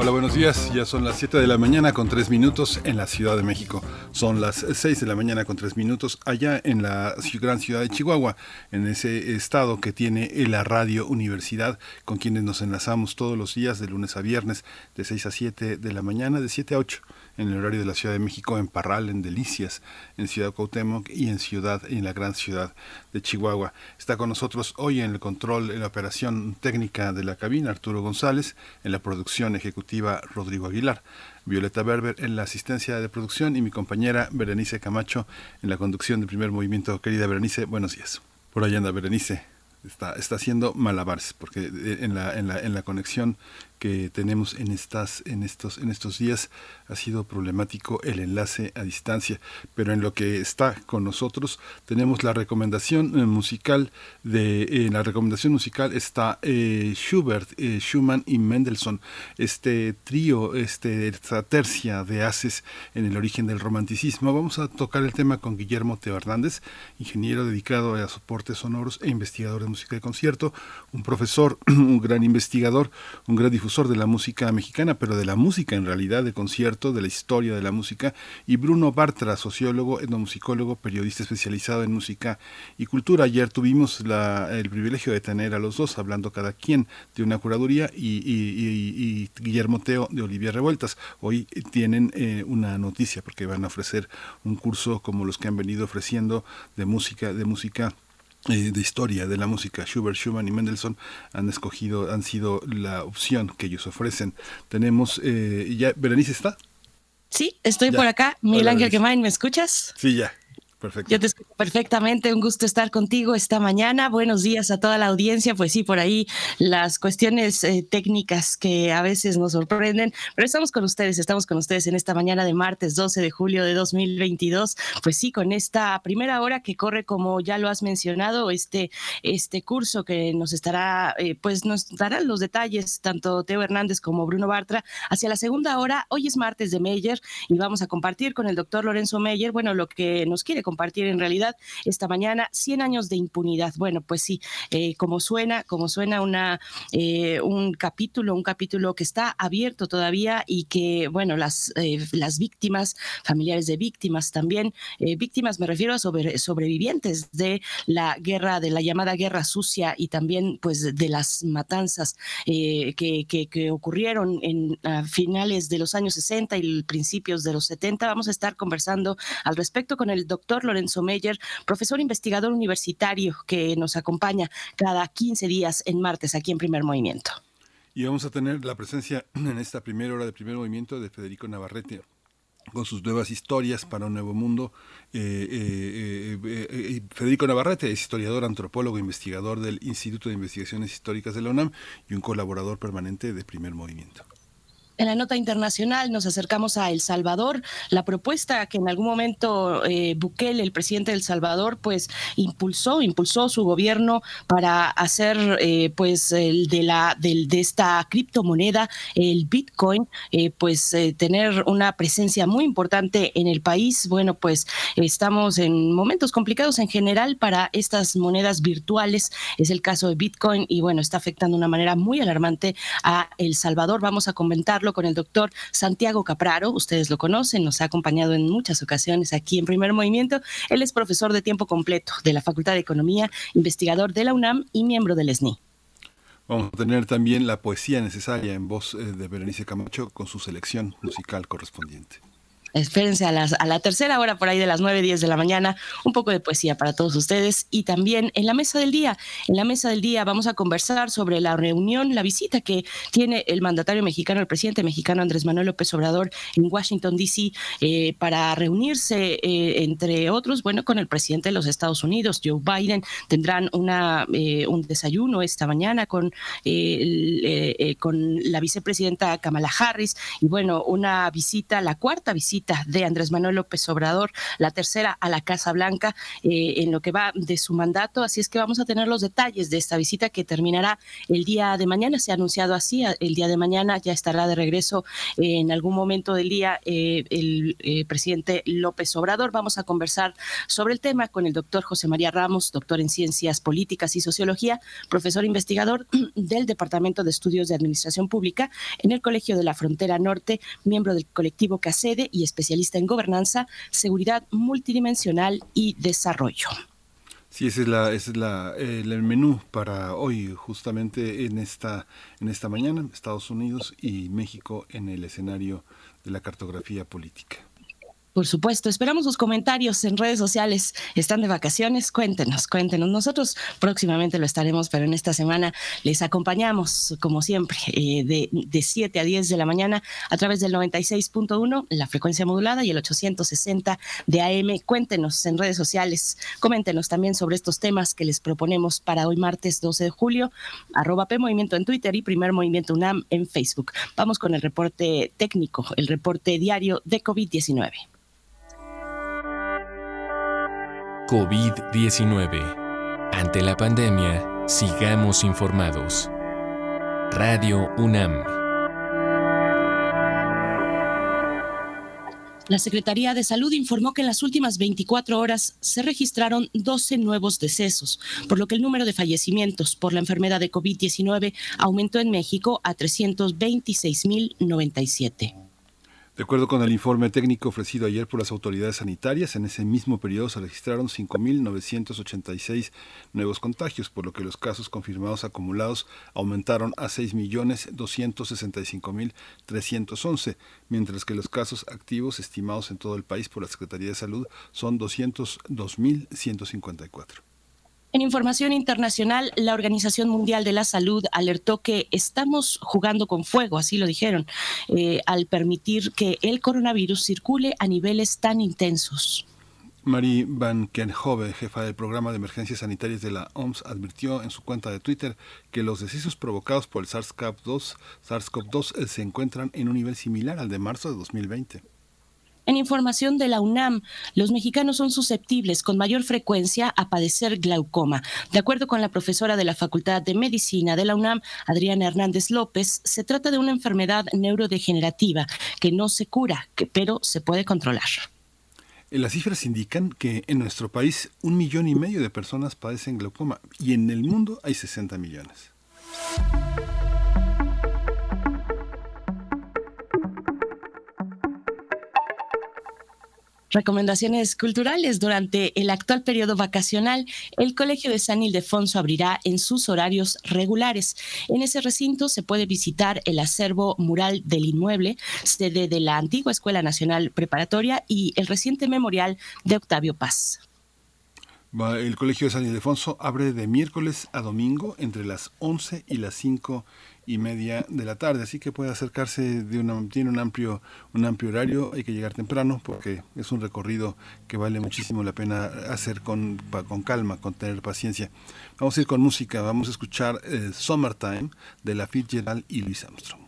Hola, buenos días. Ya son las 7 de la mañana con 3 minutos en la Ciudad de México. Son las 6 de la mañana con 3 minutos allá en la gran ciudad de Chihuahua, en ese estado que tiene la radio universidad, con quienes nos enlazamos todos los días de lunes a viernes, de 6 a 7 de la mañana, de 7 a 8 en el horario de la Ciudad de México, en Parral, en Delicias, en Ciudad Cuauhtémoc y en Ciudad, en la gran ciudad de Chihuahua. Está con nosotros hoy en el control, en la operación técnica de la cabina, Arturo González, en la producción ejecutiva, Rodrigo Aguilar. Violeta Berber en la asistencia de producción y mi compañera Berenice Camacho en la conducción del primer movimiento. Querida Berenice, buenos días. Por allá anda Berenice. Está, está haciendo malabares, porque en la, en la, en la conexión que tenemos en estas en estos en estos días ha sido problemático el enlace a distancia. Pero en lo que está con nosotros tenemos la recomendación eh, musical de en la recomendación musical está eh, Schubert eh, Schumann y Mendelssohn. Este trío este esta tercia de haces en el origen del romanticismo. Vamos a tocar el tema con Guillermo Teo Hernández ingeniero dedicado a soportes sonoros e investigador de música de concierto un profesor un gran investigador un gran difusor de la música mexicana, pero de la música en realidad, de concierto, de la historia de la música, y Bruno Bartra, sociólogo, etnomusicólogo, periodista especializado en música y cultura. Ayer tuvimos el privilegio de tener a los dos hablando cada quien de una curaduría y, Guillermo Teo de Olivia Revueltas. Hoy tienen eh, una noticia porque van a ofrecer un curso como los que han venido ofreciendo de música, de música eh, de historia de la música. Schubert, Schumann y Mendelssohn han escogido, han sido la opción que ellos ofrecen. Tenemos, eh, ya, Berenice está. Sí, estoy por acá. Miguel Ángel Gemain, ¿me escuchas? Sí, ya. Perfecto. Yo te escucho perfectamente, un gusto estar contigo esta mañana. Buenos días a toda la audiencia. Pues sí, por ahí las cuestiones eh, técnicas que a veces nos sorprenden, pero estamos con ustedes, estamos con ustedes en esta mañana de martes 12 de julio de 2022. Pues sí, con esta primera hora que corre, como ya lo has mencionado, este, este curso que nos estará, eh, pues nos darán los detalles, tanto Teo Hernández como Bruno Bartra, hacia la segunda hora. Hoy es martes de Meyer y vamos a compartir con el doctor Lorenzo Meyer, bueno, lo que nos quiere compartir en realidad esta mañana. 100 años de impunidad. Bueno, pues sí, eh, como suena, como suena una, eh, un capítulo, un capítulo que está abierto todavía y que, bueno, las, eh, las víctimas, familiares de víctimas también, víctimas me refiero a sobrevivientes de la guerra, de la llamada guerra sucia y también pues de las matanzas que, que, ocurrieron en finales de los años 60 y principios de los 70. Vamos a estar conversando al respecto con el doctor Lorenzo Meyer, profesor investigador universitario que nos acompaña cada 15 días en martes aquí en Primer Movimiento. Y vamos a tener la presencia en esta primera hora de Primer Movimiento de Federico Navarrete con sus nuevas historias para un nuevo mundo. Eh, eh, eh, Federico Navarrete es historiador, antropólogo, investigador del Instituto de Investigaciones Históricas de la UNAM y un colaborador permanente de Primer Movimiento. En la nota internacional nos acercamos a El Salvador. La propuesta que en algún momento eh, Bukele, el presidente del Salvador, pues impulsó, impulsó su gobierno para hacer eh, pues el de la del, de esta criptomoneda, el Bitcoin, eh, pues tener una presencia muy importante en el país. Bueno, pues estamos en momentos complicados en general para estas monedas virtuales. Es el caso de Bitcoin y bueno, está afectando de una manera muy alarmante a El Salvador. Vamos a comentarlo con el doctor Santiago Capraro. Ustedes lo conocen, nos ha acompañado en muchas ocasiones aquí en Primer Movimiento. Él es profesor de tiempo completo de la Facultad de Economía, investigador de la UNAM y miembro del SNI. Vamos a tener también la poesía necesaria en voz eh, de Berenice Camacho con su selección musical correspondiente. Espérense a, las, a la tercera hora por ahí de las 9, 10 de la mañana, un poco de poesía para todos ustedes y también en la mesa del día. En la mesa del día vamos a conversar sobre la reunión, la visita que tiene el mandatario mexicano, el presidente mexicano Andrés Manuel López Obrador en Washington, D.C., eh, para reunirse, eh, entre otros, bueno, con el presidente de los Estados Unidos, Joe Biden. Tendrán una, eh, un desayuno esta mañana con, con la vicepresidenta Kamala Harris y, bueno, una visita, la cuarta visita de Andrés Manuel López Obrador, la tercera a la Casa Blanca eh, en lo que va de su mandato. Así es que vamos a tener los detalles de esta visita que terminará el día de mañana. Se ha anunciado así, el día de mañana ya estará de regreso en algún momento del día eh, el eh, presidente López Obrador. Vamos a conversar sobre el tema con el doctor José María Ramos, doctor en Ciencias Políticas y Sociología, profesor investigador del Departamento de Estudios de Administración Pública en el Colegio de la Frontera Norte, miembro del colectivo CACEDE y especialista en gobernanza, seguridad multidimensional y desarrollo. Sí, ese es, la, el menú para hoy, justamente en esta, en esta mañana, Estados Unidos y México en el escenario de la cartografía política. Por supuesto, esperamos sus comentarios en redes sociales. ¿Están de vacaciones? Cuéntenos, cuéntenos. Nosotros próximamente lo estaremos, pero en esta semana les acompañamos, como siempre, eh, de, de 7 a 10 de la mañana a través del 96.1, la frecuencia modulada, y el 860 de AM. Cuéntenos en redes sociales, coméntenos también sobre estos temas que les proponemos para hoy martes 12 de julio, arroba P Movimiento en Twitter y Primer Movimiento UNAM en Facebook. Vamos con el reporte técnico, el reporte diario de COVID-19. COVID-19. Ante la pandemia, sigamos informados. Radio UNAM. La Secretaría de Salud informó que en las últimas 24 horas se registraron 12 nuevos decesos, por lo que el número de fallecimientos por la enfermedad de COVID-19 aumentó en México a 326.097. De acuerdo con el informe técnico ofrecido ayer por las autoridades sanitarias, en ese mismo periodo se registraron 5.986 nuevos contagios, por lo que los casos confirmados acumulados aumentaron a 6.265.311, mientras que los casos activos estimados en todo el país por la Secretaría de Salud son 202.154. En información internacional, la Organización Mundial de la Salud alertó que estamos jugando con fuego, así lo dijeron, eh, al permitir que el coronavirus circule a niveles tan intensos. Marie Van Kenhove, jefa del programa de emergencias sanitarias de la OMS, advirtió en su cuenta de Twitter que los decesos provocados por el SARS-CoV-2 SARS se encuentran en un nivel similar al de marzo de 2020. En información de la UNAM, los mexicanos son susceptibles con mayor frecuencia a padecer glaucoma. De acuerdo con la profesora de la Facultad de Medicina de la UNAM, Adriana Hernández López, se trata de una enfermedad neurodegenerativa que no se cura, pero se puede controlar. Las cifras indican que en nuestro país un millón y medio de personas padecen glaucoma y en el mundo hay 60 millones. Recomendaciones culturales. Durante el actual periodo vacacional, el Colegio de San Ildefonso abrirá en sus horarios regulares. En ese recinto se puede visitar el acervo mural del inmueble, sede de la antigua Escuela Nacional Preparatoria y el reciente memorial de Octavio Paz. El Colegio de San Ildefonso abre de miércoles a domingo entre las 11 y las 5 y media de la tarde, así que puede acercarse de una, tiene un amplio, un amplio horario, hay que llegar temprano porque es un recorrido que vale muchísimo la pena hacer con, con calma, con tener paciencia. Vamos a ir con música, vamos a escuchar eh, Summertime de la Fitzgerald y Luis Armstrong.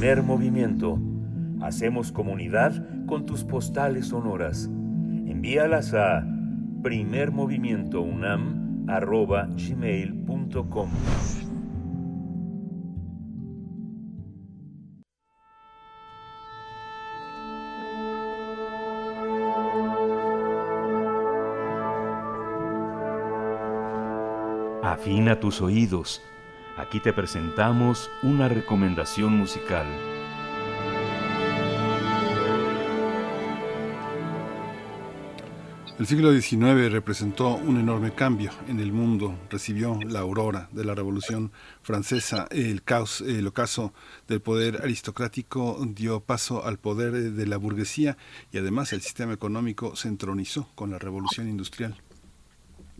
Movimiento. Hacemos comunidad con tus postales sonoras. Envíalas a primermovimientounam.gmail.com Afina tus oídos Aquí te presentamos una recomendación musical. El siglo XIX representó un enorme cambio en el mundo. Recibió la aurora de la Revolución Francesa. El caos, el ocaso del poder aristocrático dio paso al poder de la burguesía y además el sistema económico se entronizó con la Revolución Industrial.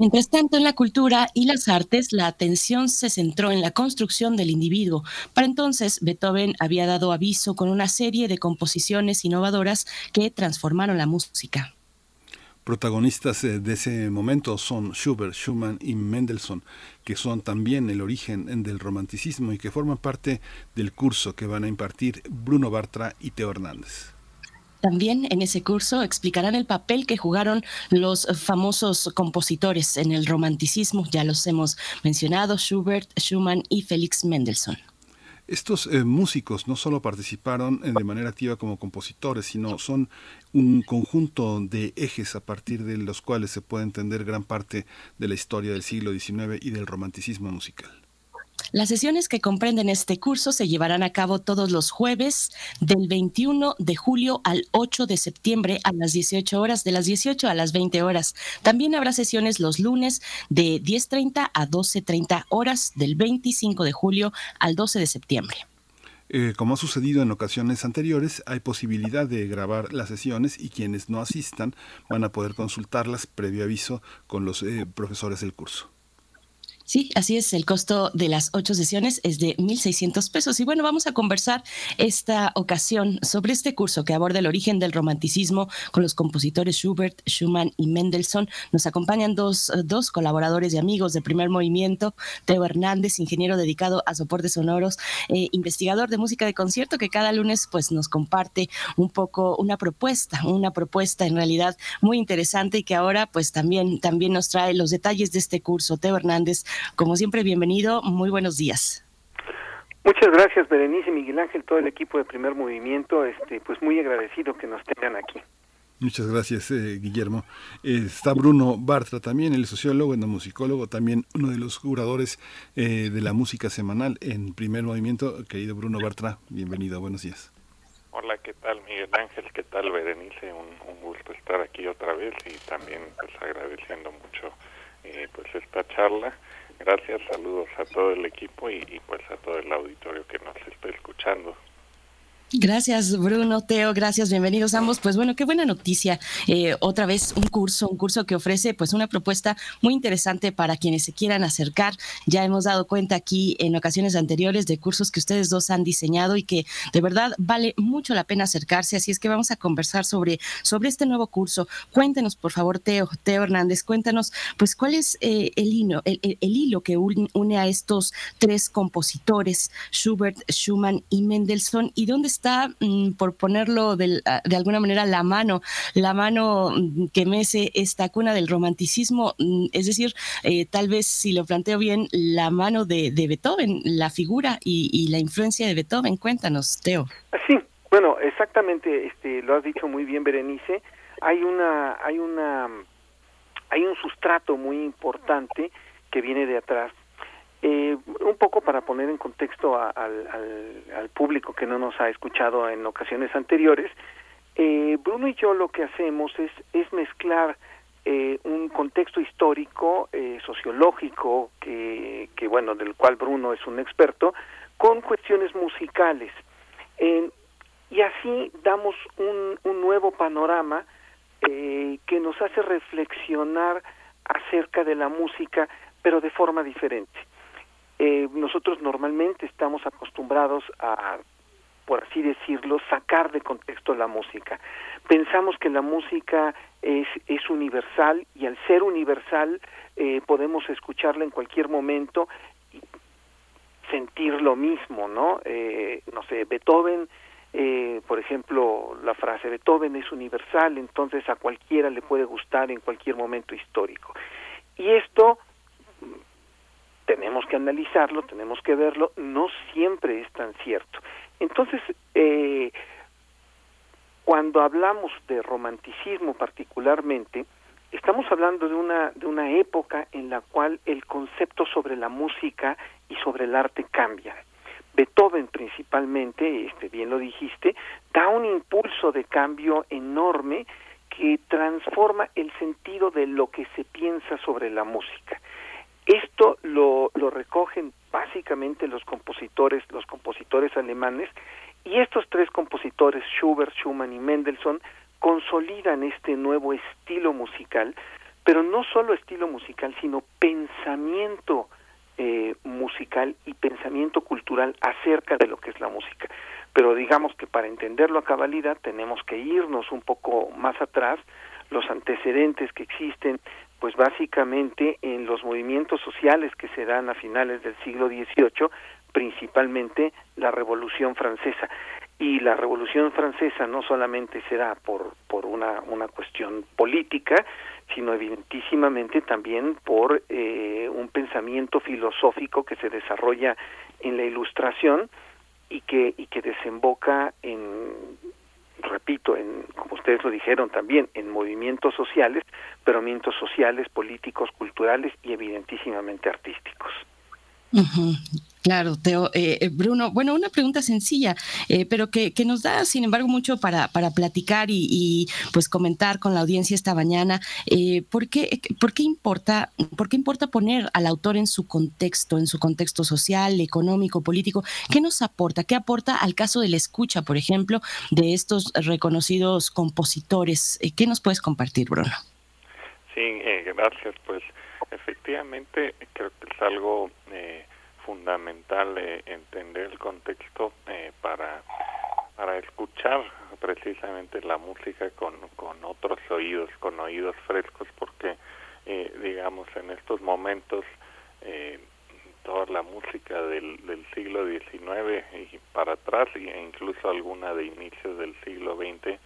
Mientras tanto, en la cultura y las artes, la atención se centró en la construcción del individuo. Para entonces, Beethoven había dado aviso con una serie de composiciones innovadoras que transformaron la música. Protagonistas eh, de ese momento son Schubert, Schumann y Mendelssohn, que son también el origen del romanticismo y que forman parte del curso que van a impartir Bruno Bartra y Teo Hernández. También en ese curso explicarán el papel que jugaron los famosos compositores en el romanticismo, ya los hemos mencionado, Schubert, Schumann y Félix Mendelssohn. Estos eh, músicos no solo participaron de manera activa como compositores, sino son un conjunto de ejes a partir de los cuales se puede entender gran parte de la historia del siglo XIX y del romanticismo musical. Las sesiones que comprenden este curso se llevarán a cabo todos los jueves del 21 de julio al 8 de septiembre a las 18 horas, de las 18 a las 20 horas. También habrá sesiones los lunes de 10.30 a 12.30 horas del 25 de julio al 12 de septiembre. Eh, como ha sucedido en ocasiones anteriores, hay posibilidad de grabar las sesiones y quienes no asistan van a poder consultarlas previo aviso con los eh, profesores del curso. Sí, así es. El costo de las ocho sesiones es de 1.600 pesos. Y bueno, vamos a conversar esta ocasión sobre este curso que aborda el origen del romanticismo con los compositores Schubert, Schumann y Mendelssohn. Nos acompañan dos, dos colaboradores y amigos de primer movimiento. Teo Hernández, ingeniero dedicado a soportes sonoros, eh, investigador de música de concierto, que cada lunes pues nos comparte un poco una propuesta, una propuesta en realidad muy interesante y que ahora pues también, también nos trae los detalles de este curso. Teo Hernández, como siempre, bienvenido. Muy buenos días. Muchas gracias, Berenice, Miguel Ángel, todo el equipo de Primer Movimiento. Este, pues muy agradecido que nos tengan aquí. Muchas gracias, eh, Guillermo. está Bruno Bartra también, el sociólogo, musicólogo, también uno de los curadores eh, de la música semanal en Primer Movimiento. Querido Bruno Bartra, bienvenido, buenos días. Hola, ¿qué tal Miguel Ángel? ¿Qué tal Berenice? Un, un gusto estar aquí otra vez y también pues agradeciendo mucho eh, pues esta charla Gracias, saludos a todo el equipo y, pues a todo el auditorio que nos está escuchando. Gracias, Bruno, Teo, gracias, bienvenidos ambos. Pues bueno, qué buena noticia. Eh, otra vez un curso, un curso que ofrece pues una propuesta muy interesante para quienes se quieran acercar. Ya hemos dado cuenta aquí en ocasiones anteriores de cursos que ustedes dos han diseñado y que de verdad vale mucho la pena acercarse. Así es que vamos a conversar sobre, sobre este nuevo curso. Cuéntenos, por favor, Teo, Teo Hernández, cuéntanos, pues cuál es eh, el, hilo, el, hilo que une a estos tres compositores, Schubert, Schumann y Mendelssohn, y dónde está está, mm, por ponerlo ah, de, alguna manera, la mano, la mano mm, que mece esta cuna del romanticismo, mm, es decir, eh, tal vez si lo planteo bien, la mano de, Beethoven, la figura y, la influencia de Beethoven. Cuéntanos, Teo. Sí, bueno, exactamente, este, lo has dicho muy bien, Berenice. Hay una, hay una, hay un sustrato muy importante que viene de atrás eh, un poco para poner en contexto al, público que no nos ha escuchado en ocasiones anteriores, eh, Bruno y yo lo que hacemos es, es mezclar eh, un contexto histórico, eh, sociológico, que, que, bueno, del cual Bruno es un experto, con cuestiones musicales. y así damos un, un nuevo panorama que nos hace reflexionar acerca de la música, pero de forma diferente. Eh, nosotros normalmente estamos acostumbrados a, por así decirlo, sacar de contexto la música. Pensamos que la música es, es universal y al ser universal eh, podemos escucharla en cualquier momento y sentir lo mismo, ¿no? Eh, no sé, Beethoven, eh, por ejemplo, la frase Beethoven es universal, entonces a cualquiera le puede gustar en cualquier momento histórico. Y esto tenemos que analizarlo, tenemos que verlo, no siempre es tan cierto. Entonces, eh, cuando hablamos de romanticismo particularmente, estamos hablando de una, de una época en la cual el concepto sobre la música y sobre el arte cambia. Beethoven principalmente, este, bien lo dijiste, da un impulso de cambio enorme que transforma el sentido de lo que se piensa sobre la música. Esto lo, recogen básicamente los compositores, los compositores alemanes, y estos tres compositores, Schubert, Schumann y Mendelssohn, consolidan este nuevo estilo musical, pero no solo estilo musical, sino pensamiento eh, musical y pensamiento cultural acerca de lo que es la música. Pero digamos que para entenderlo a cabalidad tenemos que irnos un poco más atrás, los antecedentes que existen pues básicamente en los movimientos sociales que se dan a finales del siglo XVIII, principalmente la Revolución Francesa. Y la Revolución Francesa no solamente se da por, por una, una cuestión política, sino evidentísimamente también por eh, un pensamiento filosófico que se desarrolla en la Ilustración y que, y que desemboca en repito, en, como ustedes lo dijeron también, en movimientos sociales, pero movimientos sociales, políticos, culturales y evidentísimamente artísticos. Claro, Teo. Eh, eh, Bruno, bueno, una pregunta sencilla, eh, pero que, nos da, sin embargo, mucho para, para platicar y, pues comentar con la audiencia esta mañana. ¿por, qué, ¿por, qué importa, ¿Por qué importa poner al autor en su contexto, en su contexto social, económico, político? ¿Qué nos aporta? ¿Qué aporta al caso de la escucha, por ejemplo, de estos reconocidos compositores? ¿Qué nos puedes compartir, Bruno? Sí, gracias. Pues efectivamente creo que es algo fundamental eh, entender el contexto eh, para, para escuchar precisamente la música con, con otros oídos, con oídos frescos, porque eh, digamos en estos momentos toda la música del, del siglo XIX y para atrás, e incluso alguna de inicios del siglo XX,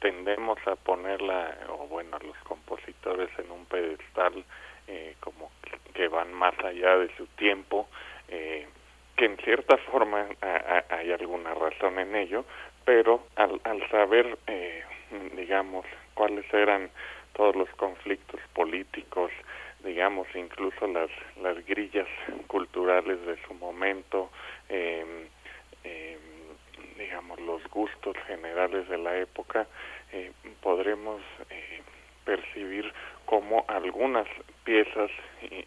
tendemos a ponerla, o bueno, los compositores en un pedestal eh, como que van más allá de su tiempo, eh, que en cierta forma hay alguna razón en ello, pero al, al saber, eh, digamos, cuáles eran todos los conflictos políticos, digamos, incluso las, las grillas culturales de su momento, eh, digamos, los gustos generales de la época, eh, podremos eh, percibir cómo algunas piezas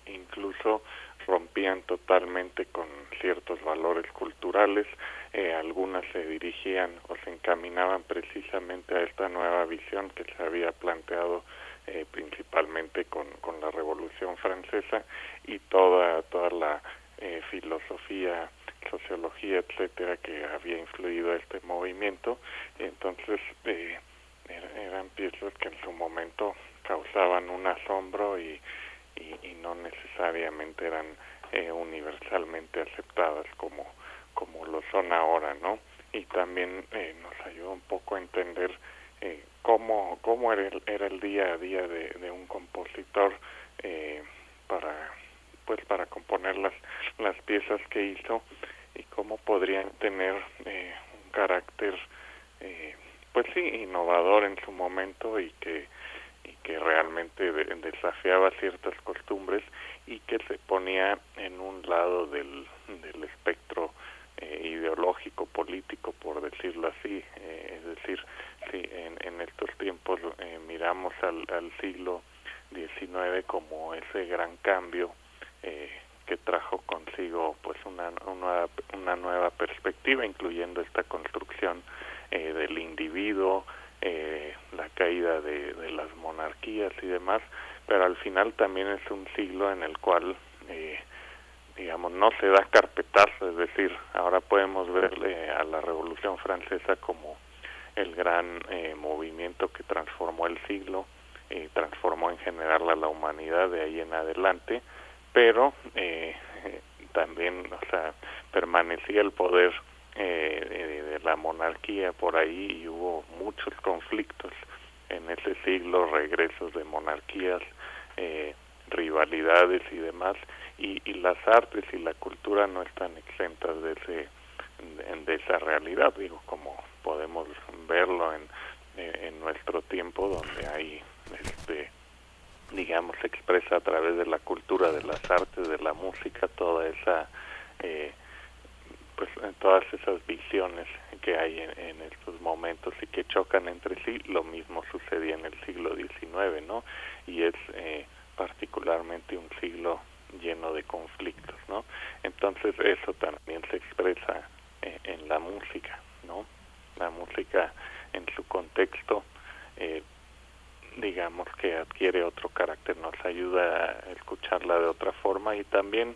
incluso rompían totalmente con ciertos valores culturales, eh, algunas se dirigían o se encaminaban precisamente a esta nueva visión que se había planteado eh, principalmente con, con la Revolución Francesa y toda, toda la eh, filosofía, sociología, etcétera, que había influido este movimiento. Entonces, eran piezas que en su momento causaban un asombro y, y, no necesariamente eran eh, universalmente aceptadas como, como lo son ahora, ¿no? Y también eh, nos ayuda un poco a entender eh, cómo, cómo era, el, era el día a día de, de un compositor eh, para pues para componer las, las piezas que hizo y cómo podrían tener eh, un carácter eh, pues sí innovador en su momento y que y que realmente desafiaba ciertas costumbres y que se ponía en un lado del, del espectro eh, ideológico político por decirlo así. Eh, es decir si en, en estos tiempos eh, miramos al, al siglo XIX como ese gran cambio que trajo consigo pues una, una, una nueva perspectiva incluyendo esta construcción del individuo eh, la caída de, las monarquías y demás, pero al final también es un siglo en el cual, eh, digamos, no se da carpetazo, es decir, ahora podemos verle a la Revolución Francesa como el gran eh, movimiento que transformó el siglo, eh, transformó en general a la humanidad de ahí en adelante, pero eh, también, o sea, permanecía el poder eh, de, la monarquía por ahí y hubo muchos conflictos en ese siglo, regresos de monarquías, eh, rivalidades y demás, y, y, las artes y la cultura no están exentas de ese de, esa realidad, digo, como podemos verlo en, eh, en nuestro tiempo, donde hay, este, digamos, se expresa a través de la cultura, de las artes, de la música, toda esa eh, pues todas esas visiones que hay en, estos momentos y que chocan entre sí lo mismo sucedía en el siglo XIX no y es eh, particularmente un siglo lleno de conflictos no entonces eso también se expresa eh, en la música no la música en su contexto eh, digamos que adquiere otro carácter nos ayuda a escucharla de otra forma y también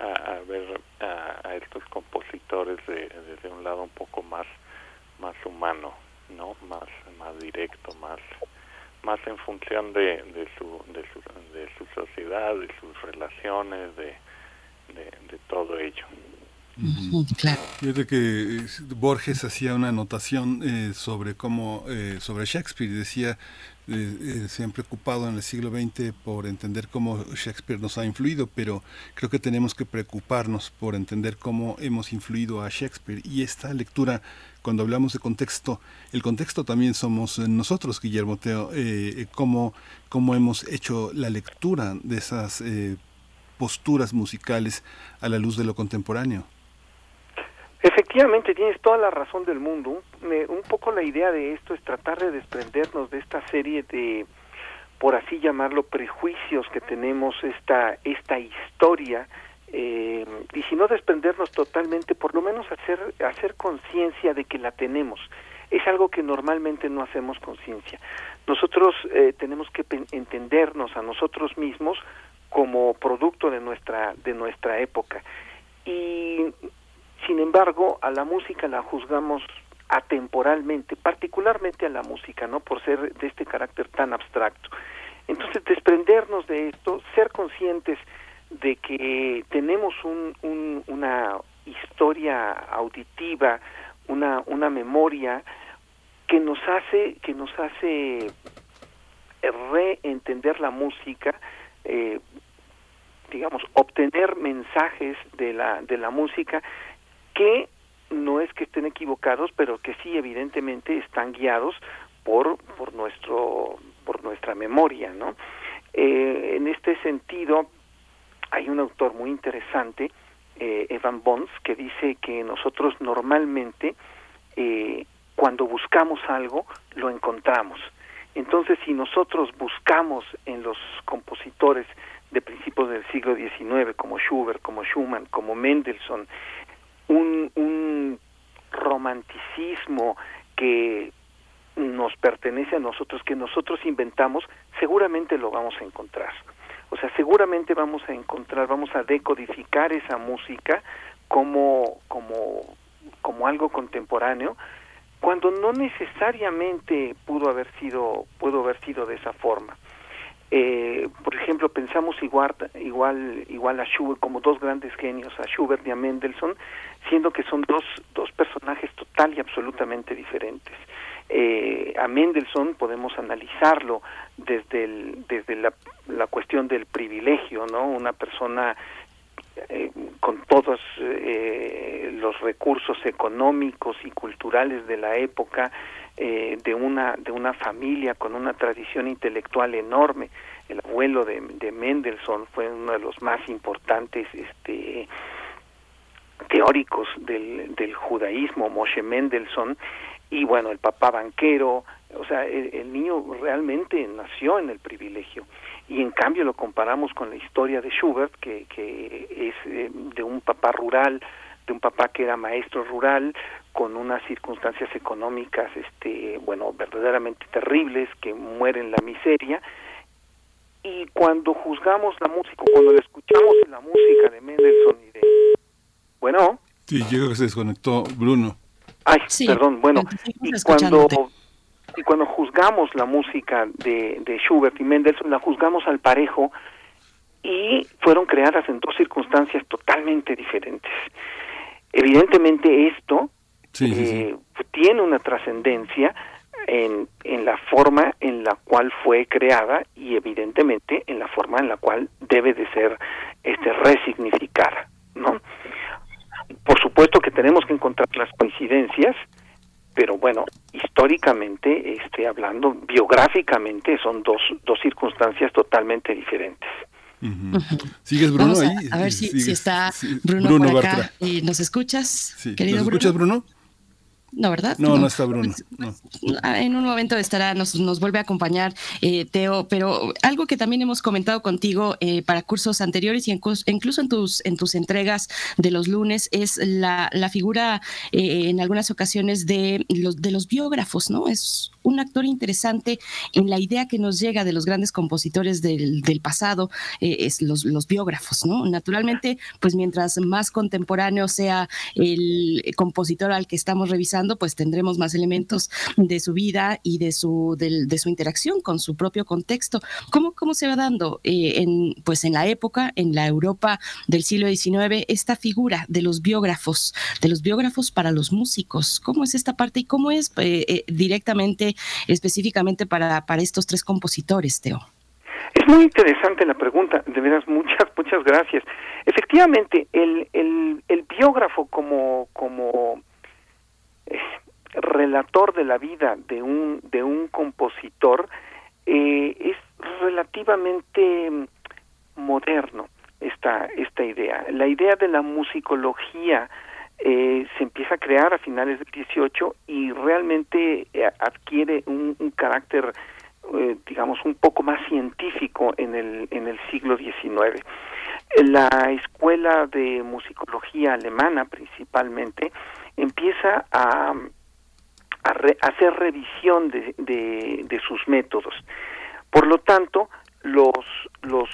a, ver a, estos compositores de, desde un lado un poco más más humano no más más directo más más en función de, de su de su de su sociedad de sus relaciones de de, todo ello Claro. Fíjate que eh, Borges hacía una anotación eh, sobre cómo, eh, sobre Shakespeare, decía, eh, se han preocupado en el siglo XX por entender cómo Shakespeare nos ha influido, pero creo que tenemos que preocuparnos por entender cómo hemos influido a Shakespeare. Y esta lectura, cuando hablamos de contexto, el contexto también somos nosotros, Guillermo Teo, cómo, cómo hemos hecho la lectura de esas posturas musicales a la luz de lo contemporáneo. Efectivamente, tienes toda la razón del mundo. un poco la idea de esto es tratar de desprendernos de esta serie de, por así llamarlo, prejuicios que tenemos, esta, esta historia, eh, y si no desprendernos totalmente, por lo menos hacer, hacer conciencia de que la tenemos. Es algo que normalmente no hacemos conciencia. Nosotros eh, tenemos que entendernos a nosotros mismos como producto de nuestra, de nuestra época. Y sin embargo, a la música la juzgamos atemporalmente, particularmente a la música, ¿no? Por ser de este carácter tan abstracto. Entonces, desprendernos de esto, ser conscientes de que tenemos un, una historia auditiva, una, una memoria que nos hace, que nos hace reentender la música, eh, digamos, obtener mensajes de la, de la música que no es que estén equivocados, pero que sí evidentemente están guiados por por nuestro por nuestra memoria, ¿no? Eh, en este sentido hay un autor muy interesante, eh, Evan Bonds, que dice que nosotros normalmente eh, cuando buscamos algo lo encontramos. Entonces, si nosotros buscamos en los compositores de principios del siglo XIX, como Schubert, como Schumann, como Mendelssohn, un, romanticismo que nos pertenece a nosotros, que nosotros inventamos, seguramente lo vamos a encontrar. O sea, seguramente vamos a encontrar, vamos a decodificar esa música como, como, como algo contemporáneo, cuando no necesariamente pudo haber sido, pudo haber sido de esa forma. Eh, por ejemplo, pensamos igual, igual, igual a Schubert como dos grandes genios, a Schubert y a Mendelssohn, siendo que son dos, dos personajes total y absolutamente diferentes. Eh, a Mendelssohn podemos analizarlo desde, el, desde la, la cuestión del privilegio, ¿no? Una persona eh, con todos eh, los recursos económicos y culturales de la época, eh, de una de una familia con una tradición intelectual enorme. El abuelo de, de Mendelssohn fue uno de los más importantes este, teóricos del, del judaísmo, Moshe Mendelssohn, y bueno, el papá banquero, o sea, el, niño realmente nació en el privilegio y en cambio lo comparamos con la historia de Schubert, que, que es eh, de un papá rural, de un papá que era maestro rural, con unas circunstancias económicas, este, bueno, verdaderamente terribles, que mueren la miseria. Y cuando juzgamos la música, cuando le escuchamos la música de Mendelssohn y de... Bueno. Sí, yo que se desconectó Bruno. Ay, perdón, bueno, y cuando y cuando juzgamos la música de, de Schubert y Mendelssohn, la juzgamos al parejo y fueron creadas en dos circunstancias totalmente diferentes. Evidentemente esto eh, tiene una trascendencia en, en la forma en la cual fue creada y evidentemente en la forma en la cual debe de ser este resignificada, ¿no? Por supuesto que tenemos que encontrar las coincidencias, pero bueno, históricamente, este, hablando, biográficamente, son dos, dos circunstancias totalmente diferentes. ¿Sigues Bruno ahí? A, ver si, está Bruno, por acá. ¿Y ¿Nos escuchas, querido ¿Nos escuchas, Bruno? No, ¿verdad? No, no, está Bruno. Ah, en un momento estará, nos, nos vuelve a acompañar eh, Teo, pero algo que también hemos comentado contigo eh, para cursos anteriores y incluso en tus, en tus entregas de los lunes es la, la figura eh, en algunas ocasiones de los, de los biógrafos, ¿no? Es un actor interesante en la idea que nos llega de los grandes compositores del, del pasado, es los, biógrafos, ¿no? Naturalmente, pues mientras más contemporáneo sea el compositor al que estamos revisando, pues tendremos más elementos de su vida y de su, de, su interacción con su propio contexto. ¿Cómo, cómo se va dando eh, en, pues en la época, en la Europa del siglo XIX, esta figura de los biógrafos, de los biógrafos para los músicos? ¿Cómo es esta parte y cómo es eh, eh, específicamente para, para estos tres compositores, Teo? Es muy interesante la pregunta, de veras, muchas, muchas gracias. Efectivamente, el, el, biógrafo como, como relator de la vida de un de un compositor eh, es relativamente moderno. esta, esta idea. La idea de la musicología eh, se empieza a crear a finales del 18 y realmente eh, adquiere un, carácter, eh, digamos, un poco más científico en el, en el siglo XIX. La escuela de musicología alemana, principalmente, empieza a, a, hacer revisión de, de, de sus métodos. Por lo tanto, los, los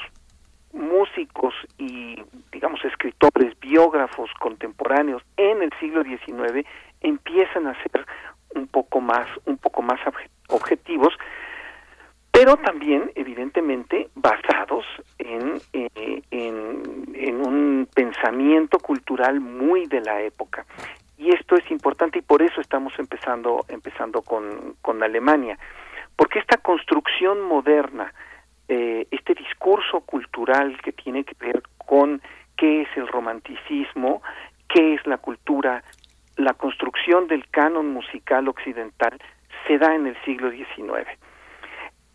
músicos y digamos escritores, biógrafos contemporáneos en el siglo XIX empiezan a ser un poco más un poco más objetivos, pero también evidentemente basados en, eh, en, en un pensamiento cultural muy de la época. Y esto es importante y por eso estamos empezando empezando con, con Alemania, porque esta construcción moderna eh, este discurso cultural que tiene que ver con qué es el romanticismo, qué es la cultura, la construcción del canon musical occidental se da en el siglo XIX.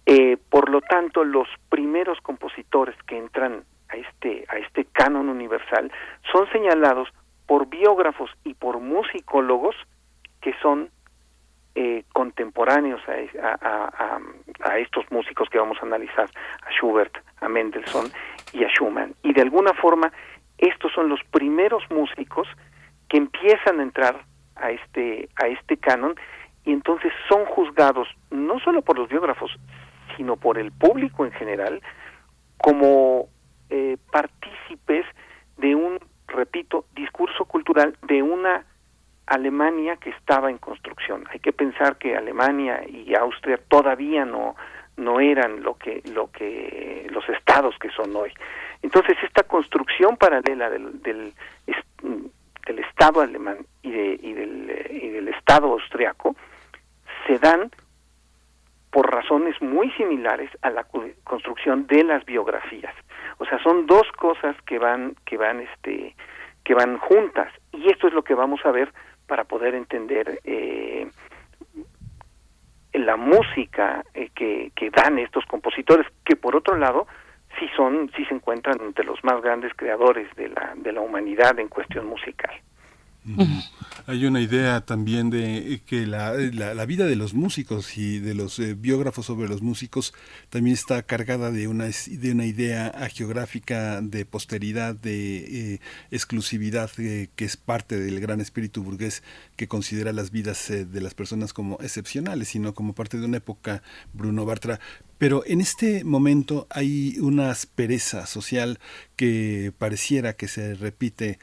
Eh, por lo tanto, los primeros compositores que entran a este, a este canon universal son señalados por biógrafos y por musicólogos que son eh, contemporáneos a, a, estos músicos que vamos a analizar, a Schubert, a Mendelssohn y a Schumann. Y de alguna forma, estos son los primeros músicos que empiezan a entrar a este, a este canon y entonces son juzgados no solo por los biógrafos, sino por el público en general como eh, partícipes de un, repito, discurso cultural de una Alemania que estaba en construcción. Hay que pensar que Alemania y Austria todavía no no eran lo que lo que los estados que son hoy. Entonces esta construcción paralela del, del, del Estado alemán y, de, y, del, y del Estado austriaco se dan por razones muy similares a la construcción de las biografías. O sea, son dos cosas que van que van este que van juntas y esto es lo que vamos a ver para poder entender eh, la música eh, que, que dan estos compositores, que por otro lado sí son, sí se encuentran entre los más grandes creadores de la, de la humanidad en cuestión musical. Hay una idea también de que la, la, vida de los músicos y de los eh, biógrafos sobre los músicos también está cargada de una, de una idea geográfica de posteridad, de eh, exclusividad, eh, que es parte del gran espíritu burgués que considera las vidas de las personas como excepcionales, sino como parte de una época, Bruno Bartra. Pero en este momento hay una aspereza social que pareciera que se repite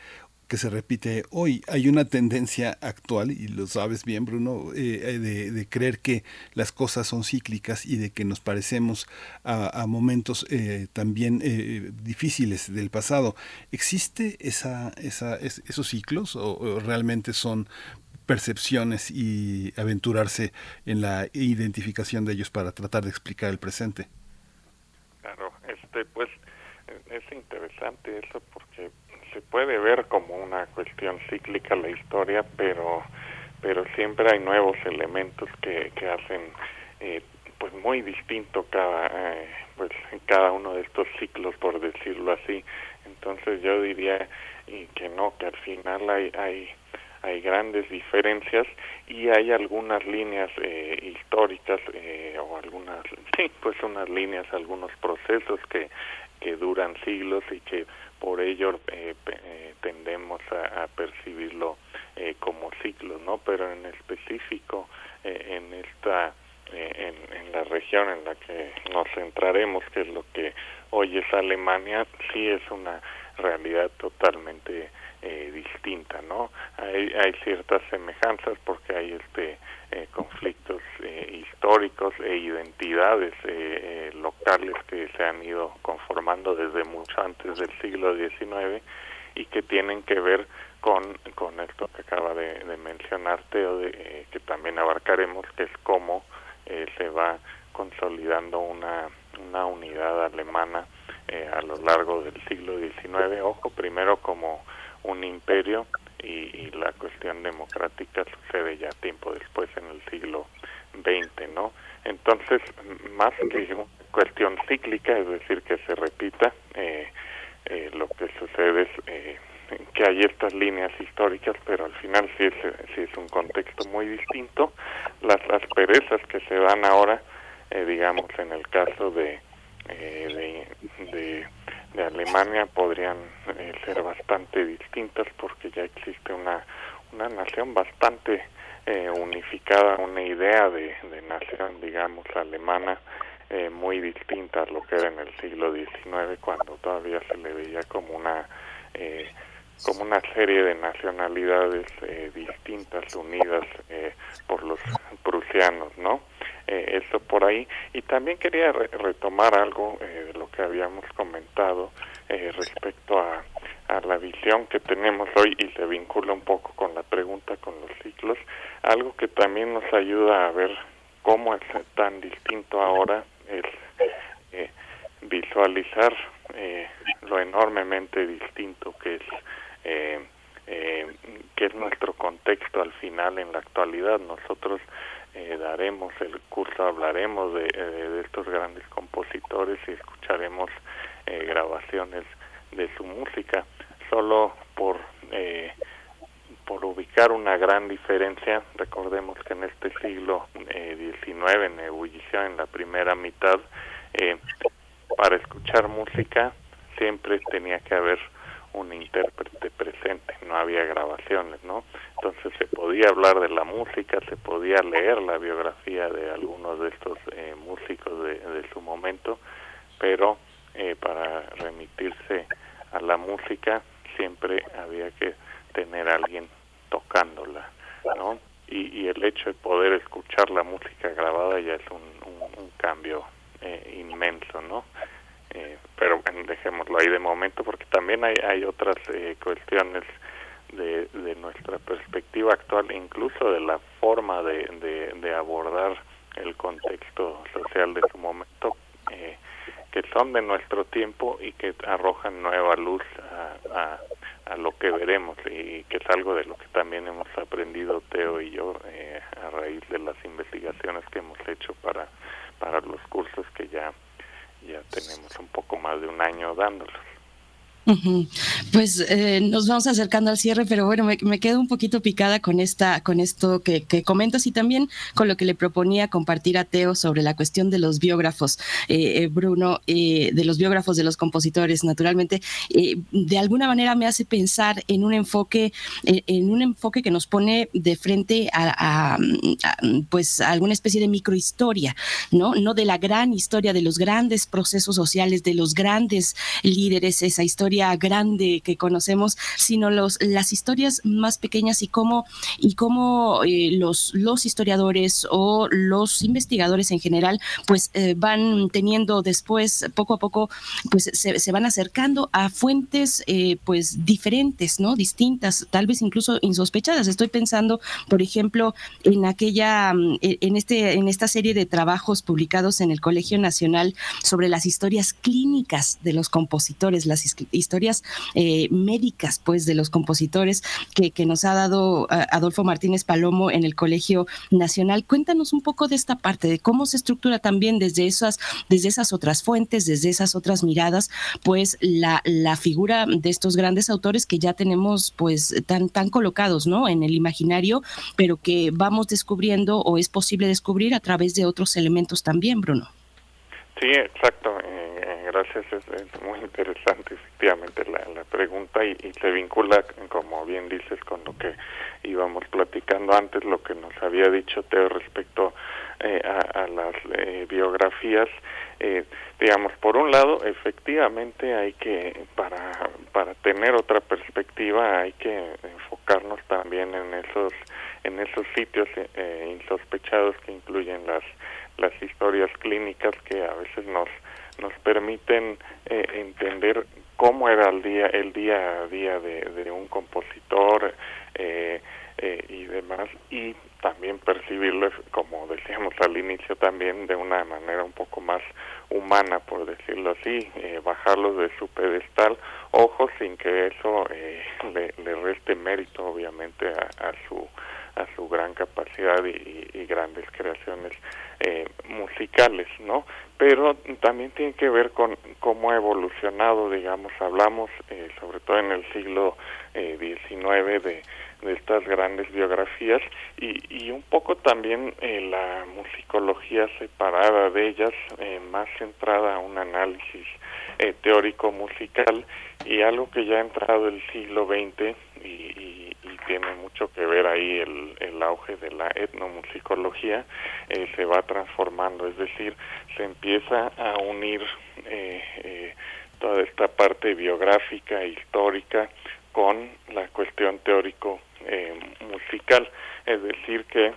que se repite hoy. Hay una tendencia actual, y lo sabes bien, Bruno, eh, eh, de, creer que las cosas son cíclicas y de que nos parecemos a, momentos eh, también difíciles del pasado. ¿Existe esa, esa, esos ciclos o, realmente son percepciones y aventurarse en la identificación de ellos para tratar de explicar el presente? Claro, este, pues es interesante eso porque se puede ver como una cuestión cíclica la historia, pero pero siempre hay nuevos elementos que, que hacen eh, pues muy distinto cada eh, pues cada uno de estos ciclos por decirlo así. Entonces yo diría y que no que al final hay hay hay grandes diferencias y hay algunas líneas eh, históricas eh, o algunas sí pues unas líneas algunos procesos que que duran siglos y que por ello eh, eh, tendemos a, percibirlo eh, como ciclo, ¿no? Pero en específico en esta en, en, la región en la que nos centraremos, que es lo que hoy es Alemania, sí es una realidad totalmente eh, distinta, ¿no? Hay, hay ciertas semejanzas porque hay este eh, conflictos eh, históricos e identidades eh, locales que se han ido conformando desde mucho antes del siglo XIX y que tienen que ver con, con esto que acaba de, de mencionarte o de, que también abarcaremos, que es cómo se va consolidando una, una unidad alemana a lo largo del siglo XIX, ojo, primero como un imperio y, la cuestión democrática sucede ya tiempo después en el siglo XX, ¿no? Entonces, más que una cuestión cíclica, es decir, que se repita, eh, eh, lo que hay estas líneas históricas, pero al final sí es, sí es un contexto muy distinto. Las asperezas que se dan ahora, eh, digamos, en el caso de, eh, de, de, Alemania, podrían eh, ser bastante distintas porque ya existe una, una nación bastante unificada, una idea de, nación, digamos, alemana. muy distinta a lo que era en el siglo XIX cuando todavía se le veía como una eh, como una serie de nacionalidades eh, distintas unidas eh, por los prusianos, ¿no? Eh, eso por ahí. Y también quería retomar algo de lo que habíamos comentado respecto a, a la visión que tenemos hoy y se vincula un poco con la pregunta con los ciclos, algo que también nos ayuda a ver cómo es tan distinto ahora es visualizar lo enormemente distinto que es eh, eh, que es nuestro contexto al final en la actualidad. Nosotros eh, daremos el curso, hablaremos de, eh, de, estos grandes compositores y escucharemos eh, grabaciones de su música. Solo por por ubicar una gran diferencia, recordemos que en este siglo XIX, en ebullición, en la primera mitad, para escuchar música siempre tenía que haber un intérprete presente, no había grabaciones, ¿no? Entonces se podía hablar de la música, se podía leer la biografía de algunos de estos eh, músicos de, de, su momento, pero eh, para remitirse a la música siempre había que tener a alguien tocándola, ¿no? Y, y el hecho de poder escuchar la música grabada ya es un, un, un cambio eh, inmenso, ¿no? Eh, pero dejémoslo ahí de momento porque también hay, hay otras eh, cuestiones de, de nuestra perspectiva actual, incluso de la forma de, de, abordar el contexto social de su momento, eh, que son de nuestro tiempo y que arrojan nueva luz a, a, a, lo que veremos y que es algo de lo que también hemos aprendido Teo y yo eh, a raíz de las investigaciones que hemos hecho para, para los cursos que ya ya tenemos un poco más de un año dándolos. Pues eh, nos vamos acercando al cierre, pero bueno, me, quedo un poquito picada con esta, con esto que, comentas y también con lo que le proponía compartir a Teo sobre la cuestión de los biógrafos, eh, eh Bruno, de los biógrafos de los compositores. Naturalmente, de alguna manera me hace pensar en un enfoque, en un enfoque que nos pone de frente a, a, a, pues a alguna especie de microhistoria, no, no de la gran historia de los grandes procesos sociales, de los grandes líderes, esa historia grande que conocemos, sino los, las historias más pequeñas y cómo, y cómo eh, los, los historiadores o los investigadores en general pues eh, van teniendo después, poco a poco, pues se, se van acercando a fuentes eh, pues diferentes, ¿no? Distintas, tal vez incluso insospechadas. Estoy pensando, por ejemplo, en aquella, en, este, en esta serie de trabajos publicados en el Colegio Nacional sobre las historias clínicas de los compositores, las historias eh, médicas, pues, de los compositores que, nos ha dado uh, Adolfo Martínez Palomo en el Colegio Nacional. Cuéntanos un poco de esta parte, de cómo se estructura también desde esas, desde esas otras fuentes, desde esas otras miradas, pues, la, la figura de estos grandes autores que ya tenemos, pues, tan, tan colocados, ¿no? En el imaginario, pero que vamos descubriendo o es posible descubrir a través de otros elementos también, Bruno. Sí, exacto. Eh, gracias. Es, muy interesante, efectivamente, la, la pregunta y, y, se vincula, como bien dices, con lo que íbamos platicando antes, lo que nos había dicho Teo respecto eh, a, a, las eh, biografías. Eh, digamos, por un lado, efectivamente hay que, para, para tener otra perspectiva, hay que enfocarnos también en esos, en esos sitios eh, insospechados que incluyen las las historias clínicas que a veces nos nos permiten eh, entender cómo era el día el día a día de, un compositor eh, eh, y demás y también percibirlo como decíamos al inicio también de una manera un poco más humana por decirlo así eh, bajarlos de su pedestal ojo sin que eso eh, le, le, reste mérito obviamente a su a su gran capacidad y, grandes creaciones eh, musicales, ¿no? Pero también tiene que ver con cómo ha evolucionado, digamos, hablamos eh, sobre todo en el siglo XIX eh, de, de estas grandes biografías y, y un poco también la musicología separada de ellas, más centrada a un análisis teórico musical y algo que ya ha entrado el siglo XX y, tiene mucho que ver ahí el, el auge de la etnomusicología, eh, se va transformando, es decir, se empieza a unir eh, eh, toda esta parte biográfica, histórica, con la cuestión teórico musical, es decir, que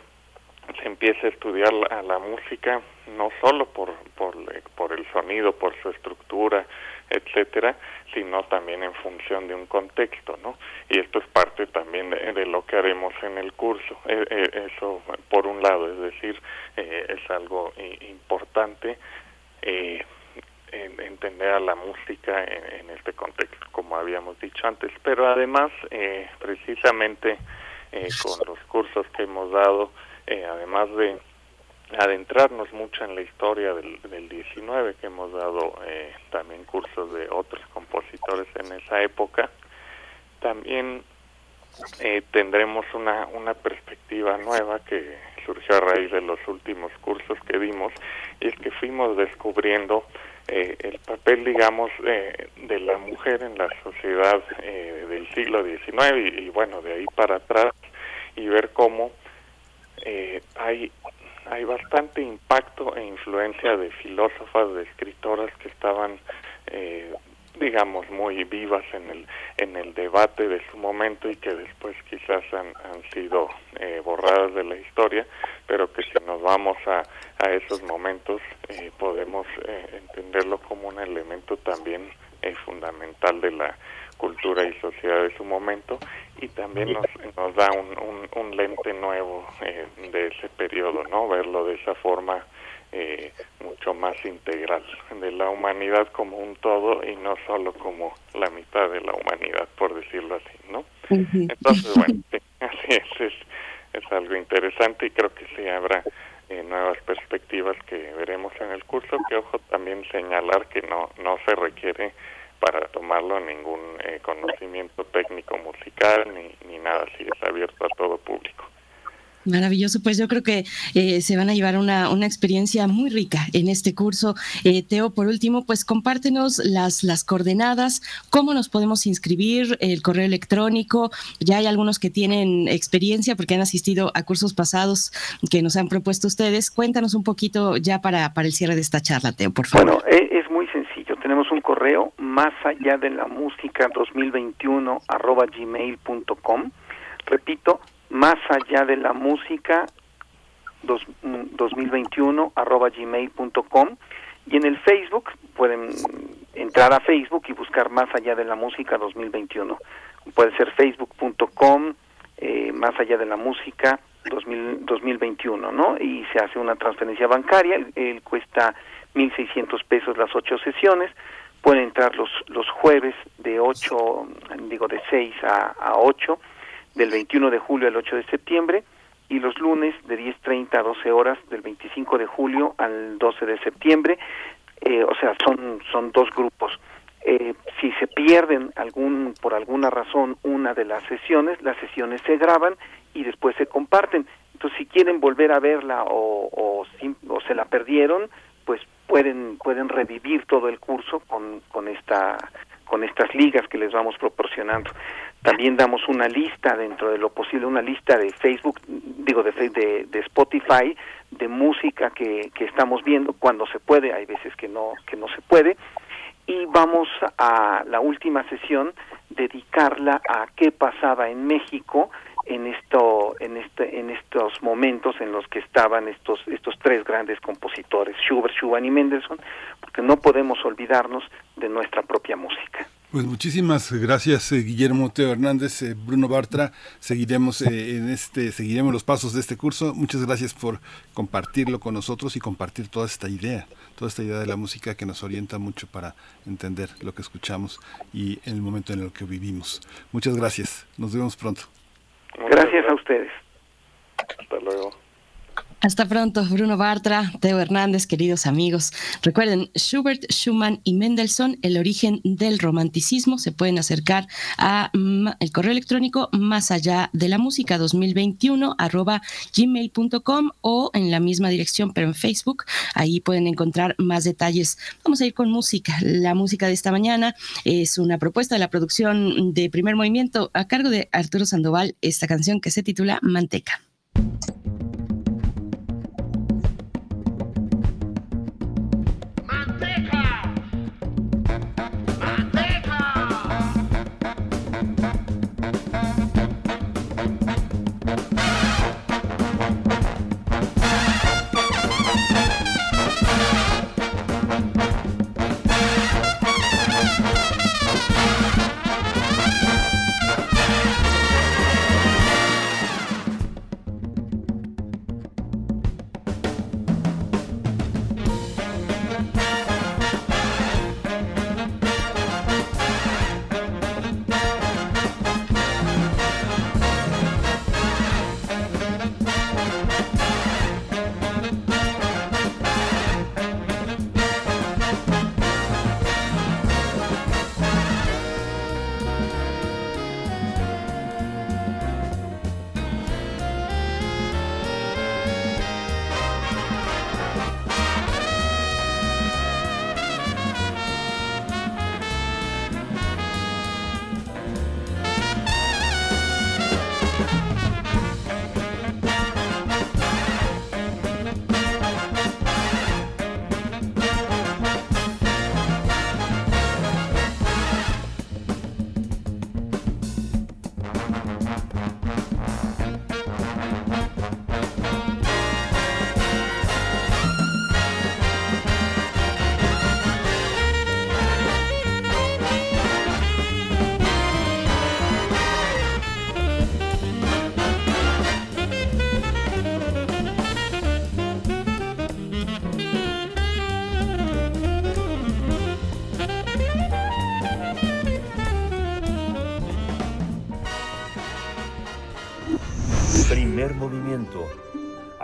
se empieza a estudiar a la música no solo por, por, por el sonido, por su estructura, etcétera, sino también en función de un contexto, ¿no? Y esto es parte también de, lo que haremos en el curso. E, e, eso, por un lado, es decir, eh, es algo importante eh, entender a la música en, este contexto, como habíamos dicho antes, pero además, eh, precisamente con los cursos que hemos dado, además de adentrarnos mucho en la historia del, del 19, que hemos dado eh, también cursos de otros compositores en esa época. También eh, tendremos una, una perspectiva nueva que surgió a raíz de los últimos cursos que dimos, y es que fuimos descubriendo eh, el papel, digamos, de la mujer en la sociedad del siglo XIX y, y, bueno, de ahí para atrás, y ver cómo hay hay bastante impacto e influencia de filósofas, de escritoras que estaban, eh, digamos, muy vivas en el, en el debate de su momento y que después quizás han, sido eh, borradas de la historia, pero que si nos vamos a, a esos momentos eh, podemos entenderlo como un elemento también fundamental de la cultura y sociedad de su momento y también nos, nos da un, un, lente nuevo eh, de ese periodo, ¿no? Verlo de esa forma eh, mucho más integral, de la humanidad como un todo y no solo como la mitad de la humanidad, por decirlo así, ¿no? Entonces, bueno, así es, es, es, algo interesante y creo que sí habrá eh, nuevas perspectivas que veremos en el curso, que ojo también señalar que no, no se requiere para tomarlo ningún eh, conocimiento técnico musical ni, nada así, es abierto a todo público. Maravilloso, pues yo creo que eh, se van a llevar una, una, experiencia muy rica en este curso. Eh, Teo, por último, pues compártenos las, las coordenadas, cómo nos podemos inscribir, el correo electrónico. Ya hay algunos que tienen experiencia porque han asistido a cursos pasados que nos han propuesto ustedes. Cuéntanos un poquito ya para, para el cierre de esta charla, Teo, por favor. Bueno, es muy sencillo. Tenemos un correo más allá de la música 2021 arroba gmail.com. Repito, más allá de la música 2021 mm, arroba gmail.com y en el Facebook pueden entrar a Facebook y buscar más allá de la música 2021 puede ser facebook.com eh, más allá de la música 2021 no y se hace una transferencia bancaria el, cuesta 1.600 pesos las ocho sesiones pueden entrar los los jueves de 8 digo de 6 a, a 8 del 21 de julio al 8 de septiembre y los lunes de 10.30 a 12 horas del 25 de julio al 12 de septiembre. Eh, o sea, son, son dos grupos. Eh, si se pierden algún por alguna razón una de las sesiones, las sesiones se graban y después se comparten. Entonces, si quieren volver a verla o, o, o se la perdieron, pues pueden pueden revivir todo el curso con, con esta con estas ligas que les vamos proporcionando. También damos una lista dentro de lo posible, una lista de Facebook, digo de, de, de Spotify, de música que, que estamos viendo cuando se puede, hay veces que no, que no se puede. Y vamos a la última sesión, dedicarla a qué pasaba en México en esto en este en estos momentos en los que estaban estos estos tres grandes compositores Schubert, Schumann y Mendelssohn porque no podemos olvidarnos de nuestra propia música. Pues muchísimas gracias eh, Guillermo Teo Hernández, eh, Bruno Bartra. Seguiremos eh, en este, seguiremos los pasos de este curso. Muchas gracias por compartirlo con nosotros y compartir toda esta idea, toda esta idea de la música que nos orienta mucho para entender lo que escuchamos y el momento en el que vivimos. Muchas gracias. Nos vemos pronto. Gracias, a ustedes. Hasta luego. Hasta pronto, Bruno Bartra, Teo Hernández, queridos amigos. Recuerden, Schubert, Schumann y Mendelssohn, el origen del romanticismo. Se pueden acercar a mm, el correo electrónico más allá de la música 2021 arroba gmail.com o en la misma dirección, pero en Facebook. Ahí pueden encontrar más detalles. Vamos a ir con música. La música de esta mañana es una propuesta de la producción de primer movimiento a cargo de Arturo Sandoval, esta canción que se titula Manteca.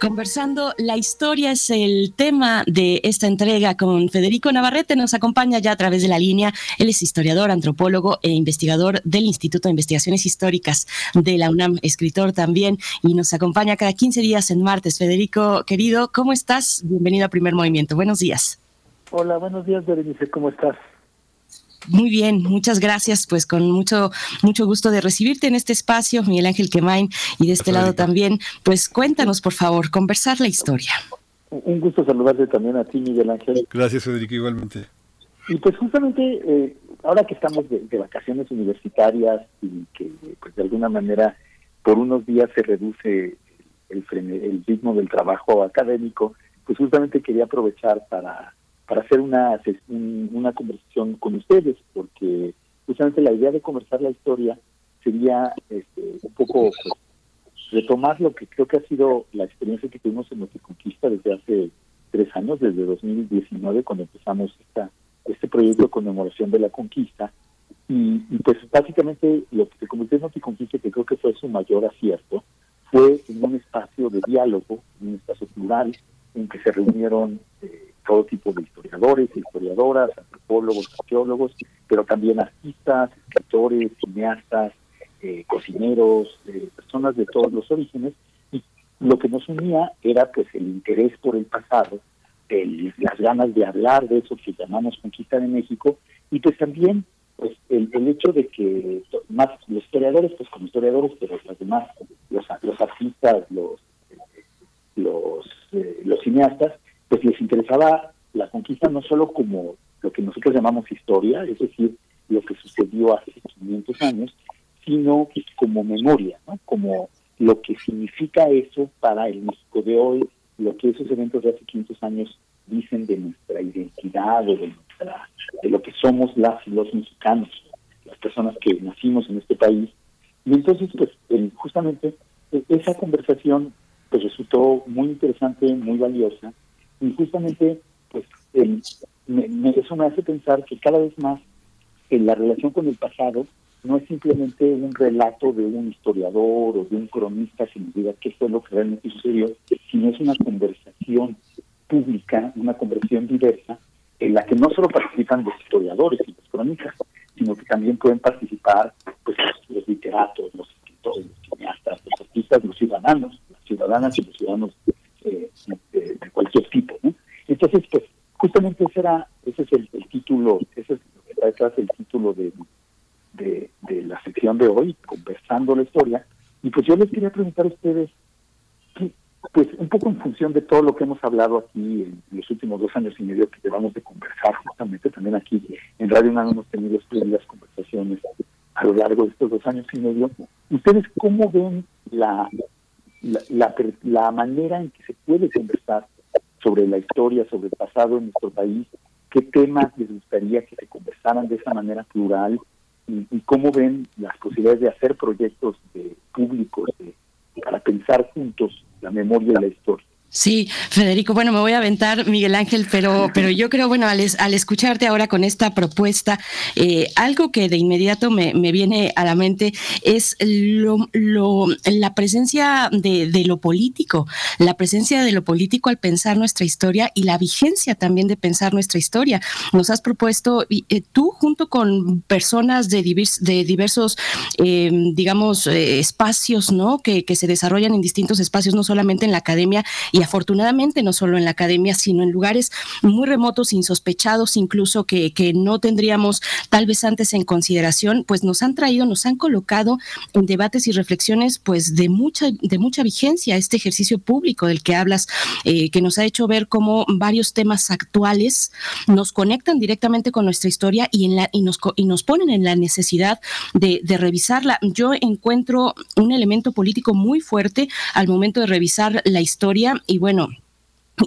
Conversando, la historia es el tema de esta entrega con Federico Navarrete. Nos acompaña ya a través de la línea. Él es historiador, antropólogo e investigador del Instituto de Investigaciones Históricas de la UNAM, escritor también, y nos acompaña cada 15 días en martes. Federico, querido, ¿cómo estás? Bienvenido a Primer Movimiento. Buenos días. Hola, buenos días, Berenice. ¿Cómo estás? Muy bien, muchas gracias. Pues con mucho, mucho gusto de recibirte en este espacio, Miguel Ángel Quemain, y de este lado también. Pues cuéntanos, por favor, conversar la historia. Un gusto saludarte también a ti, Miguel Ángel. Gracias, Federico, igualmente. Y pues justamente eh, ahora que estamos de, vacaciones universitarias y que pues de alguna manera por unos días se reduce el, el ritmo del trabajo académico, pues justamente quería aprovechar para para hacer una, una conversación con ustedes, porque justamente la idea de conversar la historia sería este, un poco pues, retomar lo que creo que ha sido la experiencia que tuvimos en nuestra conquista desde hace tres años, desde 2019, cuando empezamos esta, este proyecto de conmemoración de la conquista. Y, pues básicamente lo que se convirtió en conquista que creo que fue su mayor acierto, fue en un espacio de diálogo, en un espacio plural, en que se reunieron eh, todo tipo de historiadores, historiadoras, antropólogos, arqueólogos, pero también artistas, escritores, cineastas, eh, cocineros, eh, personas de todos los orígenes. Y lo que nos unía era pues el interés por el pasado, las ganas de hablar de eso que llamamos conquista de México, y pues también pues el, hecho de que más los historiadores, pues como historiadores, pero los demás, los, artistas, los, los, eh, los cineastas, pues les interesaba la conquista no solo como lo que nosotros llamamos historia, es decir, lo que sucedió hace 500 años, sino como memoria, ¿no? como lo que significa eso para el México de hoy, lo que esos eventos de hace 500 años dicen de nuestra identidad o de, nuestra, de lo que somos las y los mexicanos, las personas que nacimos en este país. Y entonces, pues, justamente e, esa conversación pues resultó muy interesante, muy valiosa, y justamente, pues, me, eso me hace pensar que cada vez más la relación con el pasado no es simplemente un relato de un historiador o de un cronista nos diga qué fue lo que realmente sucedió, sino es una conversación pública, una conversación diversa, en la que no solo participan los historiadores y los cronistas, sino que también pueden participar pues, los literatos, los escritores, los cineastas, los artistas, los ciudadanos, las ciudadanas y los ciudadanos eh, de, cualquier tipo. Entonces, pues justamente ese, era, ese es el, título, ese es detrás el título de, de, de la sección de hoy, conversando la historia. Y pues yo les quería preguntar a ustedes, pues un poco en función de todo lo que hemos hablado aquí en los últimos dos años y medio que llevamos de conversar, justamente también aquí en Radio UNAM hemos tenido las conversaciones a lo largo de estos dos años y medio. ¿Ustedes cómo ven la, la, la, manera en que se puede conversar sobre la historia, sobre el pasado en nuestro país? ¿Qué temas les gustaría que se conversaran de esa manera plural? ¿Y, y cómo ven las posibilidades de hacer proyectos de públicos de, para pensar juntos la memoria y la historia. Sí, Federico, bueno, me voy a aventar, Miguel Ángel, pero, pero yo creo, bueno, al, al escucharte ahora con esta propuesta, eh, algo que de inmediato me, me, viene a la mente es lo, la presencia de, de, lo político, la presencia de lo político al pensar nuestra historia y la vigencia también de pensar nuestra historia. Nos has propuesto, eh, tú junto con personas de, divers, de diversos, eh, digamos, eh, espacios, ¿no? Que, que se desarrollan en distintos espacios, no solamente en la academia, afortunadamente no solo en la academia, sino en lugares muy remotos, insospechados, incluso que, que no tendríamos tal vez antes en consideración, pues nos han traído, nos han colocado en debates y reflexiones pues de mucha, de mucha vigencia este ejercicio público del que hablas, eh, que nos ha hecho ver cómo varios temas actuales nos conectan directamente con nuestra historia y, en la, y, nos, y nos ponen en la necesidad de revisarla. Yo encuentro un elemento político muy fuerte al momento de revisar la historia y bueno,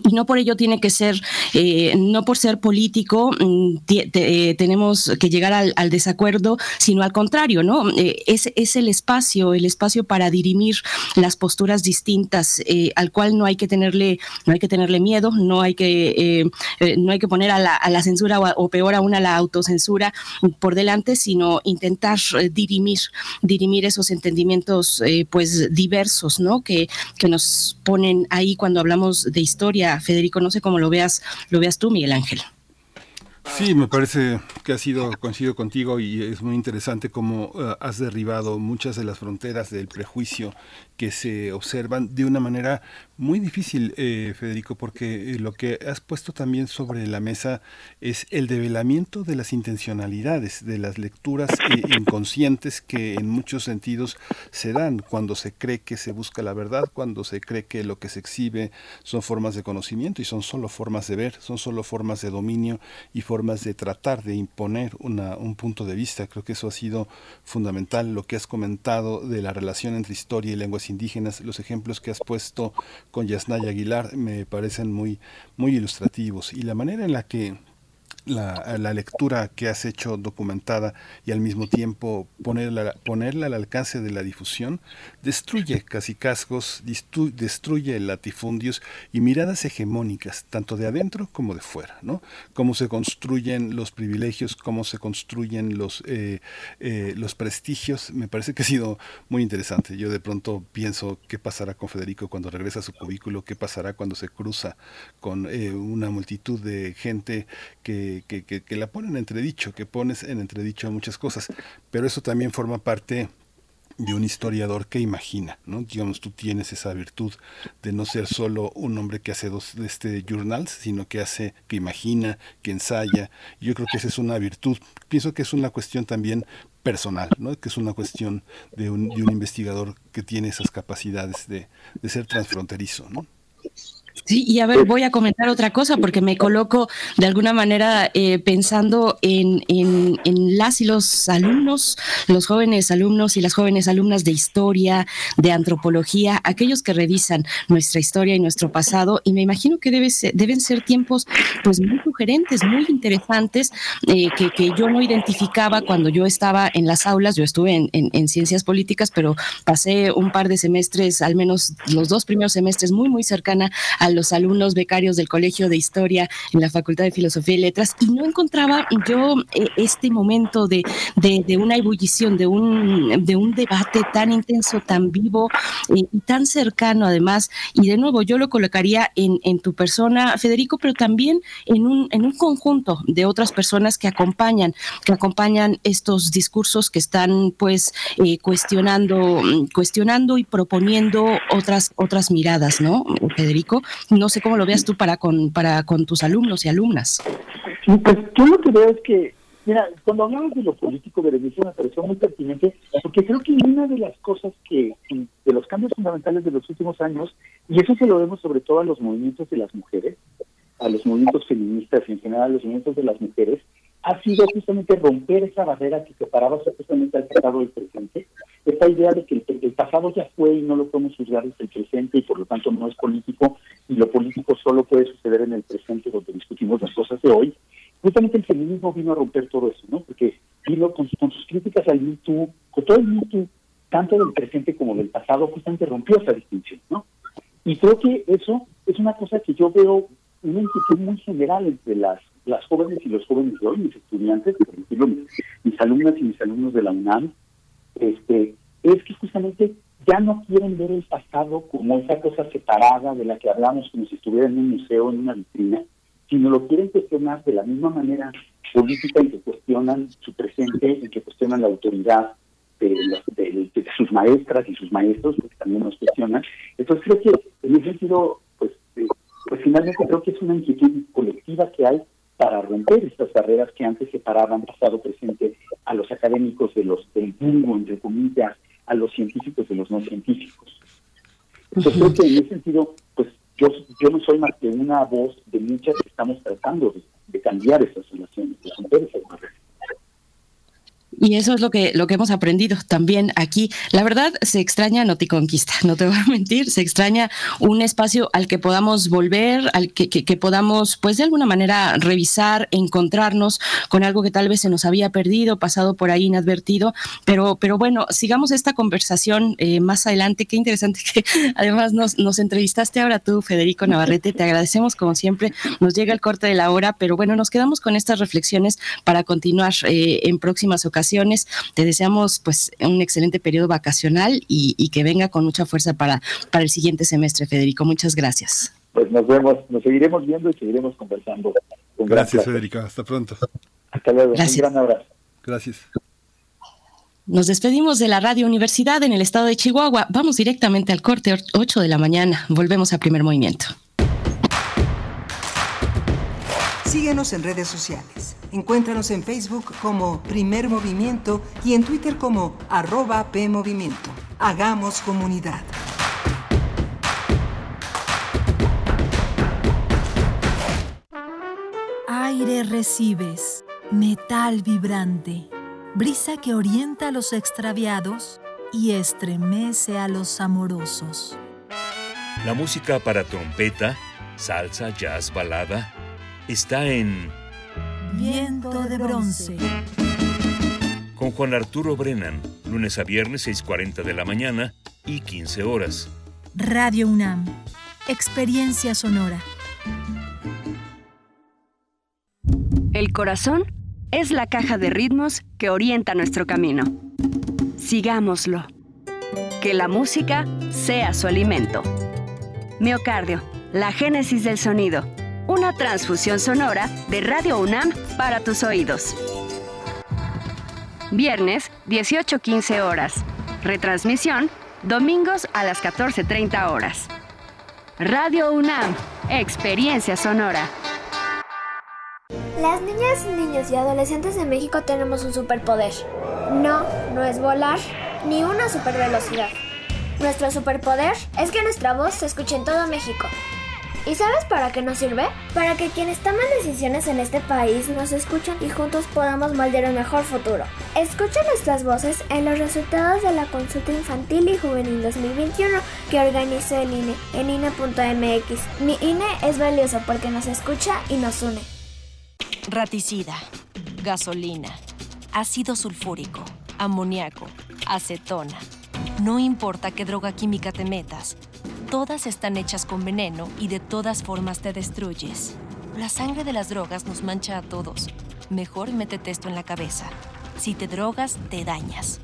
y no por ello tiene que ser, eh, no por ser político, mm, eh, tenemos que llegar al, desacuerdo, sino al contrario, ¿no? Eh, es, el espacio, el espacio para dirimir las posturas distintas, al cual no hay que tenerle, no hay que tenerle miedo, no hay que, no hay que poner a la, censura o, peor aún a la autocensura por delante, sino intentar dirimir, dirimir esos entendimientos, pues diversos, ¿no? Que, que nos ponen ahí cuando hablamos de historia Federico. No sé cómo lo veas, lo veas tú, Miguel Ángel. Sí, me parece que ha sido, coincido contigo y es muy interesante cómo eh, has derribado muchas de las fronteras del prejuicio que se observan de una manera muy difícil, eh, Federico, porque eh, lo que has puesto también sobre la mesa es el develamiento de las intencionalidades, de las lecturas eh, inconscientes que en muchos sentidos se dan cuando se cree que se busca la verdad, cuando se cree que lo que se exhibe son formas de conocimiento y son solo formas de ver, son solo formas de dominio y formas de tratar de imponer una, un punto de vista. Creo que eso ha sido fundamental, lo que has comentado de la relación entre historia y lengua indígenas, los ejemplos que has puesto con Yasnaya Aguilar me parecen muy, muy ilustrativos. Y la manera en la que la, lectura que has hecho documentada y al mismo tiempo ponerla, ponerla al alcance de la difusión, destruye casi cascos, destruye latifundios y miradas hegemónicas, tanto de adentro como de fuera, ¿no? Cómo se construyen los privilegios, cómo se construyen los, eh, eh, los prestigios, me parece que ha sido muy interesante. Yo de pronto pienso qué pasará con Federico cuando regresa a su cubículo, qué pasará cuando se cruza con eh, una multitud de gente que que, la ponen en entredicho, que pones en entredicho muchas cosas, pero eso también forma parte de un historiador que imagina, ¿no? Digamos, tú tienes esa virtud de no ser solo un hombre que hace dos este, journals, sino que hace, que imagina, que ensaya. Yo creo que esa es una virtud. Pienso que es una cuestión también personal, ¿no? Que es una cuestión de un, de un investigador que tiene esas capacidades de, de ser transfronterizo, ¿no? Sí, y a ver, voy a comentar otra cosa porque me coloco de alguna manera eh, pensando en, en, las y los alumnos, los jóvenes alumnos y las jóvenes alumnas de historia, de antropología, aquellos que revisan nuestra historia y nuestro pasado, y me imagino que debe deben ser tiempos pues muy sugerentes, muy interesantes, eh, que, que, yo no identificaba cuando yo estaba en las aulas, yo estuve en, en ciencias políticas, pero pasé un par de semestres, al menos los dos primeros semestres, muy, muy cercana a los alumnos becarios del Colegio de Historia en la Facultad de Filosofía y Letras y no encontraba yo eh, este momento de, de, una ebullición, de un, de un debate tan intenso, tan vivo eh, y tan cercano además. Y de nuevo, yo lo colocaría en, en tu persona, Federico, pero también en un, en un conjunto de otras personas que acompañan, que acompañan estos discursos que están pues eh, cuestionando, cuestionando y proponiendo otras, otras miradas, ¿no, Federico? No sé cómo lo veas tú para con, para con tus alumnos y alumnas. pues yo lo que veo es que, mira, cuando hablamos de lo político, Berenice, me pareció muy pertinente, porque creo que una de las cosas que, de los cambios fundamentales de los últimos años, y eso se lo vemos sobre todo a los movimientos de las mujeres, a los movimientos feministas y en general a los movimientos de las mujeres, ha sido justamente romper esa barrera que separaba supuestamente al pasado del presente, esta idea de que el, pasado ya fue y no lo podemos juzgar desde el presente y por lo tanto no es político y lo político solo puede suceder en el presente donde discutimos las cosas de hoy. Justamente el feminismo vino a romper todo eso, ¿no? Porque vino con, sus críticas al Me con todo el Me tanto del presente como del pasado, justamente rompió esa distinción, ¿no? Y creo que eso es una cosa que yo veo una inquietud muy general entre las las jóvenes y los jóvenes de hoy, mis estudiantes, por ejemplo, mis, alumnas y mis alumnos de la UNAM, este, es que justamente ya no quieren ver el pasado como esa cosa separada de la que hablamos como si estuviera en un museo, en una vitrina, sino lo quieren cuestionar de la misma manera política en que cuestionan su presente, en que cuestionan la autoridad de, sus maestras y sus maestros, porque también nos cuestionan. Entonces creo que en ese sentido, pues, finalmente creo que es una inquietud colectiva que hay para romper estas barreras que antes separaban pasado presente a los académicos de los del mundo, entre comillas, a los científicos de los no científicos. Entonces creo que en ese sentido, pues yo, yo no soy más que una voz de muchas que estamos tratando de, de cambiar esas relaciones, de romper esas barreras. Y eso es lo que, lo que hemos aprendido también aquí. La verdad, se extraña Noticonquista, no te voy a mentir, se extraña un espacio al que podamos volver, al que, que, podamos, pues de alguna manera, revisar, encontrarnos con algo que tal vez se nos había perdido, pasado por ahí inadvertido. Pero, pero bueno, sigamos esta conversación eh, más adelante. Qué interesante que además nos, nos entrevistaste ahora tú, Federico Navarrete. Te agradecemos como siempre. Nos llega el corte de la hora, pero bueno, nos quedamos con estas reflexiones para continuar eh, en próximas ocasiones te deseamos pues un excelente periodo vacacional y, que venga con mucha fuerza para, para el siguiente semestre, Federico. Muchas gracias. Pues nos vemos, nos seguiremos viendo y seguiremos conversando. gracias, Federico. Hasta pronto. Hasta luego. Un gran abrazo. Gracias. Nos despedimos de la Radio Universidad en el estado de Chihuahua. Vamos directamente al corte 8 de la mañana. Volvemos a primer movimiento. Síguenos en redes sociales. Encuéntranos en Facebook como Primer Movimiento y en Twitter como arroba PMovimiento. Hagamos comunidad. Aire recibes, metal vibrante, brisa que orienta a los extraviados y estremece a los amorosos. La música para trompeta, salsa, jazz, balada, está en Viento de bronce. Con Juan Arturo Brennan, lunes a viernes 6.40 de la mañana y 15 horas. Radio UNAM, experiencia sonora. El corazón es la caja de ritmos que orienta nuestro camino. Sigámoslo. Que la música sea su alimento. Miocardio, la génesis del sonido una transfusión sonora de Radio UNAM para tus oídos. Viernes, 18.15 horas. Retransmisión, domingos a las 14.30 horas. Radio UNAM, experiencia sonora. Las niñas, niños y adolescentes de México tenemos un superpoder. No, no es volar, ni una supervelocidad. Nuestro superpoder es que nuestra voz se escuche en todo México. ¿Y sabes para qué nos sirve? Para que quienes toman decisiones en este país nos escuchen y juntos podamos moldear un mejor futuro. Escucha nuestras voces en los resultados de la consulta infantil y juvenil 2021 que organizó el INE en INE.mx. Mi INE es valioso porque nos escucha y nos une. Raticida, gasolina, ácido sulfúrico, amoníaco, acetona. No importa qué droga química te metas, todas están hechas con veneno y de todas formas te destruyes. La sangre de las drogas nos mancha a todos. Mejor métete esto en la cabeza. Si te drogas, te dañas.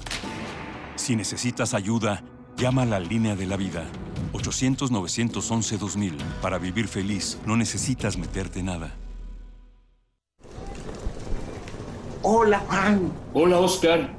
Si necesitas ayuda, llama a la línea de la vida. 800-911-2000. Para vivir feliz, no necesitas meterte nada. Hola, Juan. Hola, Oscar.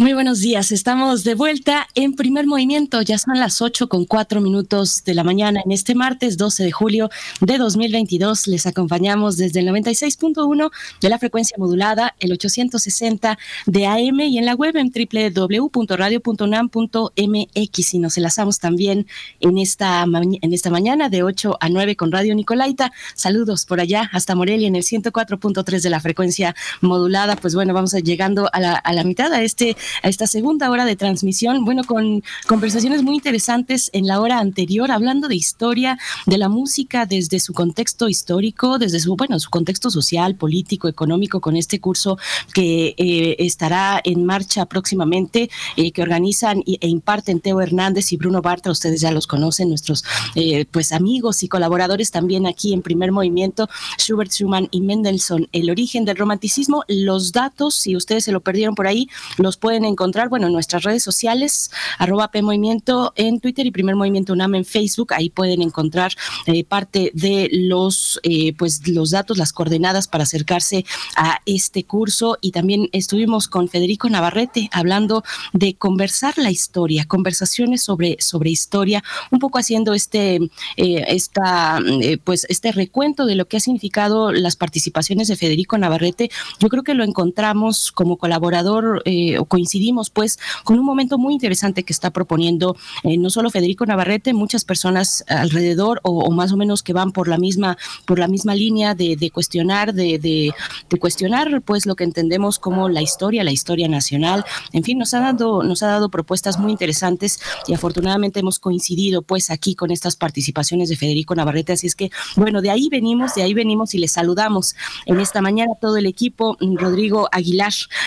Muy buenos días, estamos de vuelta en primer movimiento, ya son las 8 con 4 minutos de la mañana en este martes 12 de julio de 2022. Les acompañamos desde el 96.1 de la frecuencia modulada, el 860 de AM y en la web en www.radio.unam.mx y nos enlazamos también en esta, en esta mañana de 8 a 9 con Radio Nicolaita. Saludos por allá hasta Morelia en el 104.3 de la frecuencia modulada. Pues bueno, vamos llegando a la, a la mitad a este a esta segunda hora de transmisión, bueno, con conversaciones muy interesantes en la hora anterior, hablando de historia, de la música desde su contexto histórico, desde su, bueno, su contexto social, político, económico, con este curso que eh, estará en marcha próximamente, eh, que organizan e imparten Teo Hernández y Bruno Bartra, ustedes ya los conocen, nuestros eh, pues amigos y colaboradores también aquí en Primer Movimiento, Schubert, Schumann y Mendelssohn, el origen del romanticismo, los datos, si ustedes se lo perdieron por ahí, los pueden encontrar, bueno, en nuestras redes sociales, arroba P Movimiento en Twitter y Primer Movimiento UNAM en Facebook. Ahí pueden encontrar eh, parte de los, eh, pues, los datos, las coordenadas para acercarse a este curso. Y también estuvimos con Federico Navarrete hablando de conversar la historia, conversaciones sobre, sobre historia, un poco haciendo este, eh, esta, pues, este recuento de lo que ha significado las participaciones de Federico Navarrete. Yo creo que lo encontramos como colaborador o coincidimos pues con un momento muy interesante que está proponiendo eh, no solo Federico Navarrete, muchas personas alrededor o, más o menos que van por la misma, por la misma línea de, cuestionar, de, de, cuestionar pues lo que entendemos como la historia, la historia nacional. En fin, nos ha dado, nos ha dado propuestas muy interesantes y afortunadamente hemos coincidido pues aquí con estas participaciones de Federico Navarrete. Así es que, bueno, de ahí venimos, de ahí venimos y les saludamos en esta mañana todo el equipo, Rodrigo Aguilar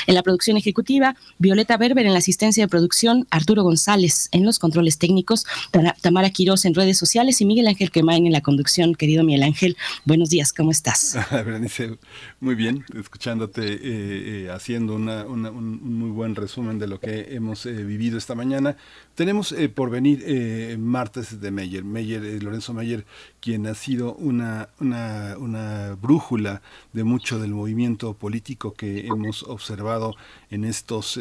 en la producción ejecutiva, Violeta Berber en la asistencia de producción, Arturo González en los controles técnicos, Tamara Quiroz en redes sociales y Miguel Ángel Quemain en la conducción. Querido Miguel Ángel, buenos días, ¿cómo estás? muy bien, escuchándote, eh, eh, haciendo un, muy buen resumen de lo que hemos eh, vivido esta mañana. Tenemos por venir martes de Meyer, Meyer Lorenzo Meyer, quien ha sido una, una, una brújula de mucho del movimiento político que hemos observado en estos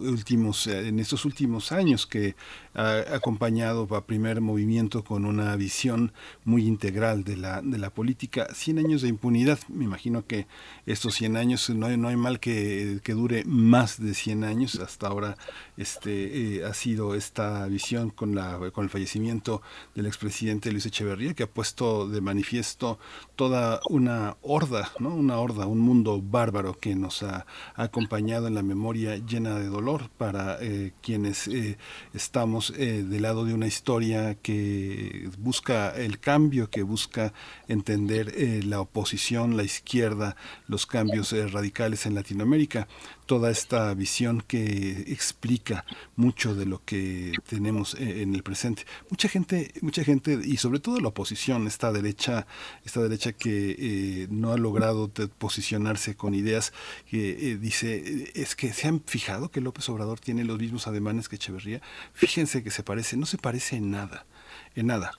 últimos eh, en estos últimos años que ha acompañado a primer movimiento con una visión muy integral de la de la política. 100 años de impunidad me imagino que estos 100 años no hay, no hay mal que, que, dure más de 100 años. Hasta ahora este eh, ha sido esta visión con la con el fallecimiento del expresidente Luis Echeverría que ha puesto de manifiesto toda una horda no una horda un mundo bárbaro que nos ha acompañado en la memoria llena de dolor para eh, quienes eh, estamos eh, del lado de una historia que busca el cambio, que busca entender eh, la oposición, la izquierda, los cambios eh, radicales en Latinoamérica toda esta visión que explica mucho de lo que tenemos eh, en el presente. Mucha gente, mucha gente y sobre todo la oposición, esta derecha, esta derecha que eh, no ha logrado posicionarse con ideas que eh, dice es que se han fijado que López Obrador tiene los mismos ademanes que Echeverría. Fíjense que se parece, no se parece en nada, en nada.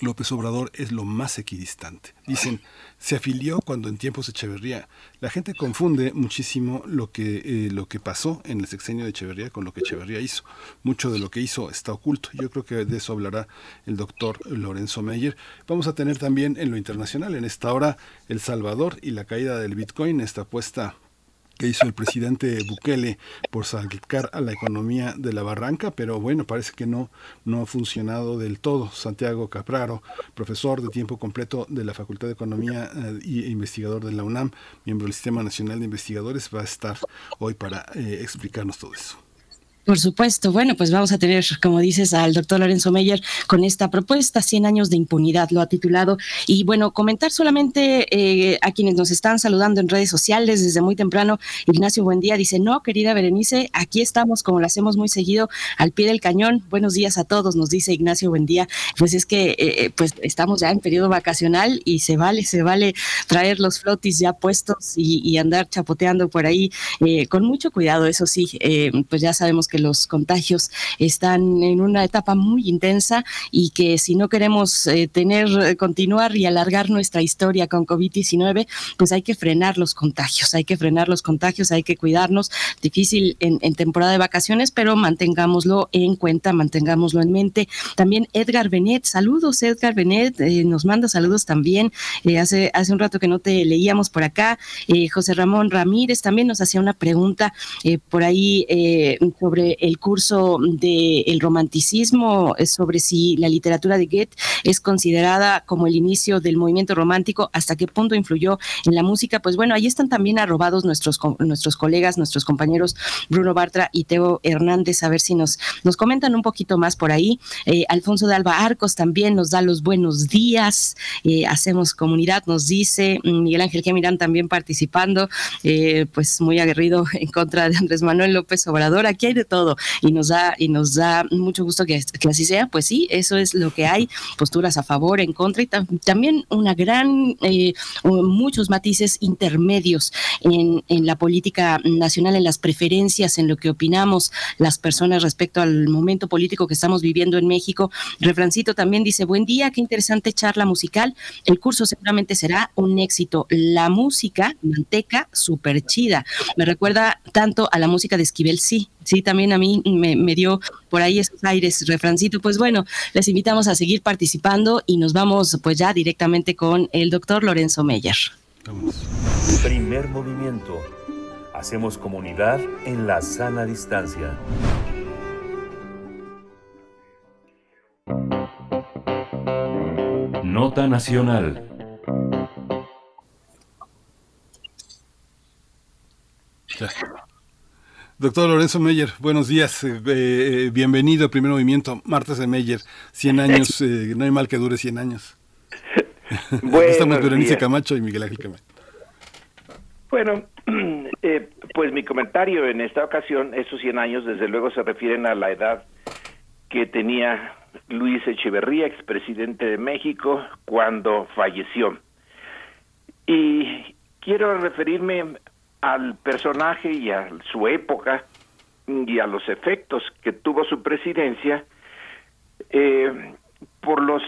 López Obrador es lo más equidistante. Dicen, se afilió cuando en tiempos Echeverría. La gente confunde muchísimo lo que, eh, lo que pasó en el sexenio de Echeverría con lo que Echeverría hizo. Mucho de lo que hizo está oculto. Yo creo que de eso hablará el doctor Lorenzo Meyer. Vamos a tener también en lo internacional, en esta hora, El Salvador y la caída del Bitcoin, esta apuesta que hizo el presidente Bukele por sacar a la economía de la barranca, pero bueno, parece que no, no ha funcionado del todo. Santiago Capraro, profesor de tiempo completo de la Facultad de Economía e investigador de la UNAM, miembro del Sistema Nacional de Investigadores, va a estar hoy para eh, explicarnos todo eso. Por supuesto. Bueno, pues vamos a tener, como dices, al doctor Lorenzo Meyer con esta propuesta, 100 años de impunidad, lo ha titulado. Y bueno, comentar solamente eh, a quienes nos están saludando en redes sociales desde muy temprano. Ignacio Buen día dice, no, querida Berenice, aquí estamos, como lo hacemos muy seguido, al pie del cañón. Buenos días a todos, nos dice Ignacio Buen día. Pues es que eh, eh, pues estamos ya en periodo vacacional y se vale, se vale traer los flotis ya puestos y, y andar chapoteando por ahí con mucho cuidado, eso sí, pues ya sabemos que los contagios están en una etapa muy intensa y que si no queremos eh, tener, eh, continuar y alargar nuestra historia con COVID-19, pues hay que frenar los contagios, hay que frenar los contagios, hay que cuidarnos. Difícil en, temporada de vacaciones, pero mantengámoslo en cuenta, mantengámoslo en mente. También Edgar Benet, saludos Edgar Benet, eh, nos manda saludos también. hace, hace un rato que no te leíamos por acá. José Ramón Ramírez también nos hacía una pregunta por ahí sobre el curso del el romanticismo, sobre si la literatura de Goethe es considerada como el inicio del movimiento romántico, hasta qué punto influyó en la música. Pues bueno, ahí están también arrobados nuestros, nuestros colegas, nuestros compañeros Bruno Bartra y Teo Hernández, a ver si nos, nos comentan un poquito más por ahí. Eh, Alfonso de Alba Arcos también nos da los buenos días, eh, hacemos comunidad, nos dice Miguel Ángel Gemirán también participando, eh, pues muy aguerrido en contra de Andrés Manuel López Obrador. Aquí hay de todo y nos da y nos da mucho gusto que, así sea, pues sí, eso es lo que hay, posturas a favor, en contra y también una gran, eh, muchos matices intermedios en, en la política nacional, en las preferencias, en lo que opinamos las personas respecto al momento político que estamos viviendo en México. Refrancito también dice, buen día, qué interesante charla musical. El curso seguramente será un éxito. La música, manteca, súper chida. Me recuerda tanto a la música de Esquivel, sí, sí, también a mí me, dio por ahí esos aires, refrancito. Pues bueno, les invitamos a seguir participando y nos vamos pues ya directamente con el doctor Lorenzo Meyer. Primer movimiento. Hacemos comunidad en la sana distancia. Nota Nacional. Doctor Lorenzo Meyer, buenos días, eh, eh, bienvenido a Primer Movimiento, Martes de Meyer, 100 años, eh, no hay mal que dure 100 años. Estamos Berenice Camacho y Miguel Ángel Camacho. Bueno, pues mi comentario en esta ocasión, esos 100 años desde luego se refieren a la edad que tenía Luis Echeverría, expresidente de México, cuando falleció. Y quiero referirme al personaje y a su época y a los efectos que tuvo su presidencia eh, por los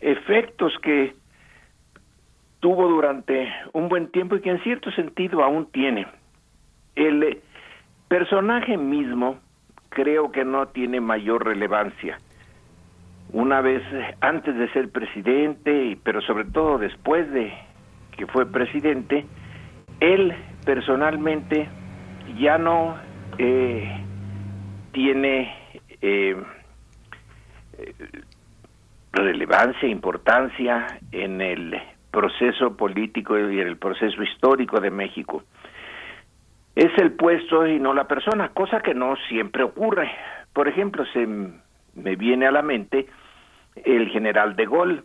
efectos que tuvo durante un buen tiempo y que en cierto sentido aún tiene. El personaje mismo creo que no tiene mayor relevancia. Una vez antes de ser presidente, pero sobre todo después de que fue presidente, él personalmente ya no eh, tiene eh, relevancia, importancia en el proceso político y en el proceso histórico de México. Es el puesto y no la persona, cosa que no siempre ocurre. Por ejemplo, se me viene a la mente el general de Gaulle.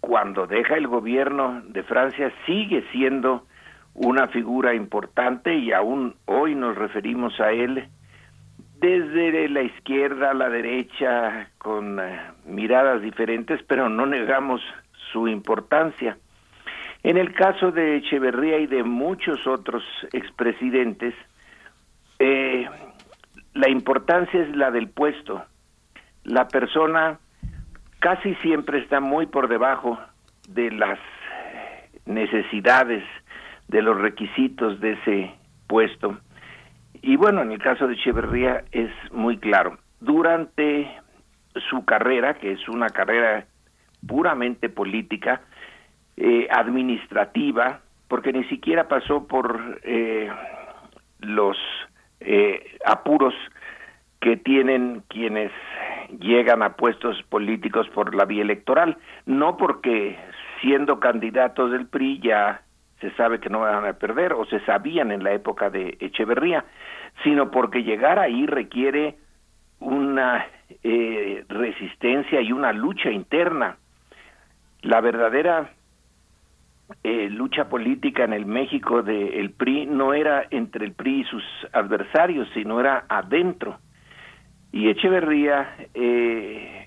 Cuando deja el gobierno de Francia sigue siendo una figura importante y aún hoy nos referimos a él desde la izquierda a la derecha con eh, miradas diferentes, pero no negamos su importancia. En el caso de Echeverría y de muchos otros expresidentes, eh, la importancia es la del puesto. La persona casi siempre está muy por debajo de las necesidades, de los requisitos de ese puesto. Y bueno, en el caso de Echeverría es muy claro. Durante su carrera, que es una carrera puramente política, eh, administrativa, porque ni siquiera pasó por eh, los eh, apuros que tienen quienes llegan a puestos políticos por la vía electoral, no porque siendo candidatos del PRI ya se sabe que no van a perder o se sabían en la época de Echeverría, sino porque llegar ahí requiere una eh, resistencia y una lucha interna. La verdadera eh, lucha política en el México del PRI no era entre el PRI y sus adversarios, sino era adentro. Y Echeverría eh,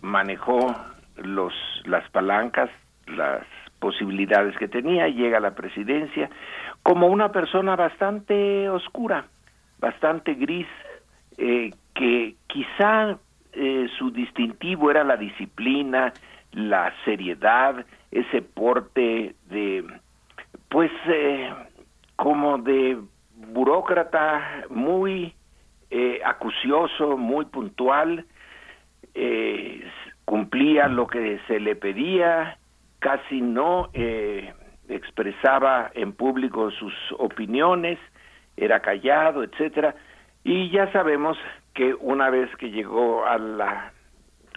manejó los, las palancas, las posibilidades que tenía, llega a la presidencia como una persona bastante oscura, bastante gris, eh, que quizá eh, su distintivo era la disciplina, la seriedad, ese porte de, pues, eh, como de burócrata muy eh, acucioso, muy puntual, eh, cumplía lo que se le pedía, casi no eh, expresaba en público sus opiniones, era callado, etcétera, y ya sabemos que una vez que llegó a la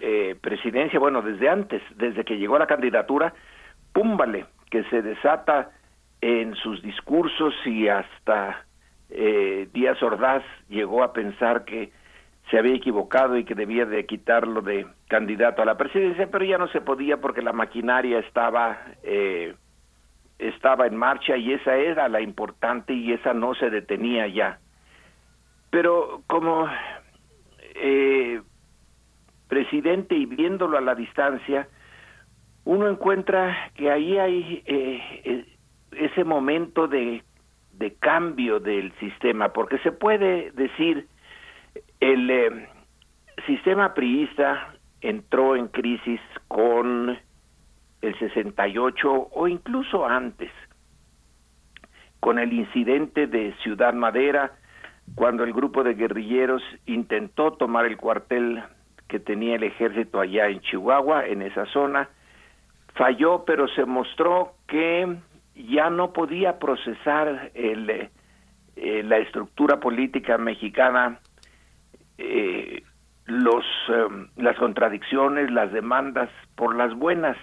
eh, presidencia, bueno, desde antes, desde que llegó a la candidatura, púmbale, que se desata en sus discursos y hasta eh, Díaz Ordaz llegó a pensar que se había equivocado y que debía de quitarlo de candidato a la presidencia, pero ya no se podía porque la maquinaria estaba eh, estaba en marcha y esa era la importante y esa no se detenía ya. Pero como eh, presidente y viéndolo a la distancia, uno encuentra que ahí hay eh, eh, ese momento de, de, cambio del sistema, porque se puede decir el eh, sistema priista entró en crisis con el 68 o incluso antes, con el incidente de Ciudad Madera, cuando el grupo de guerrilleros intentó tomar el cuartel que tenía el ejército allá en Chihuahua, en esa zona, falló, pero se mostró que ya no podía procesar el, eh, la estructura política mexicana eh, los eh, las contradicciones, las demandas por las buenas,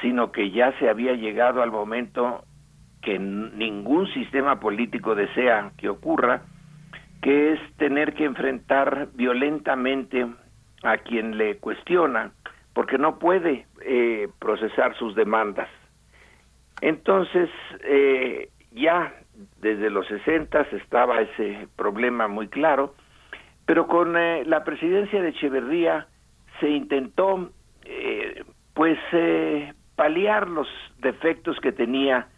sino que ya se había llegado al momento que ningún sistema político desea que ocurra, que es tener que enfrentar violentamente a quien le cuestiona, porque no puede eh, procesar sus demandas. Entonces, eh, ya desde los 60 estaba ese problema muy claro, pero con eh, la presidencia de Echeverría se intentó, eh, pues, eh, paliar los defectos que tenía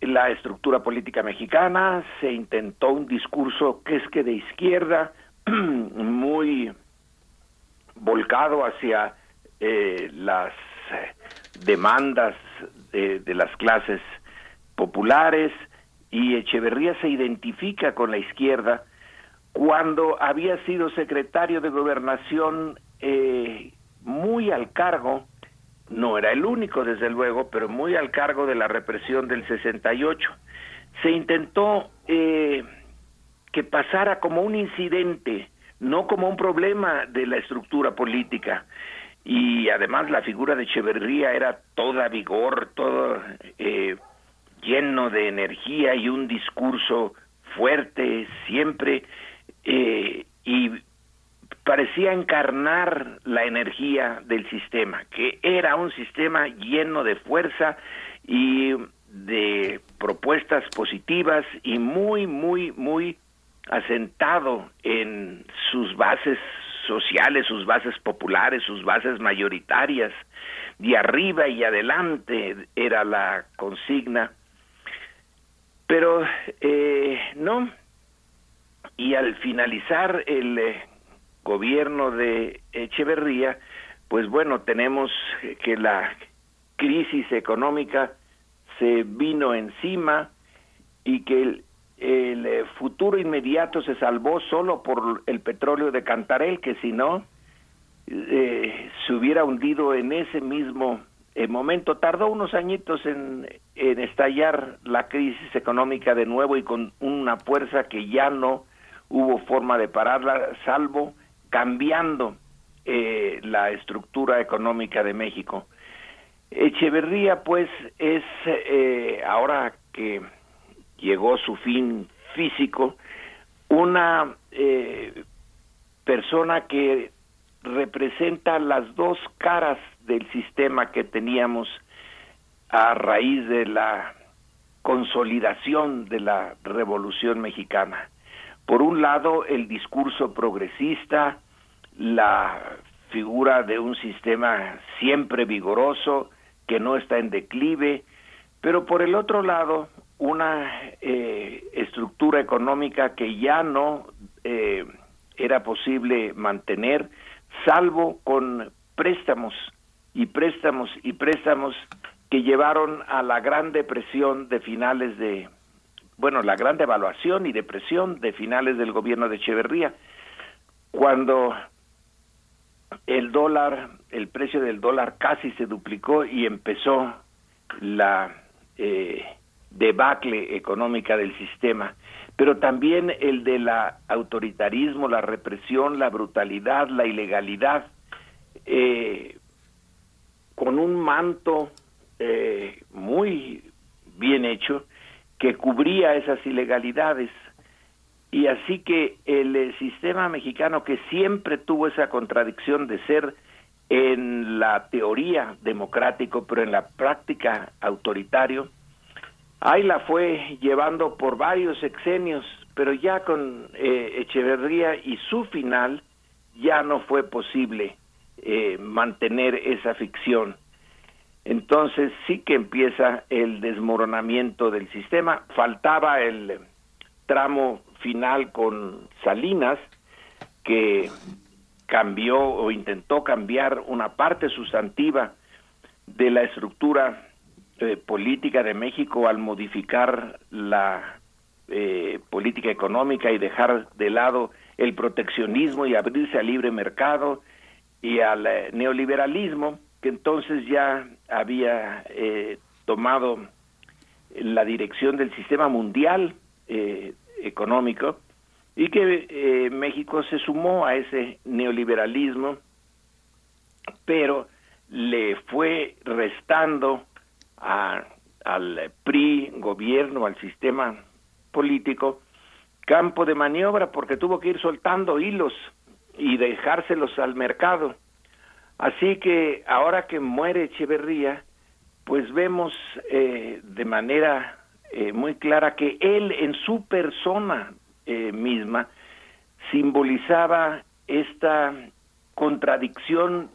la estructura política mexicana, se intentó un discurso que es que de izquierda, muy volcado hacia eh, las demandas de, de, las clases populares. Y Echeverría se identifica con la izquierda cuando había sido secretario de gobernación eh, muy al cargo, no era el único desde luego, pero muy al cargo de la represión del 68. Se intentó eh, que pasara como un incidente no como un problema de la estructura política. Y además la figura de Echeverría era toda vigor, todo eh, lleno de energía y un discurso fuerte siempre. Eh, y parecía encarnar la energía del sistema, que era un sistema lleno de fuerza y de propuestas positivas y muy, muy, muy asentado en sus bases sociales, sus bases populares, sus bases mayoritarias, de arriba y adelante era la consigna. Pero eh, no, y al finalizar el eh, gobierno de Echeverría, pues bueno, tenemos que la crisis económica se vino encima y que el, eh, futuro inmediato se salvó solo por el petróleo de Cantarel, que si no, eh, se hubiera hundido en ese mismo eh, momento. Tardó unos añitos en, en estallar la crisis económica de nuevo y con una fuerza que ya no hubo forma de pararla, salvo cambiando eh, la estructura económica de México. Echeverría, pues, es eh, ahora que llegó su fin físico, una eh, persona que representa las dos caras del sistema que teníamos a raíz de la consolidación de la Revolución Mexicana. Por un lado, el discurso progresista, la figura de un sistema siempre vigoroso, que no está en declive, pero por el otro lado, una eh, estructura económica que ya no eh, era posible mantener, salvo con préstamos y préstamos y préstamos que llevaron a la gran depresión de finales de, bueno, la gran devaluación y depresión de finales del gobierno de Echeverría, cuando el dólar, el precio del dólar casi se duplicó y empezó la eh, debacle económica del sistema, pero también el de la autoritarismo, la represión, la brutalidad, la ilegalidad, eh, con un manto eh, muy bien hecho que cubría esas ilegalidades. Y así que el eh, sistema mexicano que siempre tuvo esa contradicción de ser en la teoría democrático, pero en la práctica autoritario, ahí la fue llevando por varios sexenios, pero ya con eh, Echeverría y su final ya no fue posible eh, mantener esa ficción. Entonces sí que empieza el desmoronamiento del sistema. Faltaba el tramo final con Salinas, que cambió o intentó cambiar una parte sustantiva de la estructura eh, política de México al modificar la eh, política económica y dejar de lado el proteccionismo y abrirse al libre mercado y al eh, neoliberalismo que entonces ya había eh, tomado la dirección del sistema mundial eh, económico y que eh, México se sumó a ese neoliberalismo, pero le fue restando al PRI, gobierno, al sistema político, campo de maniobra porque tuvo que ir soltando hilos y dejárselos al mercado. Así que ahora que muere Echeverría, pues vemos eh, de manera eh, muy clara que él en su persona eh, misma simbolizaba esta contradicción,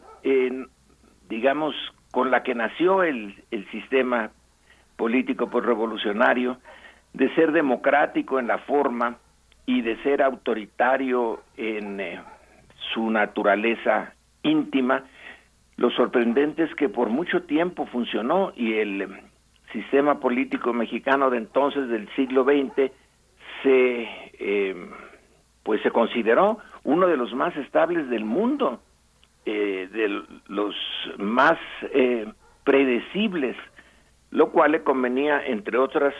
digamos, con la que nació el, el sistema político por revolucionario, de ser democrático en la forma y de ser autoritario en su naturaleza íntima. Lo sorprendente es que por mucho tiempo funcionó y el sistema político mexicano de entonces del siglo XX se eh, pues se consideró uno de los más estables del mundo, eh, de los más eh, predecibles, lo cual le convenía, entre otras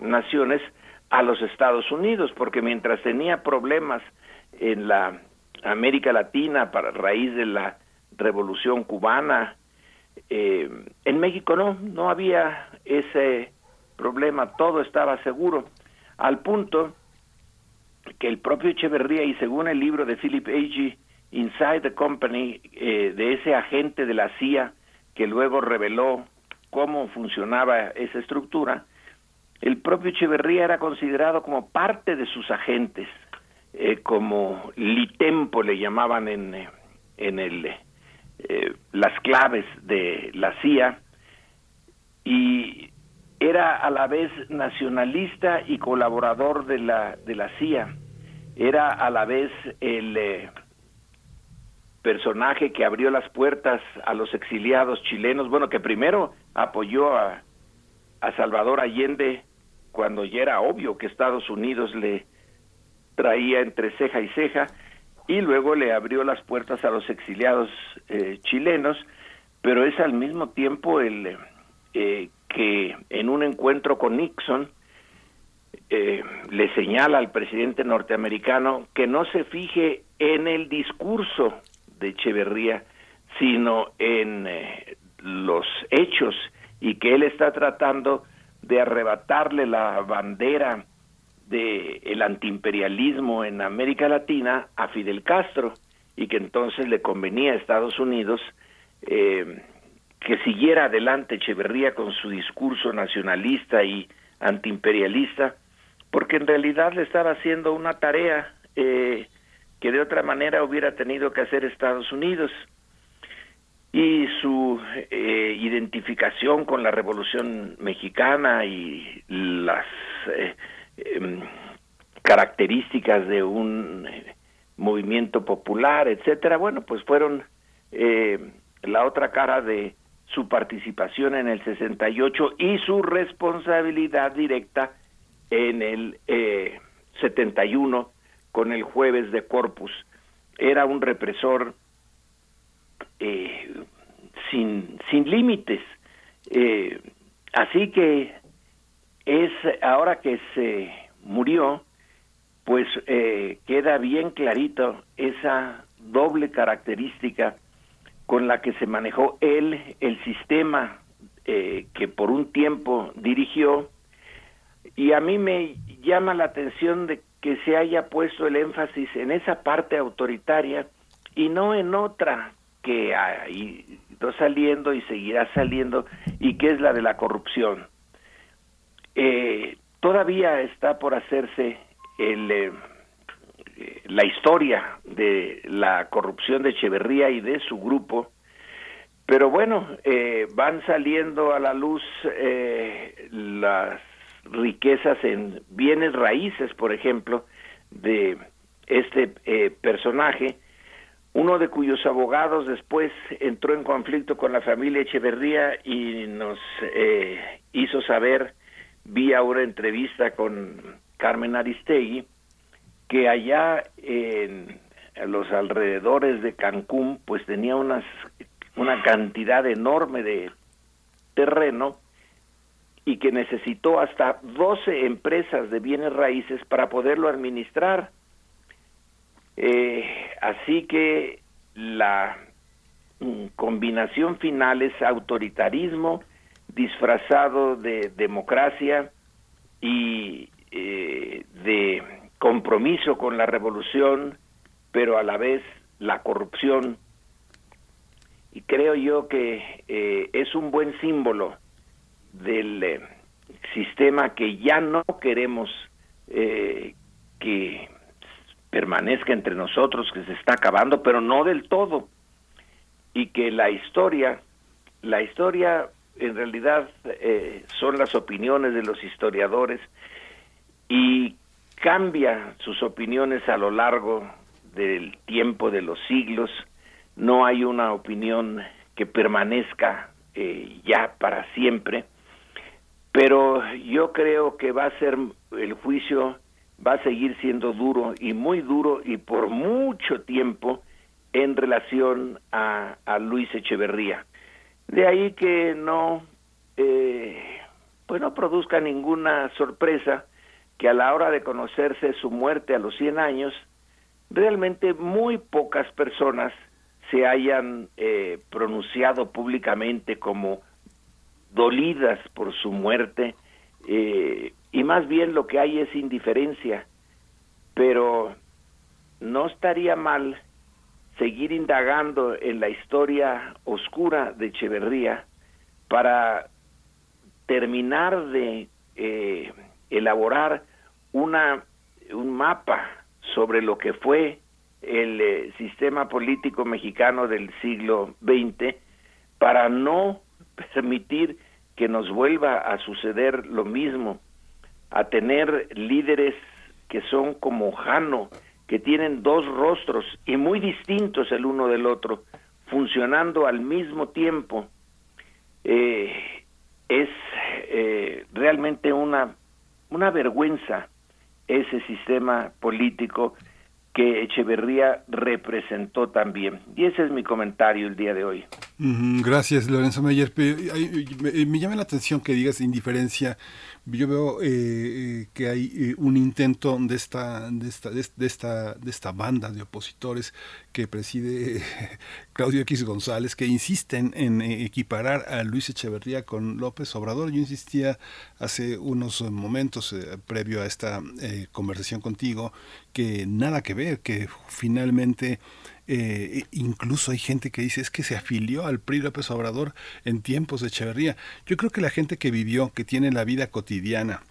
naciones, a los Estados Unidos, porque mientras tenía problemas en la América Latina para raíz de la Revolución Cubana, eh, en México no, no había ese problema, todo estaba seguro, al punto que el propio Echeverría y según el libro de Philip Agee, Inside the Company, eh, de ese agente de la CIA que luego reveló cómo funcionaba esa estructura, el propio Echeverría era considerado como parte de sus agentes, eh, como litempo le llamaban en, en el, eh, las claves de la CIA, y era a la vez nacionalista y colaborador de la, de la CIA, era a la vez el eh, personaje que abrió las puertas a los exiliados chilenos, bueno, que primero apoyó a, a Salvador Allende cuando ya era obvio que Estados Unidos le traía entre ceja y ceja, y luego le abrió las puertas a los exiliados eh, chilenos, pero es al mismo tiempo el eh, que en un encuentro con Nixon eh, le señala al presidente norteamericano que no se fije en el discurso de Echeverría, sino en eh, los hechos y que él está tratando de arrebatarle la bandera del el antiimperialismo en América Latina a Fidel Castro y que entonces le convenía a Estados Unidos eh, que siguiera adelante Echeverría con su discurso nacionalista y antiimperialista, porque en realidad le estaba haciendo una tarea eh, que de otra manera hubiera tenido que hacer Estados Unidos. Y su eh, identificación con la Revolución Mexicana y las eh, em, características de un movimiento popular, etcétera, bueno, pues fueron la otra cara de su participación en el 68 y su responsabilidad directa en el eh, 71 con el jueves de Corpus. Era un represor eh, sin, sin límites. Eh, así que es ahora que se murió, pues eh, queda bien clarito esa doble característica con la que se manejó él el sistema eh, que por un tiempo dirigió y a mí me llama la atención de que se haya puesto el énfasis en esa parte autoritaria y no en otra que ha ido saliendo y seguirá saliendo y que es la de la corrupción. Eh, todavía está por hacerse el, eh, la historia de la corrupción de Echeverría y de su grupo, pero bueno, eh, van saliendo a la luz eh, las riquezas en bienes raíces, por ejemplo, de este eh, personaje, uno de cuyos abogados después entró en conflicto con la familia Echeverría y nos hizo saber vía una entrevista con Carmen Aristegui que allá en los alrededores de Cancún pues tenía unas una cantidad enorme de terreno y que necesitó hasta 12 empresas de bienes raíces para poderlo administrar. Eh, así que la mm, combinación final es autoritarismo disfrazado de democracia y eh, de compromiso con la revolución, pero a la vez la corrupción. Y creo yo que eh, es un buen símbolo del eh, sistema que ya no queremos que permanezca entre nosotros, que se está acabando, pero no del todo. Y que la historia, la historia en realidad son las opiniones de los historiadores y cambia sus opiniones a lo largo del tiempo de los siglos, no hay una opinión que permanezca eh, ya para siempre, pero yo creo que va a ser el juicio va a seguir siendo duro y muy duro y por mucho tiempo en relación a Luis Echeverría. De ahí que no, eh, pues no produzca ninguna sorpresa que a la hora de conocerse su muerte a los 100 años, realmente muy pocas personas se hayan eh, pronunciado públicamente como dolidas por su muerte eh, y más bien lo que hay es indiferencia. pero no estaría mal seguir indagando en la historia oscura de Echeverría para terminar de eh, elaborar una un mapa sobre lo que fue el eh, sistema político mexicano del siglo XX para no permitir que nos vuelva a suceder lo mismo, a tener líderes que son como Jano, que tienen dos rostros y muy distintos el uno del otro, funcionando al mismo tiempo, eh, es eh, realmente una, una vergüenza ese sistema político que Echeverría representó también. Y ese es mi comentario el día de hoy. Gracias, Lorenzo Meyer. Me llama la atención que digas indiferencia yo veo eh, eh, que hay eh, un intento de esta, de esta, de, esta, de esta banda de opositores que preside Claudio X González, que insisten en equiparar a Luis Echeverría con López Obrador. Yo insistía hace unos momentos, previo a esta conversación contigo, que nada que ver, que finalmente eh, incluso hay gente que dice es que se afilió al PRI López Obrador en tiempos de Echeverría. Yo creo que la gente que vivió, que tiene la vida cotidiana,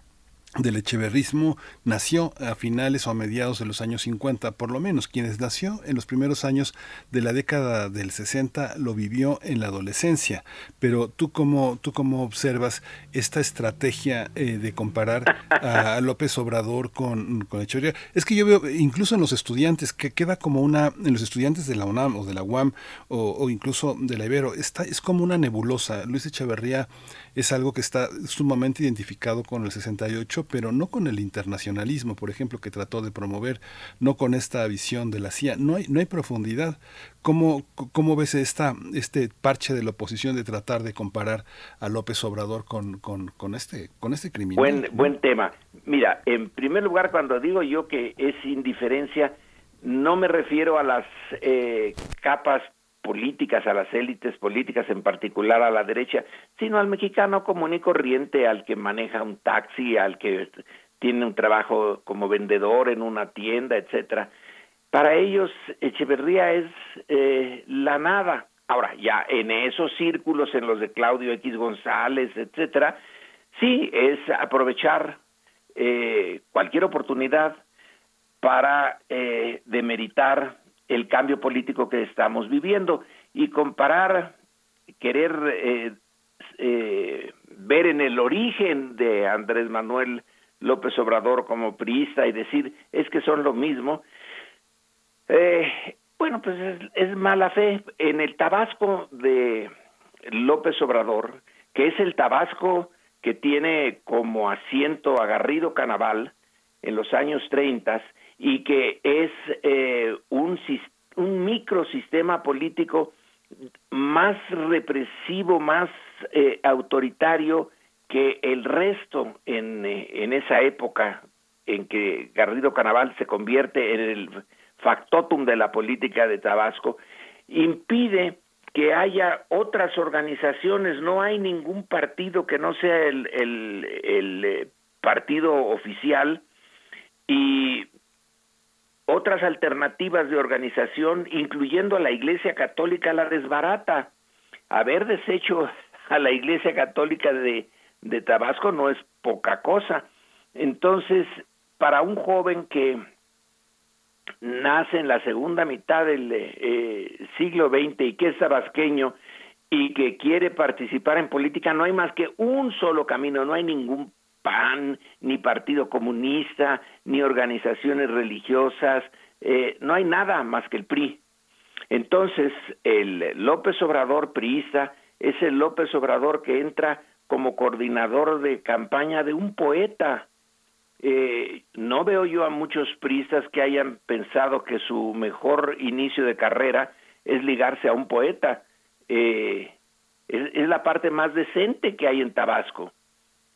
del echeverrismo nació a finales o a mediados de los años 50, por lo menos quienes nació en los primeros años de la década del 60 lo vivió en la adolescencia. Pero tú cómo, tú cómo observas esta estrategia eh, de comparar a López Obrador con, con Echeverría. Es que yo veo incluso en los estudiantes que queda como una, en los estudiantes de la UNAM o de la UAM o, o incluso de la Ibero, está, es como una nebulosa. Luis Echeverría es algo que está sumamente identificado con el 68, pero no con el internacionalismo, por ejemplo, que trató de promover, no con esta visión de la CIA. No hay, no hay profundidad. ¿Cómo, cómo ves esta, este parche de la oposición de tratar de comparar a López Obrador con, con, con este, con este criminal? Buen, buen tema. Mira, en primer lugar, cuando digo yo que es indiferencia, no me refiero a las eh, capas políticas, a las élites políticas, en particular a la derecha, sino al mexicano común y corriente, al que maneja un taxi, al que tiene un trabajo como vendedor en una tienda, etcétera. Para ellos, Echeverría es eh, la nada. Ahora, ya en esos círculos, en los de Claudio X González, etcétera, sí es aprovechar eh, cualquier oportunidad para eh, demeritar el cambio político que estamos viviendo y comparar, querer eh, eh, ver en el origen de Andrés Manuel López Obrador como priista y decir es que son lo mismo, eh, bueno, pues es, mala fe. En el Tabasco de López Obrador, que es el Tabasco que tiene como asiento agarrido Canaval en los años 30, y que es eh, un, un microsistema político más represivo, más eh, autoritario que el resto en, eh, en esa época en que Garrido Canaval se convierte en el factotum de la política de Tabasco, impide que haya otras organizaciones, no hay ningún partido que no sea el, el, el partido oficial y otras alternativas de organización, incluyendo a la Iglesia Católica, la desbarata. Haber deshecho a la Iglesia Católica de, de Tabasco no es poca cosa. Entonces, para un joven que nace en la segunda mitad del eh, siglo XX y que es tabasqueño y que quiere participar en política, no hay más que un solo camino, no hay ningún PAN, ni Partido Comunista, ni organizaciones religiosas, eh, no hay nada más que el PRI. Entonces, el López Obrador priista es el López Obrador que entra como coordinador de campaña de un poeta. Eh, no veo yo a muchos priistas que hayan pensado que su mejor inicio de carrera es ligarse a un poeta. Eh, es la parte más decente que hay en Tabasco.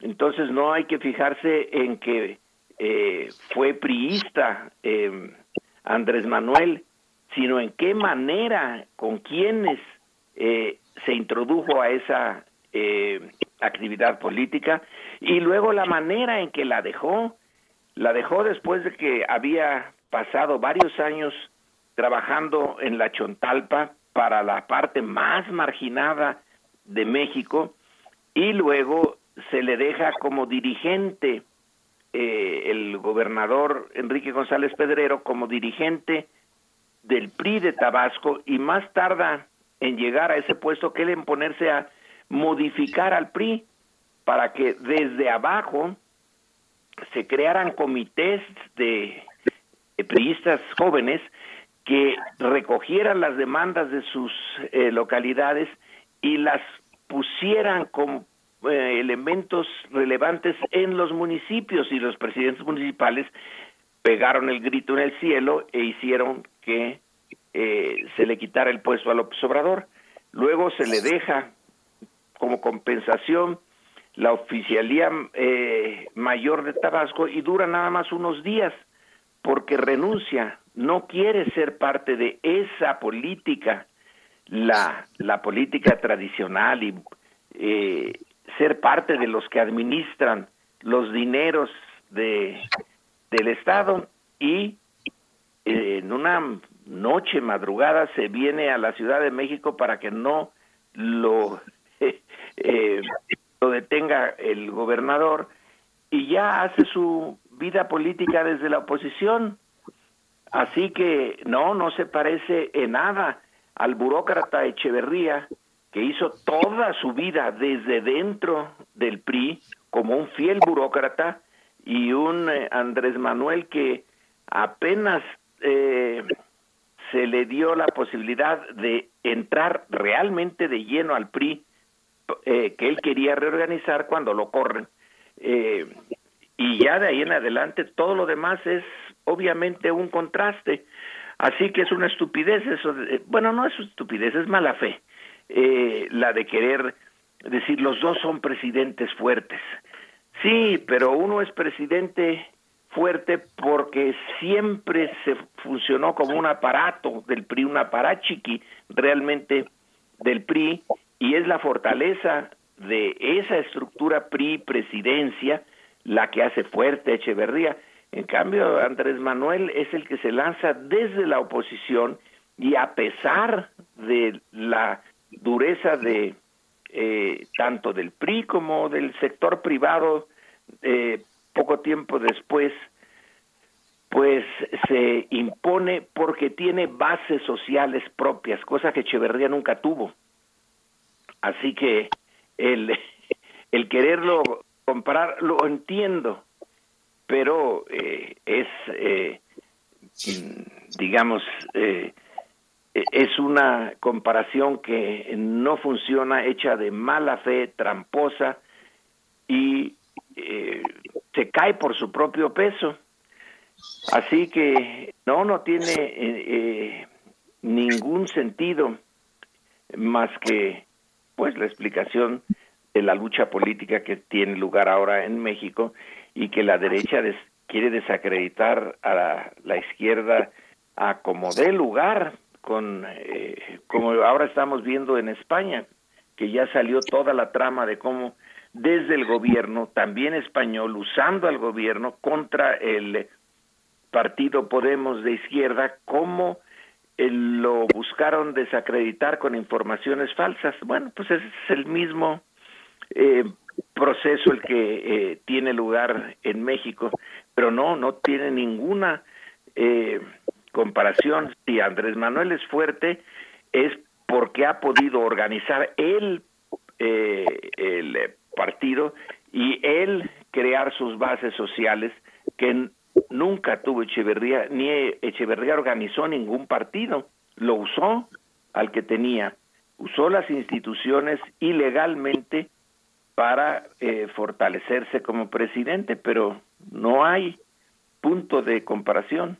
Entonces no hay que fijarse en que eh, fue priista eh, Andrés Manuel, sino en qué manera, con quiénes eh, se introdujo a esa actividad política y luego la manera en que la dejó. La dejó después de que había pasado varios años trabajando en la Chontalpa para la parte más marginada de México y luego se le deja como dirigente eh, el gobernador Enrique González Pedrero como dirigente del PRI de Tabasco y más tarda en llegar a ese puesto que él en ponerse a modificar al PRI para que desde abajo se crearan comités de, priistas jóvenes que recogieran las demandas de sus eh, localidades y las pusieran como eh, elementos relevantes en los municipios y los presidentes municipales pegaron el grito en el cielo e hicieron que eh, se le quitara el puesto a López Obrador. Luego se le deja como compensación la oficialía eh, mayor de Tabasco y dura nada más unos días porque renuncia, no quiere ser parte de esa política, la, la política tradicional y eh, ser parte de los que administran los dineros de, del Estado y eh, en una noche madrugada se viene a la Ciudad de México para que no lo eh, lo detenga el gobernador y ya hace su vida política desde la oposición. Así que no, no se parece en nada al burócrata Echeverría, que hizo toda su vida desde dentro del PRI como un fiel burócrata y un eh, Andrés Manuel que apenas eh, se le dio la posibilidad de entrar realmente de lleno al PRI eh, que él quería reorganizar cuando lo corren. Eh, y ya de ahí en adelante todo lo demás es obviamente un contraste. Así que es una estupidez eso. bueno, no es estupidez, es mala fe. Eh, la de querer decir los dos son presidentes fuertes. Sí, pero uno es presidente fuerte porque siempre se funcionó como un aparato del PRI, un aparachiqui realmente del PRI y es la fortaleza de esa estructura PRI-presidencia la que hace fuerte a Echeverría. En cambio, Andrés Manuel es el que se lanza desde la oposición y a pesar de la dureza de eh, tanto del PRI como del sector privado, eh, poco tiempo después, pues se impone porque tiene bases sociales propias, cosa que Echeverría nunca tuvo. Así que el, el quererlo comparar lo entiendo, pero eh, es, eh, digamos, eh, es una comparación que no funciona, hecha de mala fe, tramposa y se cae por su propio peso. Así que no, no tiene ningún sentido más que pues la explicación de la lucha política que tiene lugar ahora en México y que la derecha quiere desacreditar a la, izquierda a como dé lugar con eh, como ahora estamos viendo en España que ya salió toda la trama de cómo desde el gobierno también español usando al gobierno contra el partido Podemos de izquierda cómo lo buscaron desacreditar con informaciones falsas. Bueno, pues es el mismo eh, proceso el que eh, tiene lugar en México, pero no, no tiene ninguna eh, comparación. Si Andrés Manuel es fuerte, es porque ha podido organizar él el partido y él crear sus bases sociales que nunca tuvo Echeverría, ni Echeverría organizó ningún partido, lo usó al que tenía, usó las instituciones ilegalmente para eh, fortalecerse como presidente, pero no hay punto de comparación.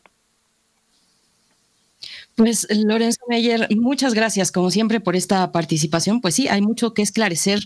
Pues Lorenzo Meyer, muchas gracias como siempre por esta participación. Pues sí, hay mucho que esclarecer,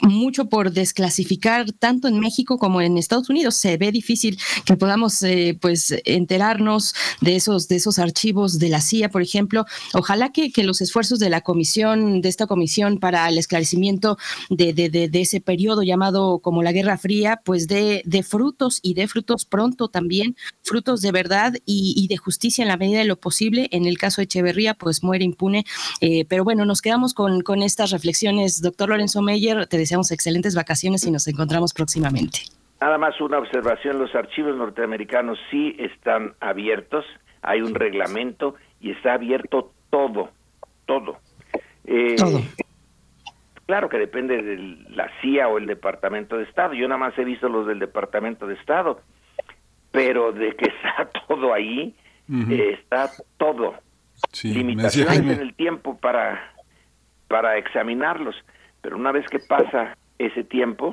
mucho por desclasificar tanto en México como en Estados Unidos. Se ve difícil que podamos eh, pues enterarnos de esos de esos archivos de la CIA, por ejemplo. Ojalá que, que los esfuerzos de la comisión de esta comisión para el esclarecimiento de, de, de, ese periodo llamado como la Guerra Fría, pues de, de frutos y de frutos pronto también, frutos de verdad y, y de justicia en la medida de lo posible. En el caso Echeverría, pues muere impune. Eh, pero bueno, nos quedamos con, con estas reflexiones. Doctor Lorenzo Meyer, te deseamos excelentes vacaciones y nos encontramos próximamente. Nada más una observación, los archivos norteamericanos sí están abiertos, hay un reglamento y está abierto todo, todo. Eh, todo. Claro que depende de la CIA o el Departamento de Estado, yo nada más he visto los del Departamento de Estado, pero de que está todo ahí, eh, está todo limitaciones en el tiempo para, para examinarlos, pero una vez que pasa ese tiempo,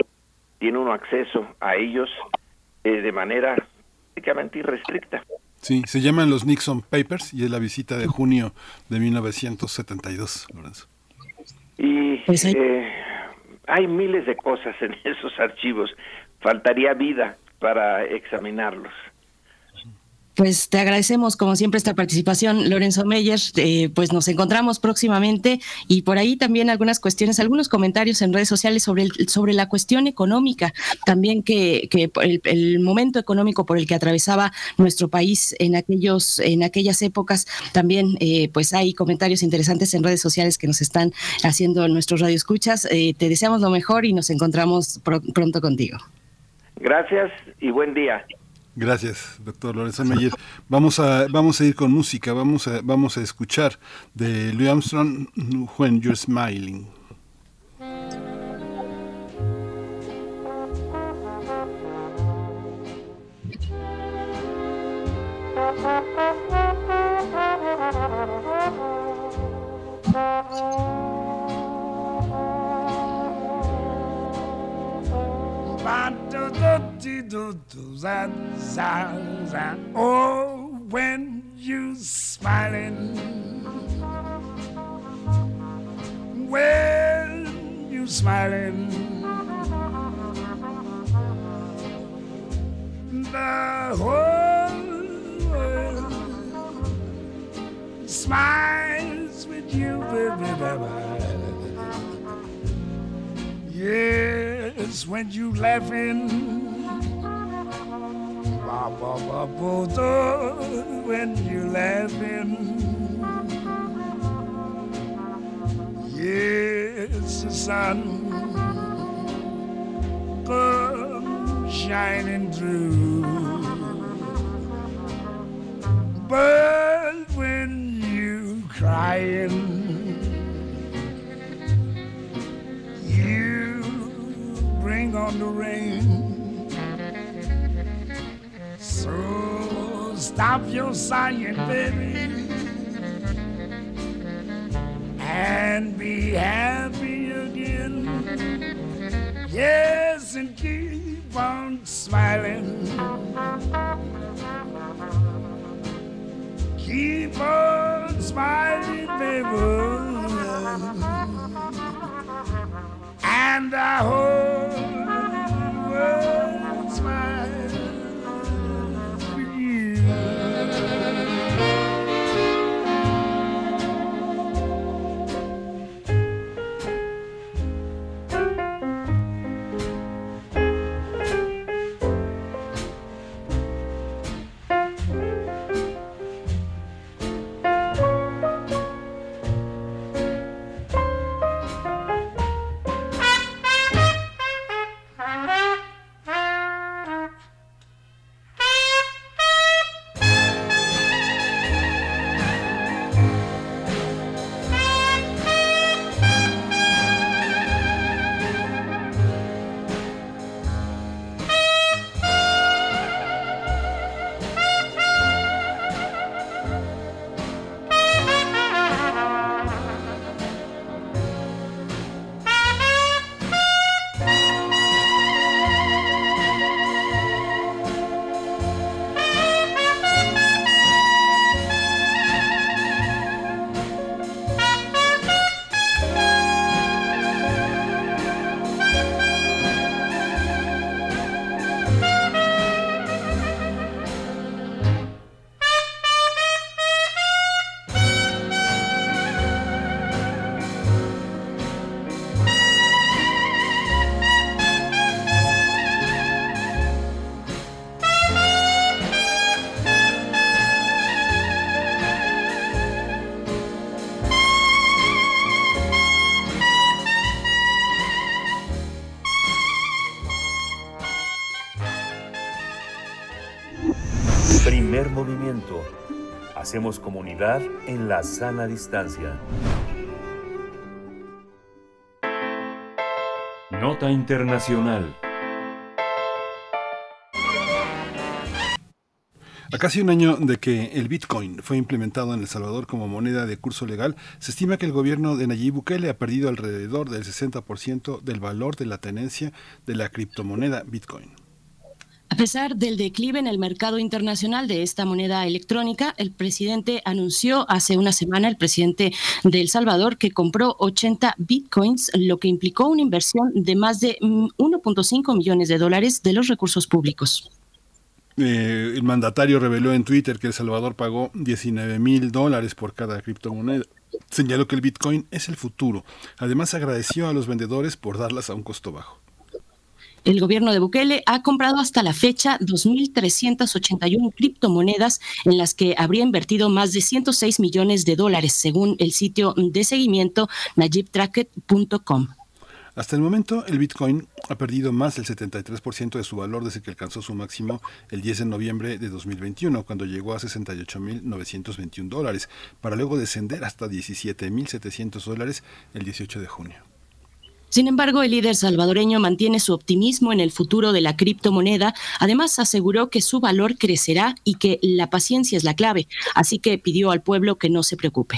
tiene uno acceso a ellos eh, de manera prácticamente irrestricta. Sí, se llaman los Nixon Papers y es la visita de junio de 1972, Lorenzo. Y pues eh, hay miles de cosas en esos archivos. Faltaría vida para examinarlos. Pues te agradecemos como siempre esta participación, Lorenzo Meyer. Eh, pues nos encontramos próximamente y por ahí también algunas cuestiones, algunos comentarios en redes sociales sobre, el, sobre la cuestión económica, también que, que el, momento económico por el que atravesaba nuestro país en aquellos, en aquellas épocas. También eh, pues hay comentarios interesantes en redes sociales que nos están haciendo nuestros radioescuchas. Eh, te deseamos lo mejor y nos encontramos pr pronto contigo. Gracias y buen día. Gracias, doctor Lorenzo Meyer. Vamos a, vamos a ir con música, vamos a, vamos a escuchar de Louis Armstrong, When You're Smiling. Oh, when you smiling, when you smiling, the whole world smiles with you, baby. Yes, when you laughing. Ba, ba, ba, ba, when you laughing. Yes, the sun comes shining through. But when you crying. Bring on the rain. So stop your sighing, baby, and be happy again. Yes, and keep on smiling. Keep on smiling, baby and the whole world smiles Hacemos comunidad en la sana distancia. Nota Internacional. A casi un año de que el Bitcoin fue implementado en El Salvador como moneda de curso legal, se estima que el gobierno de Nayib Bukele ha perdido alrededor del 60% del valor de la tenencia de la criptomoneda Bitcoin. A pesar del declive en el mercado internacional de esta moneda electrónica, el presidente anunció hace una semana, el presidente de El Salvador, que compró 80 bitcoins, lo que implicó una inversión de más de 1.5 millones de dólares de los recursos públicos. Eh, el mandatario reveló en Twitter que El Salvador pagó 19 mil dólares por cada criptomoneda. Señaló que el Bitcoin es el futuro. Además agradeció a los vendedores por darlas a un costo bajo. El gobierno de Bukele ha comprado hasta la fecha 2.381 criptomonedas en las que habría invertido más de 106 millones de dólares, según el sitio de seguimiento najibtracket.com. Hasta el momento, el Bitcoin ha perdido más del 73% de su valor desde que alcanzó su máximo el 10 de noviembre de 2021, cuando llegó a 68.921 dólares, para luego descender hasta 17.700 dólares el 18 de junio. Sin embargo, el líder salvadoreño mantiene su optimismo en el futuro de la criptomoneda. Además, aseguró que su valor crecerá y que la paciencia es la clave, así que pidió al pueblo que no se preocupe.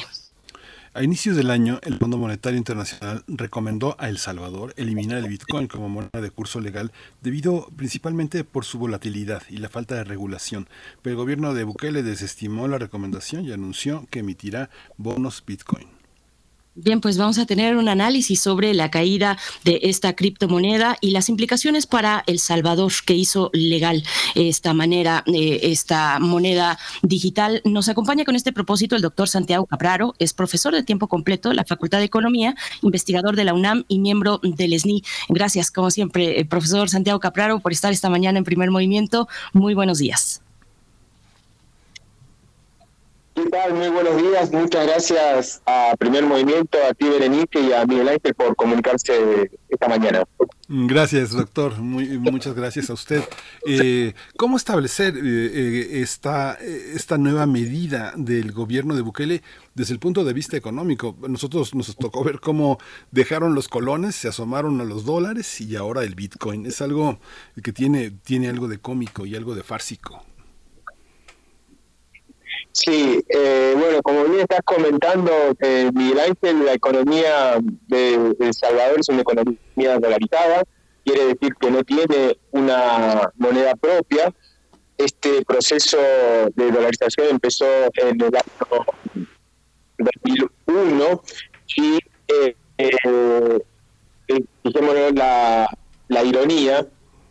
A inicios del año, el Fondo Monetario Internacional recomendó a El Salvador eliminar el Bitcoin como moneda de curso legal debido principalmente por su volatilidad y la falta de regulación. Pero el gobierno de Bukele desestimó la recomendación y anunció que emitirá bonos Bitcoin. Bien, pues vamos a tener un análisis sobre la caída de esta criptomoneda y las implicaciones para El Salvador que hizo legal esta manera, eh, esta moneda digital. Nos acompaña con este propósito el doctor Santiago Capraro, es profesor de tiempo completo de la Facultad de Economía, investigador de la UNAM y miembro del SNI. Gracias, como siempre, eh, profesor Santiago Capraro, por estar esta mañana en primer movimiento. Muy buenos días. ¿Qué tal? Muy buenos días. Muchas gracias a Primer Movimiento, a ti Berenice y a Miguel Ángel por comunicarse esta mañana. Gracias, doctor. Muy, muchas gracias a usted. Eh, ¿Cómo establecer eh, eh, esta, esta nueva medida del gobierno de Bukele desde el punto de vista económico? Nosotros nos tocó ver cómo dejaron los colones, se asomaron a los dólares y ahora el Bitcoin. Es algo que tiene, tiene algo de cómico y algo de fársico. Sí, eh, bueno, como bien estás comentando, eh, Miguel Ángel, la economía de, El Salvador es una economía dolarizada, quiere decir que no tiene una moneda propia. Este proceso de dolarización empezó en el año 2001 y, eh, eh, eh la, la ironía,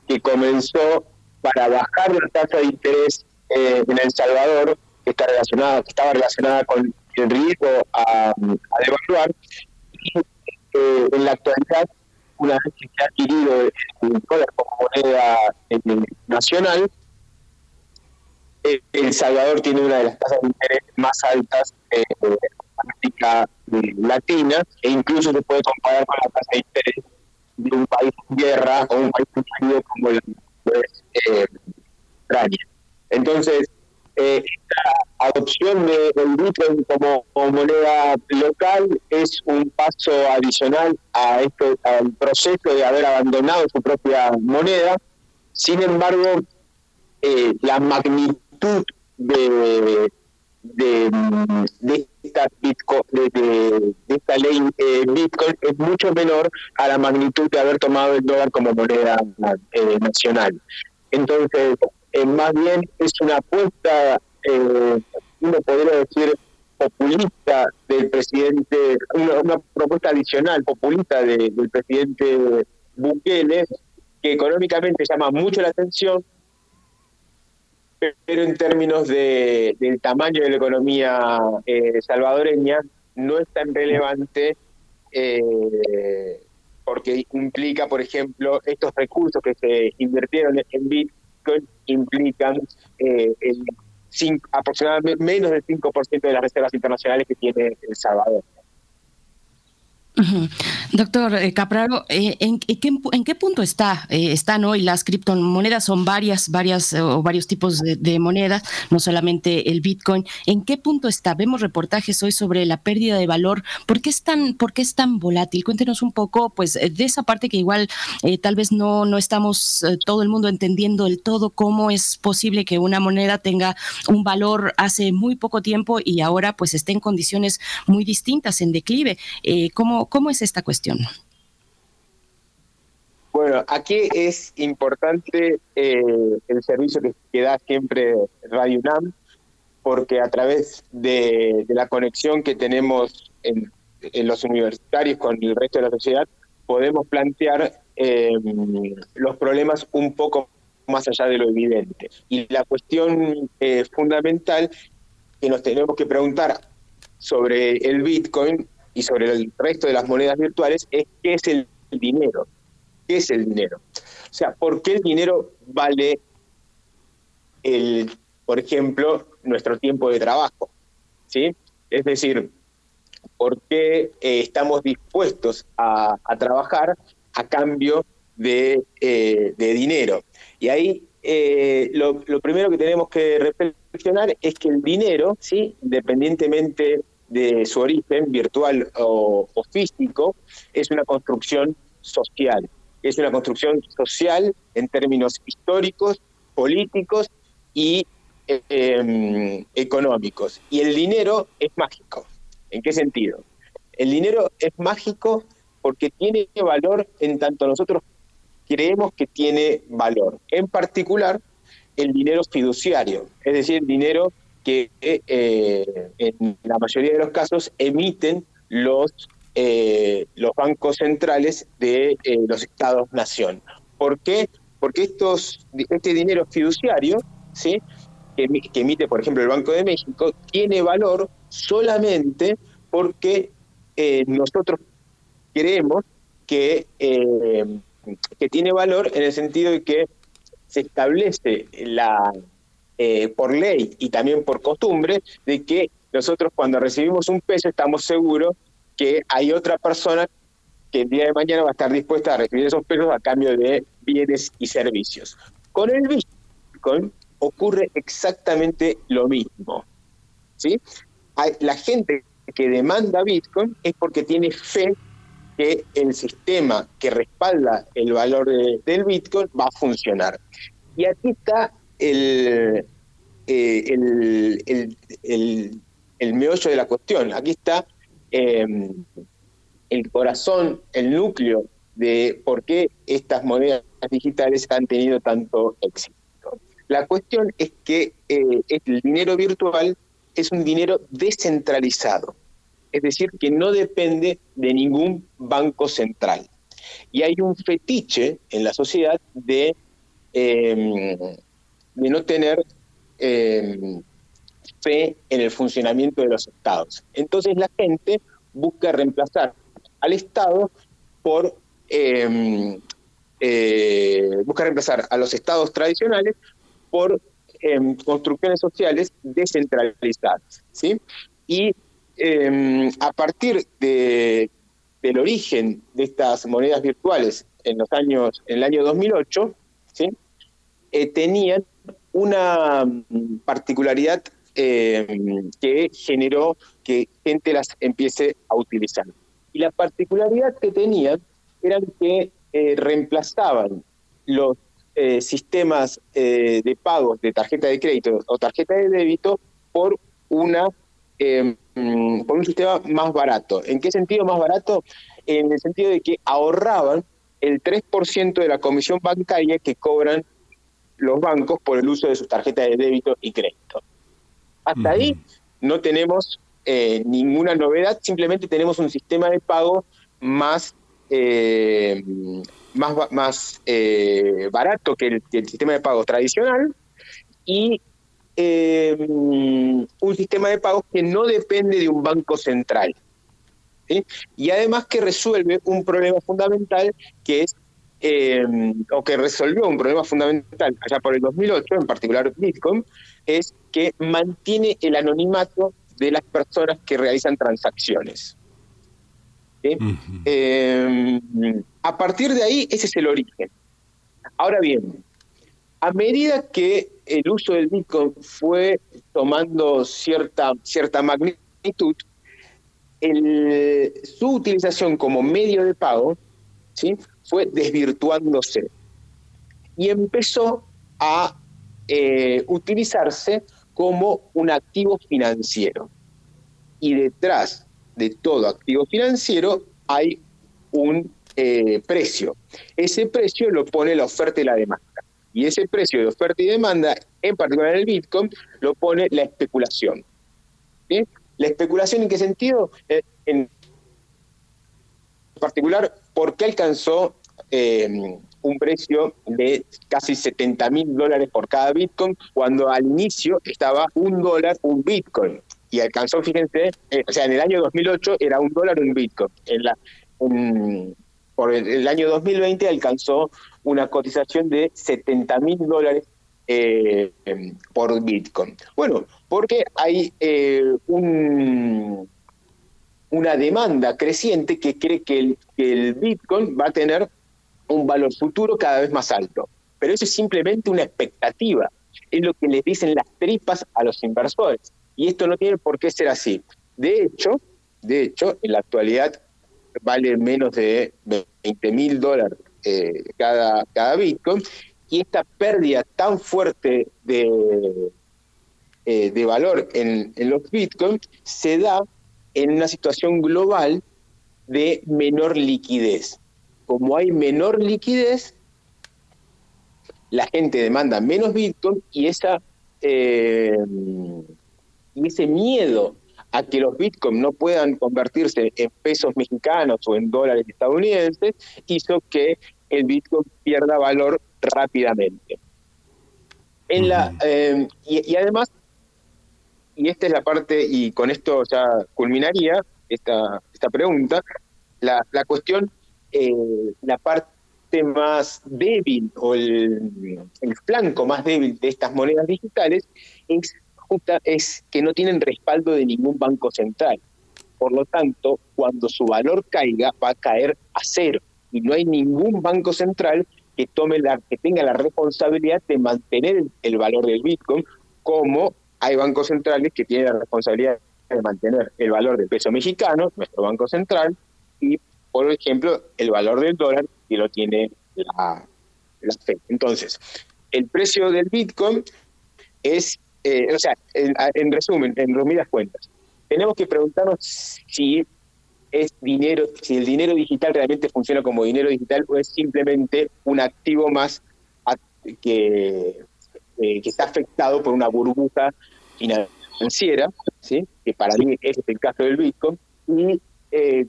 que comenzó para bajar la tasa de interés eh, en El Salvador que está relacionada, que estaba relacionada con el riesgo a, a devaluar. Y eh, en la actualidad, una vez que se ha adquirido el dólar como moneda eh, nacional, eh, El Salvador tiene una de las tasas de interés más altas de América Latina e incluso se puede comparar con la tasa de interés de un país en guerra o un país frío como el es Ucrania. Entonces, eh, la adopción del Bitcoin como, moneda local es un paso adicional a esto, al proceso de haber abandonado su propia moneda. Sin embargo, eh, la magnitud de, de, esta, Bitcoin, de, esta ley eh, Bitcoin es mucho menor a la magnitud de haber tomado el dólar como moneda eh, nacional. Entonces, eh, más bien es una apuesta, eh, uno podría decir, populista del presidente, una, propuesta adicional populista del presidente Bukele, que económicamente llama mucho la atención, pero en términos de, del tamaño de la economía eh, salvadoreña no es tan relevante eh, porque implica, por ejemplo, estos recursos que se invirtieron en Implican eh, el aproximadamente menos del 5% de las reservas internacionales que tiene El Salvador. Doctor eh, Capraro, eh, ¿en, qué, punto está, eh, están hoy las criptomonedas? Son varias, varias o varios tipos de, monedas, no solamente el Bitcoin. ¿En qué punto está? Vemos reportajes hoy sobre la pérdida de valor. ¿Por qué es tan, por qué es tan volátil? Cuéntenos un poco, pues, de esa parte que igual tal vez no, no estamos todo el mundo entendiendo del todo cómo es posible que una moneda tenga un valor hace muy poco tiempo y ahora pues esté en condiciones muy distintas, en declive. ¿cómo, ¿Cómo, es esta cuestión? Bueno, aquí es importante eh, el servicio que, da siempre Radio UNAM, porque a través de, la conexión que tenemos en, los universitarios con el resto de la sociedad, podemos plantear em, los problemas un poco más allá de lo evidente. Y la cuestión eh, fundamental que nos tenemos que preguntar sobre el Bitcoin y sobre el resto de las monedas virtuales es qué es el dinero. ¿Qué es el dinero? O sea, ¿por qué el dinero vale el, por ejemplo, nuestro tiempo de trabajo? ¿Sí? Es decir, ¿por qué eh, estamos dispuestos a, trabajar a cambio de, eh, dinero? Y ahí eh, lo, lo, primero que tenemos que reflexionar es que el dinero, ¿sí? independientemente de su origen virtual o, físico, es una construcción social. Es una construcción social en términos históricos, políticos y em, económicos. Y el dinero es mágico. ¿En qué sentido? El dinero es mágico porque tiene valor en tanto nosotros creemos que tiene valor. En particular, el dinero fiduciario, es decir, el dinero que eh, en la mayoría de los casos emiten los, eh, los bancos centrales de eh, los estados-nación. ¿Por qué? Porque estos, este dinero fiduciario, ¿sí? que, emite, por ejemplo, el Banco de México, tiene valor solamente porque nosotros creemos que, que tiene valor en el sentido de que se establece la, eh, por ley y también por costumbre de que nosotros cuando recibimos un peso estamos seguros que hay otra persona que el día de mañana va a estar dispuesta a recibir esos pesos a cambio de bienes y servicios. Con el Bitcoin ocurre exactamente lo mismo. ¿sí? La gente que demanda Bitcoin es porque tiene fe que el sistema que respalda el valor del Bitcoin va a funcionar. Y aquí está el, eh, el, el, el, meollo de la cuestión. Aquí está em, el corazón, el núcleo de por qué estas monedas digitales han tenido tanto éxito. La cuestión es que eh, el dinero virtual es un dinero descentralizado, es decir, que no depende de ningún banco central. Y hay un fetiche en la sociedad de em, de no tener em, fe en el funcionamiento de los estados. Entonces la gente busca reemplazar al Estado por em, eh, busca reemplazar a los estados tradicionales por construcciones sociales descentralizadas. ¿sí? Y a partir de, del origen de estas monedas virtuales en los años, en el año 2008, ¿sí? Eh, tenían una mm, particularidad eh, que generó que gente las empiece a utilizar. Y la particularidad que tenían era que eh, reemplazaban los eh, sistemas de pagos de tarjeta de crédito o tarjeta de débito por una mm, por un sistema más barato. ¿En qué sentido más barato? En el sentido de que ahorraban el 3% de la comisión bancaria que cobran los bancos por el uso de sus tarjetas de débito y crédito. Hasta ahí no tenemos eh, ninguna novedad, simplemente tenemos un sistema de pago más, eh, más, más eh, barato que el, sistema de pago tradicional y un sistema de pagos que no depende de un banco central. Y además que resuelve un problema fundamental que es eh, o que resolvió un problema fundamental allá por el 2008, en particular Bitcoin, es que mantiene el anonimato de las personas que realizan transacciones. Eh, a partir de ahí, ese es el origen. Ahora bien, a medida que el uso del Bitcoin fue tomando cierta, cierta magnitud, su utilización como medio de pago ¿sí? Fue desvirtuándose y empezó a eh, utilizarse como un activo financiero. Y detrás de todo activo financiero hay un eh, precio. Ese precio lo pone la oferta y la demanda. Y ese precio de oferta y demanda, en particular el Bitcoin, lo pone la especulación. ¿La especulación en qué sentido? Eh, en particular, ¿por qué alcanzó eh, un precio de casi 70 mil dólares por cada Bitcoin cuando al inicio estaba un dólar un Bitcoin? Y alcanzó, fíjense, eh, o sea, en el año 2008 era un dólar un Bitcoin. En la, por el, año 2020 alcanzó una cotización de 70 mil dólares eh, em, por Bitcoin. Bueno, porque hay un, una demanda creciente que cree que el, Bitcoin va a tener un valor futuro cada vez más alto. Pero eso es simplemente una expectativa. Es lo que les dicen las tripas a los inversores. Y esto no tiene por qué ser así. De hecho, de hecho, en la actualidad vale menos de 20 mil dólares eh, cada, cada Bitcoin y esta pérdida tan fuerte de, eh, de valor en, en los bitcoins se da en una situación global de menor liquidez. Como hay menor liquidez, la gente demanda menos bitcoin y esa eh, y ese miedo a que los bitcoins no puedan convertirse en pesos mexicanos o en dólares estadounidenses hizo que el bitcoin pierda valor rápidamente. En la, eh, y, además, y esta es la parte, y con esto ya culminaría esta, esta pregunta, la, la cuestión, eh, la parte más débil o el, el, flanco más débil de estas monedas digitales es, es que no tienen respaldo de ningún banco central. Por lo tanto, cuando su valor caiga, va a caer a cero. Y no hay ningún banco central que tome la, que tenga la responsabilidad de mantener el, valor del Bitcoin, como hay bancos centrales que tienen la responsabilidad de mantener el valor del peso mexicano, nuestro banco central, y por ejemplo el valor del dólar que lo tiene la, Fed. Entonces, el precio del Bitcoin es, eh, o sea, en, en resumen, en resumidas cuentas, tenemos que preguntarnos si es dinero, si el dinero digital realmente funciona como dinero digital o es simplemente un activo más eh, que está afectado por una burbuja financiera, ¿sí? que para mí es el caso del Bitcoin, y eh,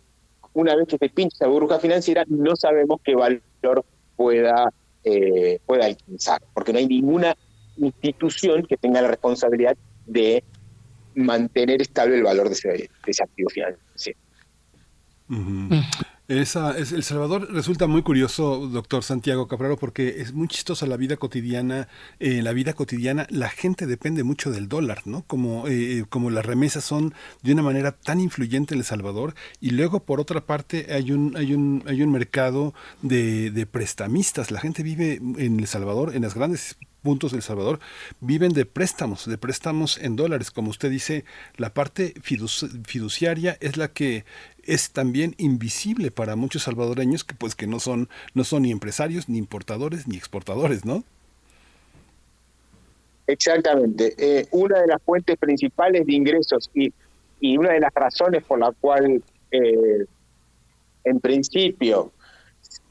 una vez que se pincha esa burbuja financiera no sabemos qué valor pueda, eh, pueda alcanzar, porque no hay ninguna institución que tenga la responsabilidad de mantener estable el valor de ese, activo financiero. Esa, es, el Salvador resulta muy curioso, doctor Santiago Capraro, porque es muy chistosa la vida cotidiana. En la vida cotidiana la gente depende mucho del dólar, ¿no? Como, eh, eh, como las remesas son de una manera tan influyente en El Salvador. Y luego, por otra parte, hay un, hay un, hay un mercado de, de prestamistas. La gente vive en El Salvador, en las grandes puntos del Salvador viven de préstamos, de préstamos en dólares. Como usted dice, la parte fiduciaria es la que es también invisible para muchos salvadoreños que pues que no son no son ni empresarios ni importadores ni exportadores, ¿no? Exactamente. Eh, una de las fuentes principales de ingresos y, y una de las razones por la cual eh, en principio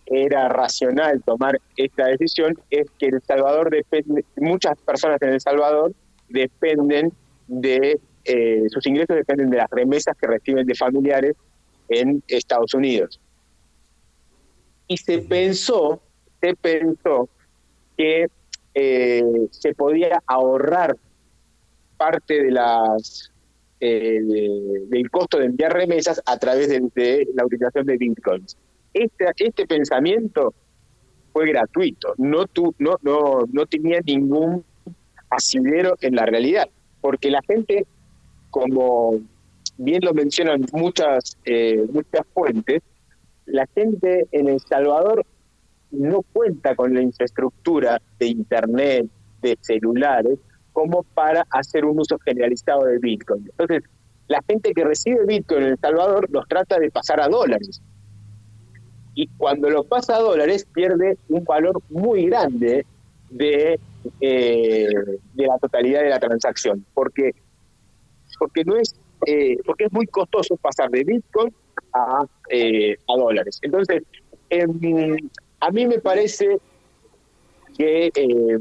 era racional tomar esta decisión es que El Salvador depende, muchas personas en El Salvador dependen de, eh, sus ingresos dependen de las remesas que reciben de familiares en Estados Unidos. Y se pensó, se pensó que eh, se podía ahorrar parte de las eh, del costo de enviar remesas a través de la utilización de bitcoins este, este pensamiento fue gratuito, no, tu, no, no, no tenía ningún asidero en la realidad, porque la gente, como bien lo mencionan muchas, eh, muchas fuentes, la gente en El Salvador no cuenta con la infraestructura de Internet, de celulares, como para hacer un uso generalizado de Bitcoin. Entonces, la gente que recibe Bitcoin en El Salvador los trata de pasar a dólares. Y cuando lo pasa a dólares pierde un valor muy grande de, eh, de la totalidad de la transacción, porque, porque, no es, eh, porque es muy costoso pasar de Bitcoin a, eh, dólares. Entonces, em, a mí me parece que eh,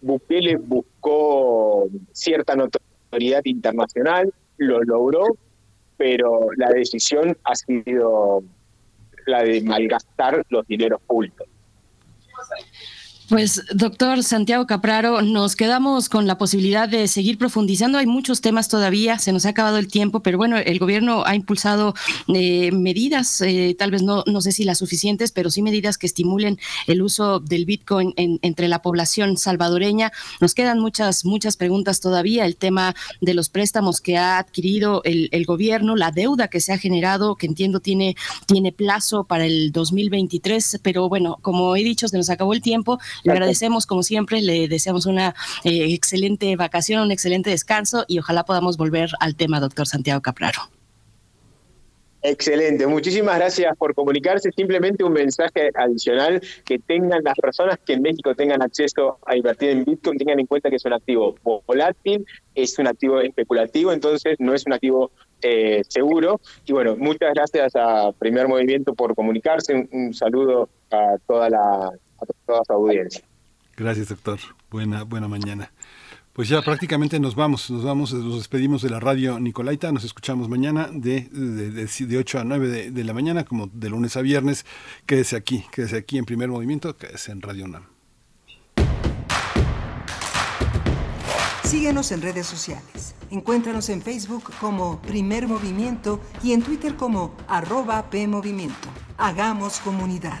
Bukele buscó cierta notoriedad internacional, lo logró, pero la decisión ha sido la de malgastar los dineros públicos. Pues, doctor Santiago Capraro, nos quedamos con la posibilidad de seguir profundizando. Hay muchos temas todavía, se nos ha acabado el tiempo, pero bueno, el gobierno ha impulsado eh, medidas, eh, tal vez no, no sé si las suficientes, pero sí medidas que estimulen el uso del Bitcoin entre la población salvadoreña. Nos quedan muchas, muchas preguntas todavía. El tema de los préstamos que ha adquirido el, el gobierno, la deuda que se ha generado, que entiendo tiene, tiene plazo para el 2023, pero bueno, como he dicho, se nos acabó el tiempo. Le agradecemos, como siempre, le deseamos una eh, excelente vacación, un excelente descanso y ojalá podamos volver al tema, doctor Santiago Capraro. Excelente, muchísimas gracias por comunicarse. Simplemente un mensaje adicional que tengan las personas que en México tengan acceso a invertir en Bitcoin, tengan en cuenta que es un activo volátil, es un activo especulativo, entonces no es un activo eh, seguro. Y bueno, muchas gracias a Primer Movimiento por comunicarse. Un, un saludo a toda la a toda su audiencia. Gracias, doctor. Buena, buena mañana. Pues ya prácticamente nos vamos, nos vamos, nos despedimos de la radio Nicolaita, nos escuchamos mañana de, de, de, de 8 a 9 de, de, la mañana, como de lunes a viernes. Quédese aquí, quédese aquí en primer movimiento, quédese en Radio UNAM. Síguenos en redes sociales. Encuéntranos en Facebook como Primer Movimiento y en Twitter como arroba PMovimiento. Hagamos comunidad.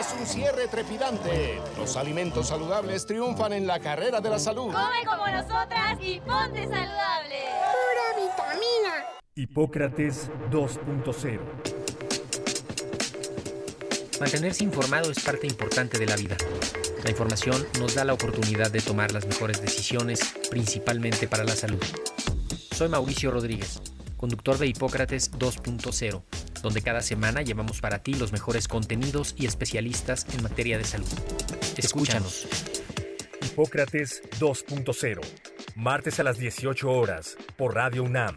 Es un cierre trepidante. Los alimentos saludables triunfan en la carrera de la salud. Come como nosotras y ponte saludable. Pura vitamina. Hipócrates 2.0 Mantenerse informado es parte importante de la vida. La información nos da la oportunidad de tomar las mejores decisiones, principalmente para la salud. Soy Mauricio Rodríguez, conductor de Hipócrates 2.0, donde cada semana llevamos para ti los mejores contenidos y especialistas en materia de salud. Escúchanos. Hipócrates 2.0. Martes a las 18 horas por Radio UNAM.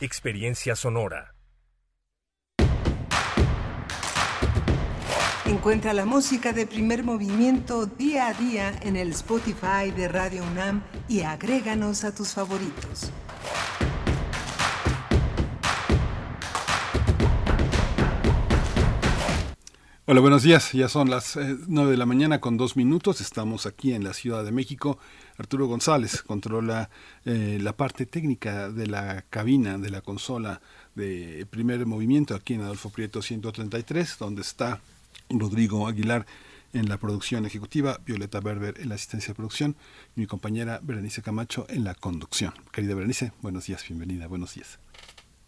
Experiencia sonora. Encuentra la música de primer movimiento día a día en el Spotify de Radio UNAM y agréganos a tus favoritos. Hola, buenos días. Ya son las eh, nueve de la mañana con dos minutos. Estamos aquí en la Ciudad de México. Arturo González controla eh, la parte técnica de la cabina, de la consola de primer movimiento aquí en Adolfo Prieto 133, donde está Rodrigo Aguilar en la producción ejecutiva, Violeta Berber en la asistencia de producción y mi compañera Berenice Camacho en la conducción. Querida Berenice, buenos días, bienvenida, buenos días.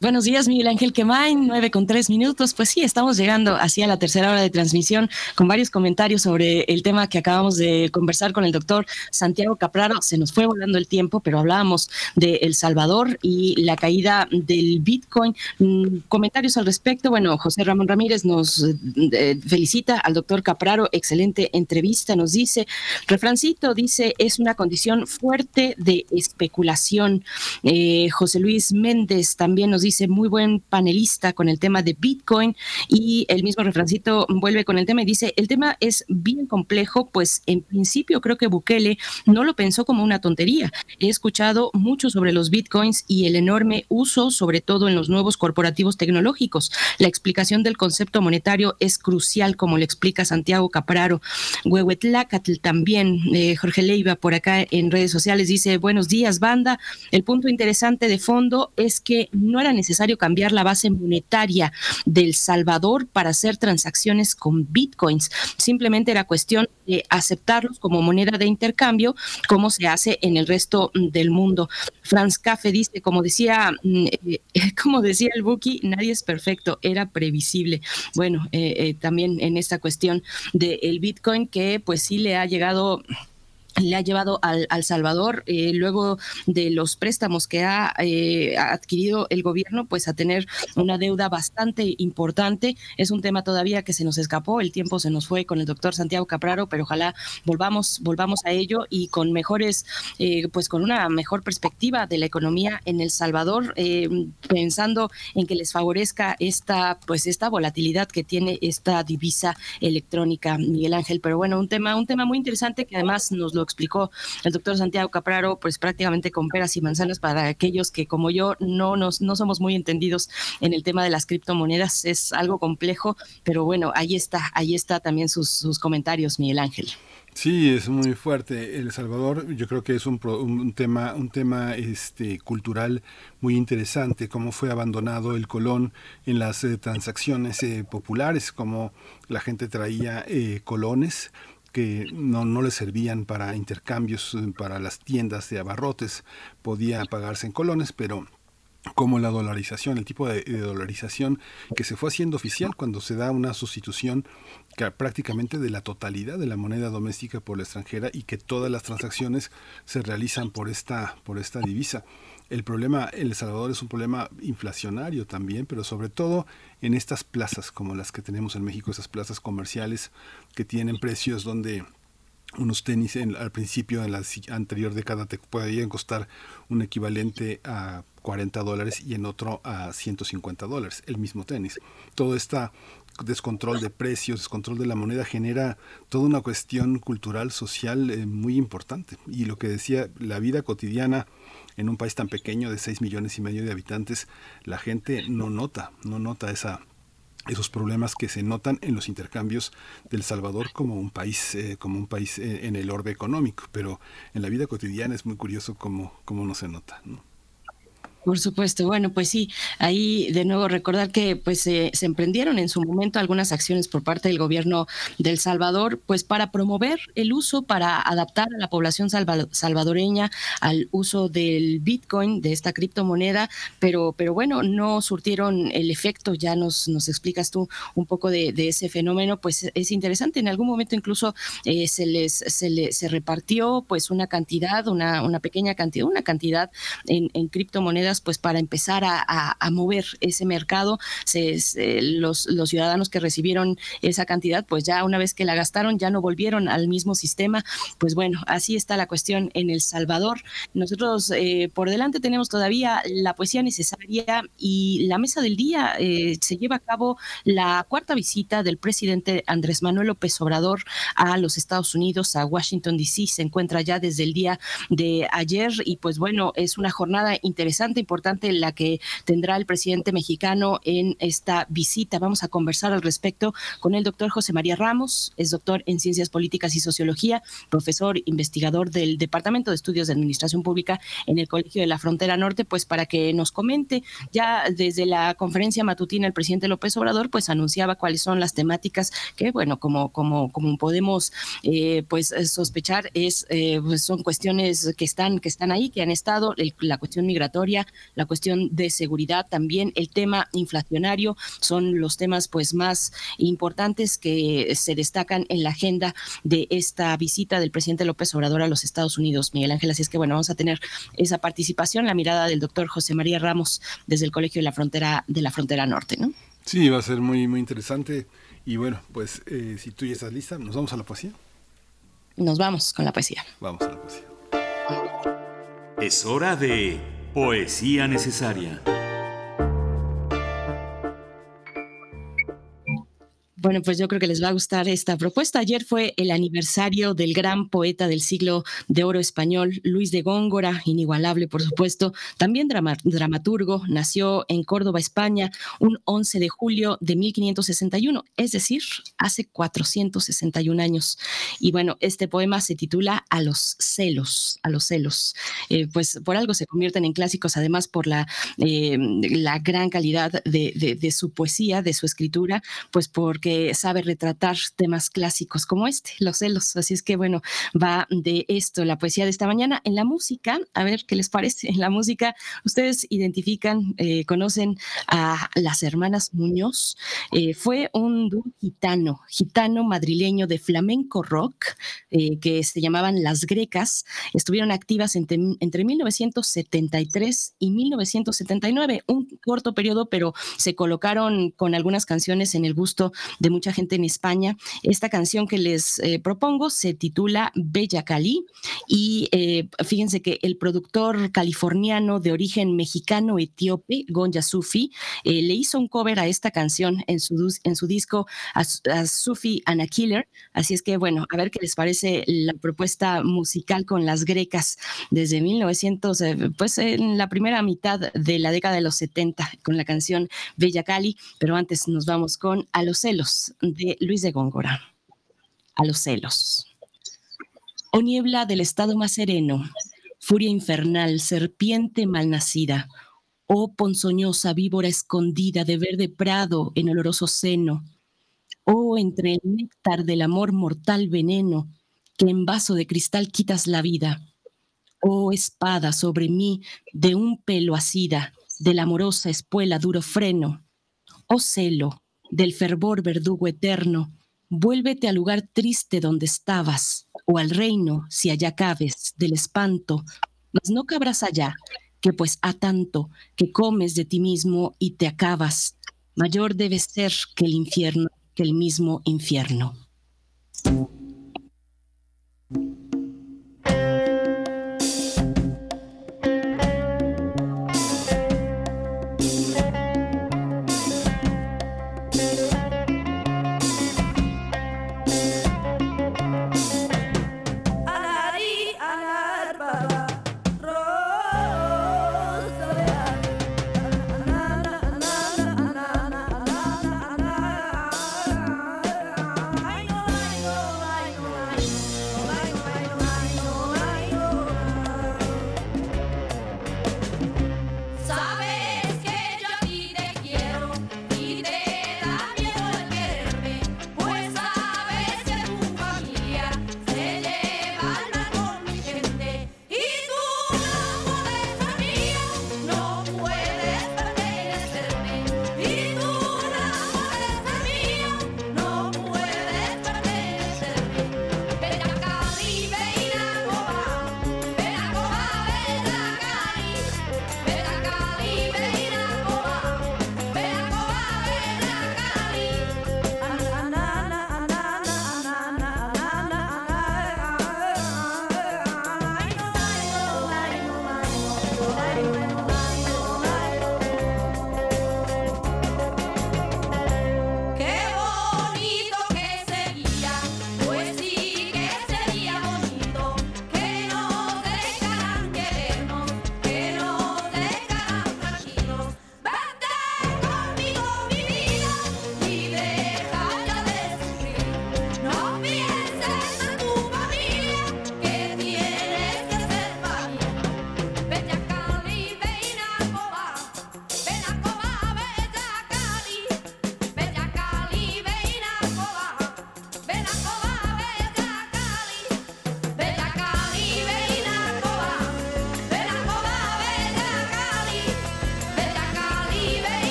Buenos días, Miguel Ángel Quemain, nueve con tres minutos. Pues sí, estamos llegando hacia la tercera hora de transmisión con varios comentarios sobre el tema que acabamos de conversar con el doctor Santiago Capraro. Se nos fue volando el tiempo, pero hablábamos de El Salvador y la caída del Bitcoin. Mm, comentarios al respecto. Bueno, José Ramón Ramírez nos eh, felicita al doctor Capraro. Excelente entrevista. Nos dice, refrancito, dice, es una condición fuerte de especulación. Eh, José Luis Méndez también nos dice, dice muy buen panelista con el tema de Bitcoin y el mismo refrancito vuelve con el tema y dice, el tema es bien complejo, pues en principio creo que Bukele no lo pensó como una tontería. He escuchado mucho sobre los Bitcoins y el enorme uso, sobre todo en los nuevos corporativos tecnológicos. La explicación del concepto monetario es crucial, como le explica Santiago Capraro. Huehuetlacatl también, eh, Jorge Leiva por acá en redes sociales dice, buenos días, banda. El punto interesante de fondo es que no eran necesario cambiar la base monetaria del Salvador para hacer transacciones con bitcoins. Simplemente era cuestión de aceptarlos como moneda de intercambio, como se hace en el resto del mundo. Franz Café dice, como decía, mm, eh, como decía el Buki, nadie es perfecto, era previsible. Bueno, eh, eh, también en esta cuestión del Bitcoin que pues sí le ha llegado le ha llevado al, Salvador, eh, luego de los préstamos que eh, ha, adquirido el gobierno, pues a tener una deuda bastante importante. Es un tema todavía que se nos escapó, el tiempo se nos fue con el doctor Santiago Capraro, pero ojalá volvamos, volvamos a ello y con mejores, eh, pues con una mejor perspectiva de la economía en El Salvador, pensando en que les favorezca esta, pues esta volatilidad que tiene esta divisa electrónica, Miguel Ángel. Pero bueno, un tema, un tema muy interesante que además nos lo explicó el doctor Santiago Capraro, pues prácticamente con peras y manzanas para aquellos que como yo no, nos, no somos muy entendidos en el tema de las criptomonedas. Es algo complejo, pero bueno, ahí está, ahí está también sus, sus comentarios, Miguel Ángel. Sí, es muy fuerte. El Salvador, yo creo que es un, un, tema, un tema este, cultural muy interesante, cómo fue abandonado el colón en las eh, transacciones eh, populares, cómo la gente traía eh, colones que no, no le servían para intercambios eh, para las tiendas de abarrotes, podía pagarse en colones, pero como la dolarización, el tipo de, dolarización que se fue haciendo oficial cuando se da una sustitución prácticamente de la totalidad de la moneda doméstica por la extranjera y que todas las transacciones se realizan por esta, por esta divisa. El problema en El Salvador es un problema inflacionario también, pero sobre todo en estas plazas como las que tenemos en México, esas plazas comerciales que tienen precios donde unos tenis en, al principio en la anterior década te podían costar un equivalente a 40 dólares y en otro a 150 dólares, el mismo tenis. Todo este descontrol de precios, descontrol de la moneda genera toda una cuestión cultural, social eh, muy importante. Y lo que decía, la vida cotidiana en un país tan pequeño de 6 millones y medio de habitantes, la gente no nota, no nota esos problemas que se notan en los intercambios del Salvador como un país eh, como un país eh, en el orbe económico pero en la vida cotidiana es muy curioso cómo, cómo no se nota ¿no? Por supuesto, bueno, pues sí, ahí de nuevo recordar que pues se emprendieron en su momento algunas acciones por parte del gobierno del Salvador, pues para promover el uso, para adaptar a la población salvadoreña al uso del Bitcoin, de esta criptomoneda, pero, pero bueno, no surtieron el efecto, ya nos, nos explicas tú un poco de, ese fenómeno, pues es interesante, en algún momento incluso eh, se les se, se repartió pues una cantidad, una, una pequeña cantidad, una cantidad en, en criptomonedas pues para empezar a, mover ese mercado. los, los ciudadanos que recibieron esa cantidad, pues ya una vez que la gastaron, ya no volvieron al mismo sistema. Pues bueno, así está la cuestión en El Salvador. Nosotros eh, por delante tenemos todavía la poesía necesaria y la mesa del día eh, se lleva a cabo la cuarta visita del presidente Andrés Manuel López Obrador a los Estados Unidos, a Washington, D.C. Se encuentra ya desde el día de ayer y pues bueno, es una jornada interesante, importante la que tendrá el presidente mexicano en esta visita. Vamos a conversar al respecto con el doctor José María Ramos, es doctor en Ciencias Políticas y Sociología, profesor investigador del Departamento de Estudios de Administración Pública en el Colegio de la Frontera Norte, pues para que nos comente ya desde la conferencia matutina el presidente López Obrador pues anunciaba cuáles son las temáticas que bueno, como como como podemos eh, pues sospechar es eh, pues son cuestiones que están que están ahí, que han estado la cuestión migratoria, la cuestión de seguridad, también el tema inflacionario son los temas pues más importantes que se destacan en la agenda de esta visita del presidente López Obrador a los Estados Unidos, Miguel Ángel. Así es que bueno, vamos a tener esa participación, la mirada del doctor José María Ramos desde el Colegio de la Frontera de la Frontera Norte, ¿no? Sí, va a ser muy, muy interesante. Y bueno, pues eh, si tú ya estás lista, ¿nos vamos a la poesía? Nos vamos con la poesía. Vamos a la poesía. Es hora de poesía necesaria. Bueno, pues yo creo que les va a gustar esta propuesta. Ayer fue el aniversario del gran poeta del siglo de oro español, Luis de Góngora, inigualable, por supuesto, también dramaturgo, nació en Córdoba, España, un 11 de julio de 1561, es decir, hace 461 años. Y bueno, este poema se titula A los celos, a los celos. Eh, pues por algo se convierten en clásicos, además por la, eh, la gran calidad de, de su poesía, de su escritura, pues porque sabe retratar temas clásicos como este, los celos. Así es que bueno, va de esto la poesía de esta mañana. En la música, a ver qué les parece. En la música, ustedes identifican, eh, conocen a las hermanas Muñoz. Eh, fue un dúo gitano, gitano madrileño de flamenco rock, eh, que se llamaban Las Grecas. Estuvieron activas entre, entre 1973 y 1979, un corto periodo, pero se colocaron con algunas canciones en el gusto de mucha gente en España. Esta canción que les eh, propongo se titula Bella Cali y eh, fíjense que el productor californiano de origen mexicano-etíope, Gonja Sufi, eh, le hizo un cover a esta canción en su, en su disco a, Sufi and a Killer. Así es que bueno, a ver qué les parece la propuesta musical con las grecas desde 1900, pues en la primera mitad de la década de los 70 con la canción Bella Cali, pero antes nos vamos con A los celos de Luis de Góngora. A los celos. Oh niebla del estado más sereno, furia infernal, serpiente malnacida, oh ponzoñosa víbora escondida de verde prado en oloroso seno, oh entre el néctar del amor mortal veneno, que en vaso de cristal quitas la vida, oh espada sobre mí de un pelo asida, de la amorosa espuela duro freno, oh celo, del fervor verdugo eterno, vuélvete al lugar triste donde estabas, o al reino, si allá cabes, del espanto, mas no cabrás allá, que pues a tanto que comes de ti mismo y te acabas, mayor debe ser que el infierno, que el mismo infierno.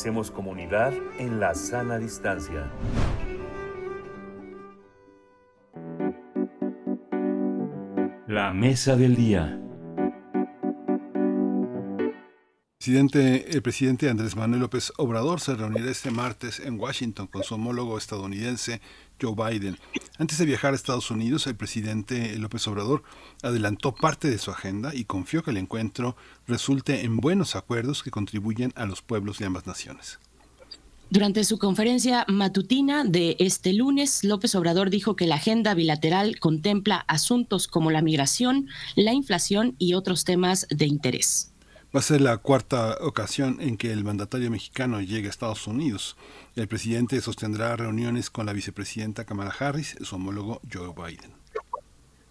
Hacemos comunidad en la sana distancia. La mesa del día. Presidente, el presidente Andrés Manuel López Obrador se reunirá este martes en Washington con su homólogo estadounidense Joe Biden. Antes de viajar a Estados Unidos, el presidente López Obrador adelantó parte de su agenda y confió que el encuentro resulte en buenos acuerdos que contribuyen a los pueblos de ambas naciones. Durante su conferencia matutina de este lunes, López Obrador dijo que la agenda bilateral contempla asuntos como la migración, la inflación y otros temas de interés. Va a ser la cuarta ocasión en que el mandatario mexicano llegue a Estados Unidos. El presidente sostendrá reuniones con la vicepresidenta Kamala Harris, su homólogo Joe Biden.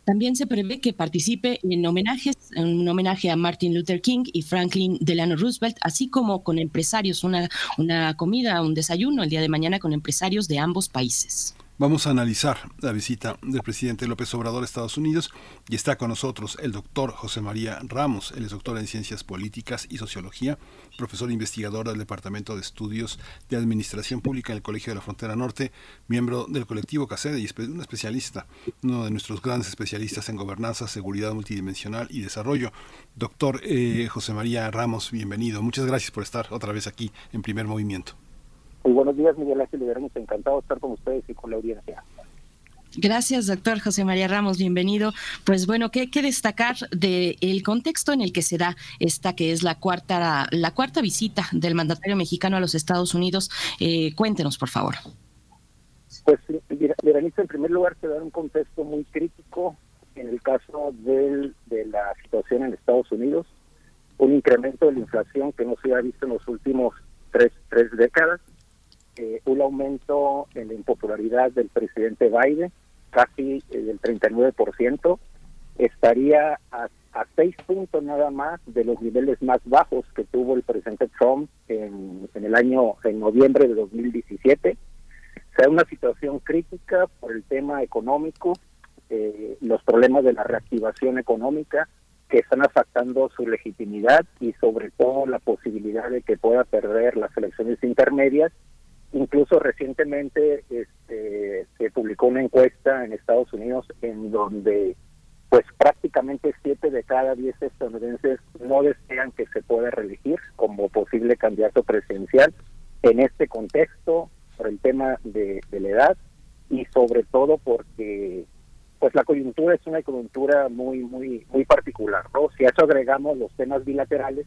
También se prevé que participe en homenajes, en un homenaje a Martin Luther King y Franklin Delano Roosevelt, así como con empresarios, una, una comida, un desayuno el día de mañana con empresarios de ambos países. Vamos a analizar la visita del presidente López Obrador a Estados Unidos y está con nosotros el doctor José María Ramos. Él es doctor en Ciencias Políticas y Sociología, profesor investigador del Departamento de Estudios de Administración Pública en el Colegio de la Frontera Norte, miembro del colectivo CACEDE y un especialista, uno de nuestros grandes especialistas en gobernanza, seguridad multidimensional y desarrollo. Doctor eh, José María Ramos, bienvenido. Muchas gracias por estar otra vez aquí en primer movimiento. Muy buenos días, Miguel Ángel. Encantado de estar con ustedes y con la audiencia. Gracias, doctor José María Ramos, bienvenido. Pues bueno, ¿qué, destacar del el contexto en el que se da esta que es la cuarta, la cuarta visita del mandatario mexicano a los Estados Unidos? Eh, cuéntenos, por favor. Pues, Berenice, en primer lugar, se da un contexto muy crítico en el caso del, de la situación en Estados Unidos, un incremento de la inflación que no se ha visto en los últimos tres, tres décadas, eh, un aumento en la impopularidad del presidente Biden, casi eh, del 39%, estaría a, seis puntos nada más de los niveles más bajos que tuvo el presidente Trump en, el año, en noviembre de 2017. O sea, una situación crítica por el tema económico, eh, los problemas de la reactivación económica que están afectando su legitimidad y sobre todo la posibilidad de que pueda perder las elecciones intermedias Incluso recientemente este, se publicó una encuesta en Estados Unidos en donde pues prácticamente siete de cada diez estadounidenses no desean que se pueda reelegir como posible candidato presidencial en este contexto por el tema de, de la edad y sobre todo porque pues la coyuntura es una coyuntura muy muy muy particular no si a eso agregamos los temas bilaterales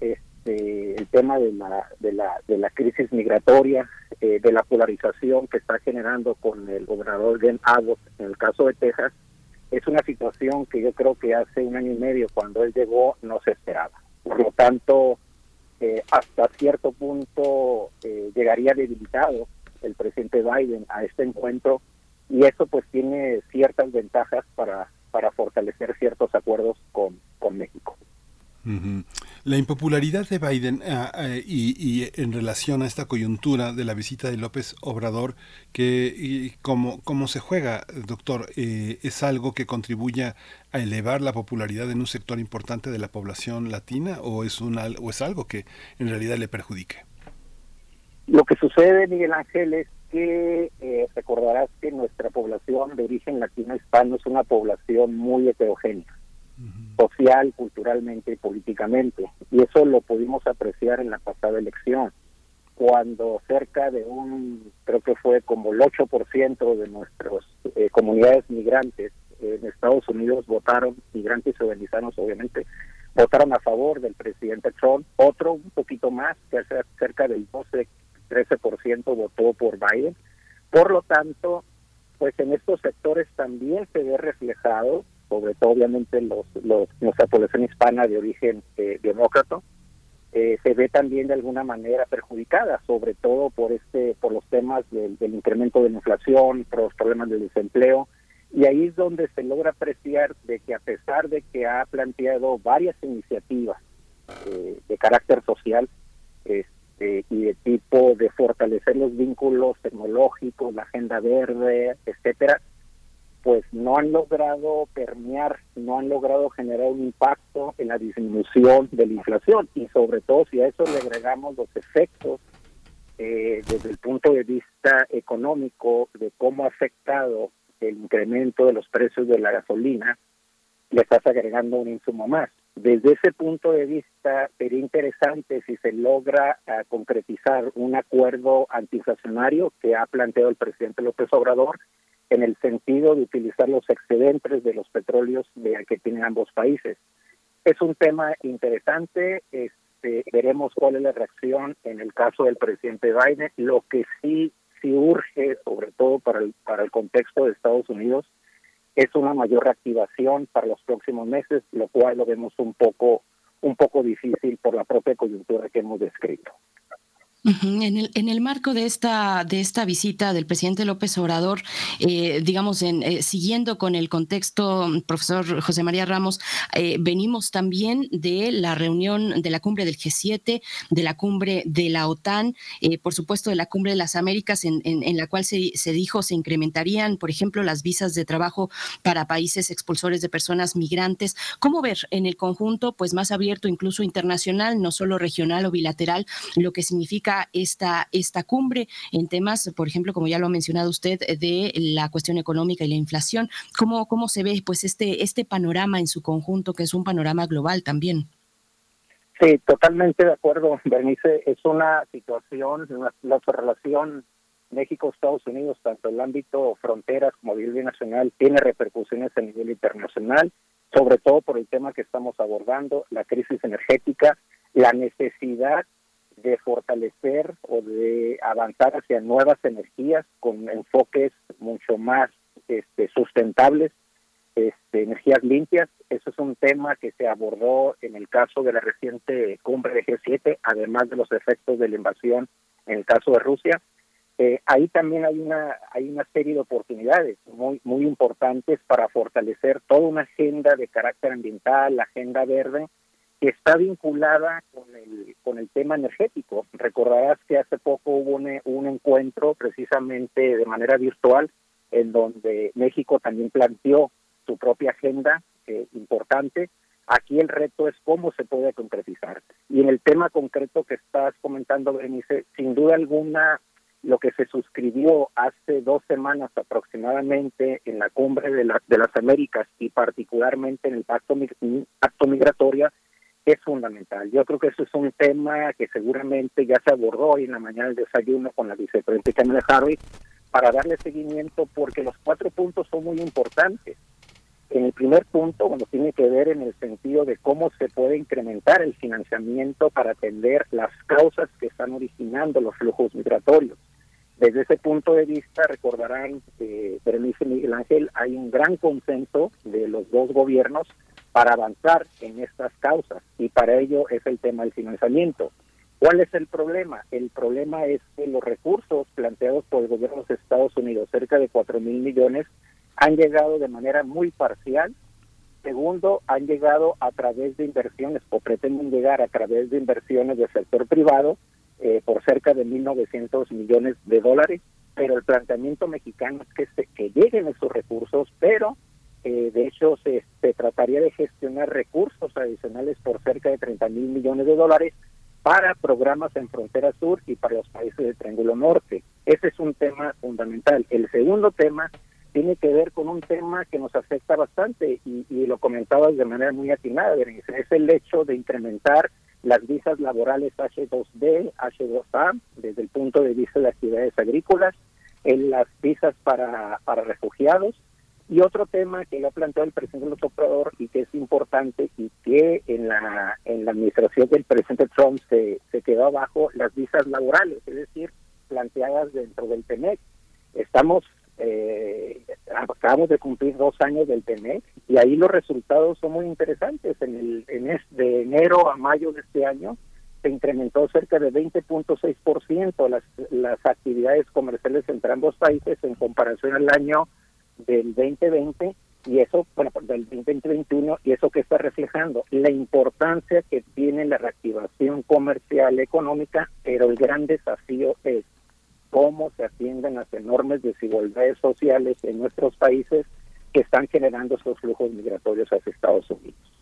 este el tema de la, de la, de la crisis migratoria, eh, de la polarización que está generando con el gobernador Ben Abbott en el caso de Texas, es una situación que yo creo que hace un año y medio cuando él llegó no se esperaba. Por lo tanto, eh, hasta cierto punto eh, llegaría debilitado el presidente Biden a este encuentro y eso pues tiene ciertas ventajas para, fortalecer ciertos acuerdos con México. La impopularidad de Biden ah, ah, y, en relación a esta coyuntura de la visita de López Obrador, que como, como se juega, doctor, eh, es algo que contribuya a elevar la popularidad en un sector importante de la población latina o es, un, o es algo que en realidad le perjudique? Lo que sucede, Miguel Ángel, es que eh, recordarás que nuestra población de origen latino hispano es una población muy heterogénea social, culturalmente y políticamente. Y eso lo pudimos apreciar en la pasada elección, cuando cerca de un, creo que fue como el 8% de nuestras eh, comunidades migrantes en Estados Unidos votaron, migrantes y venezolanos obviamente, votaron a favor del presidente Trump, otro un poquito más, que cerca del 12, 13% votó por Biden. Por lo tanto, pues en estos sectores también se ve reflejado sobre todo obviamente los, los nuestra población hispana de origen eh, demócrata, eh, se ve también de alguna manera perjudicada, sobre todo por este, por los temas del, incremento de la inflación, por los problemas del desempleo, y ahí es donde se logra apreciar de que a pesar de que ha planteado varias iniciativas eh, de carácter social este, y de tipo de fortalecer los vínculos tecnológicos, la agenda verde, etcétera, pues no han logrado permear, no han logrado generar un impacto en la disminución de la inflación y sobre todo si a eso le agregamos los efectos eh, desde el punto de vista económico de cómo ha afectado el incremento de los precios de la gasolina, le estás agregando un insumo más. Desde ese punto de vista, sería interesante si se logra uh, concretizar un acuerdo antiinflacionario que ha planteado el presidente López Obrador en el sentido de utilizar los excedentes de los petróleos de, que tienen ambos países. Es un tema interesante, este, veremos cuál es la reacción en el caso del presidente Biden. Lo que sí, sí urge, sobre todo para el, para el contexto de Estados Unidos, es una mayor reactivación para los próximos meses, lo cual lo vemos un poco un poco difícil por la propia coyuntura que hemos descrito. En el, en el marco de esta, de esta visita del presidente López Obrador, eh, digamos, en, eh, siguiendo con el contexto, profesor José María Ramos, eh, venimos también de la reunión de la cumbre del G7, de la cumbre de la OTAN, por supuesto de la cumbre de las Américas, en, en, la cual se, se, dijo se incrementarían, por ejemplo, las visas de trabajo para países expulsores de personas migrantes. ¿Cómo ver en el conjunto, pues más abierto, incluso internacional, no solo regional o bilateral, lo que significa esta, esta cumbre en temas, por ejemplo, como ya lo ha mencionado usted, de la cuestión económica y la inflación. ¿Cómo, cómo se ve pues este, este panorama en su conjunto, que es un panorama global también? Sí, totalmente de acuerdo, Bernice. Es una situación, la relación México-Estados Unidos, tanto en el ámbito fronteras como a nivel nacional, tiene repercusiones a nivel internacional, sobre todo por el tema que estamos abordando, la crisis energética, la necesidad de fortalecer o de avanzar hacia nuevas energías con enfoques mucho más este, sustentables, este, energías limpias. Eso es un tema que se abordó en el caso de la reciente cumbre de G7, además de los efectos de la invasión en el caso de Rusia. Eh, ahí también hay una hay una serie de oportunidades muy muy importantes para fortalecer toda una agenda de carácter ambiental, la agenda verde, que está vinculada con el, con el tema energético. Recordarás que hace poco hubo un, encuentro precisamente de manera virtual en donde México también planteó su propia agenda eh, importante. Aquí el reto es cómo se puede concretizar. Y en el tema concreto que estás comentando, Berenice, sin duda alguna, lo que se suscribió hace dos semanas aproximadamente en la cumbre de, de las Américas y particularmente en el pacto, pacto migratorio es fundamental. Yo creo que eso es un tema que seguramente ya se abordó hoy en la mañana del desayuno con la vicepresidenta Kamala Harris para darle seguimiento porque los cuatro puntos son muy importantes. En el primer punto, bueno, tiene que ver en el sentido de cómo se puede incrementar el financiamiento para atender las causas que están originando los flujos migratorios. Desde ese punto de vista, recordarán, eh, Berenice Miguel Ángel, hay un gran consenso de los dos gobiernos para avanzar en estas causas y para ello es el tema del financiamiento. ¿Cuál es el problema? El problema es que los recursos planteados por el gobierno de Estados Unidos, cerca de 4 mil millones, han llegado de manera muy parcial. Segundo, han llegado a través de inversiones o pretenden llegar a través de inversiones del sector privado eh, por cerca de 1.900 millones de dólares. Pero el planteamiento mexicano es que, se, que lleguen esos recursos, pero eh, de hecho, se, trataría de gestionar recursos adicionales por cerca de 30 mil millones de dólares para programas en frontera sur y para los países del Triángulo Norte. Ese es un tema fundamental. El segundo tema tiene que ver con un tema que nos afecta bastante y, lo comentabas de manera muy atinada, es el hecho de incrementar las visas laborales H2B, H2A, desde el punto de vista de actividades agrícolas, en las visas para, para refugiados, y otro tema que lo ha planteado el presidente López Obrador y que es importante y que en la en la administración del presidente Trump se, se quedó abajo, las visas laborales, es decir, planteadas dentro del TEMEC. Estamos, eh, acabamos de cumplir dos años del TEMEC y ahí los resultados son muy interesantes. En el en de enero a mayo de este año se incrementó cerca de 20.6% las, las actividades comerciales entre ambos países en comparación al año del 2020 y eso, bueno, del 2021 y eso que está reflejando la importancia que tiene la reactivación comercial económica, pero el gran desafío es cómo se atienden las enormes desigualdades sociales en nuestros países que están generando esos flujos migratorios hacia Estados Unidos.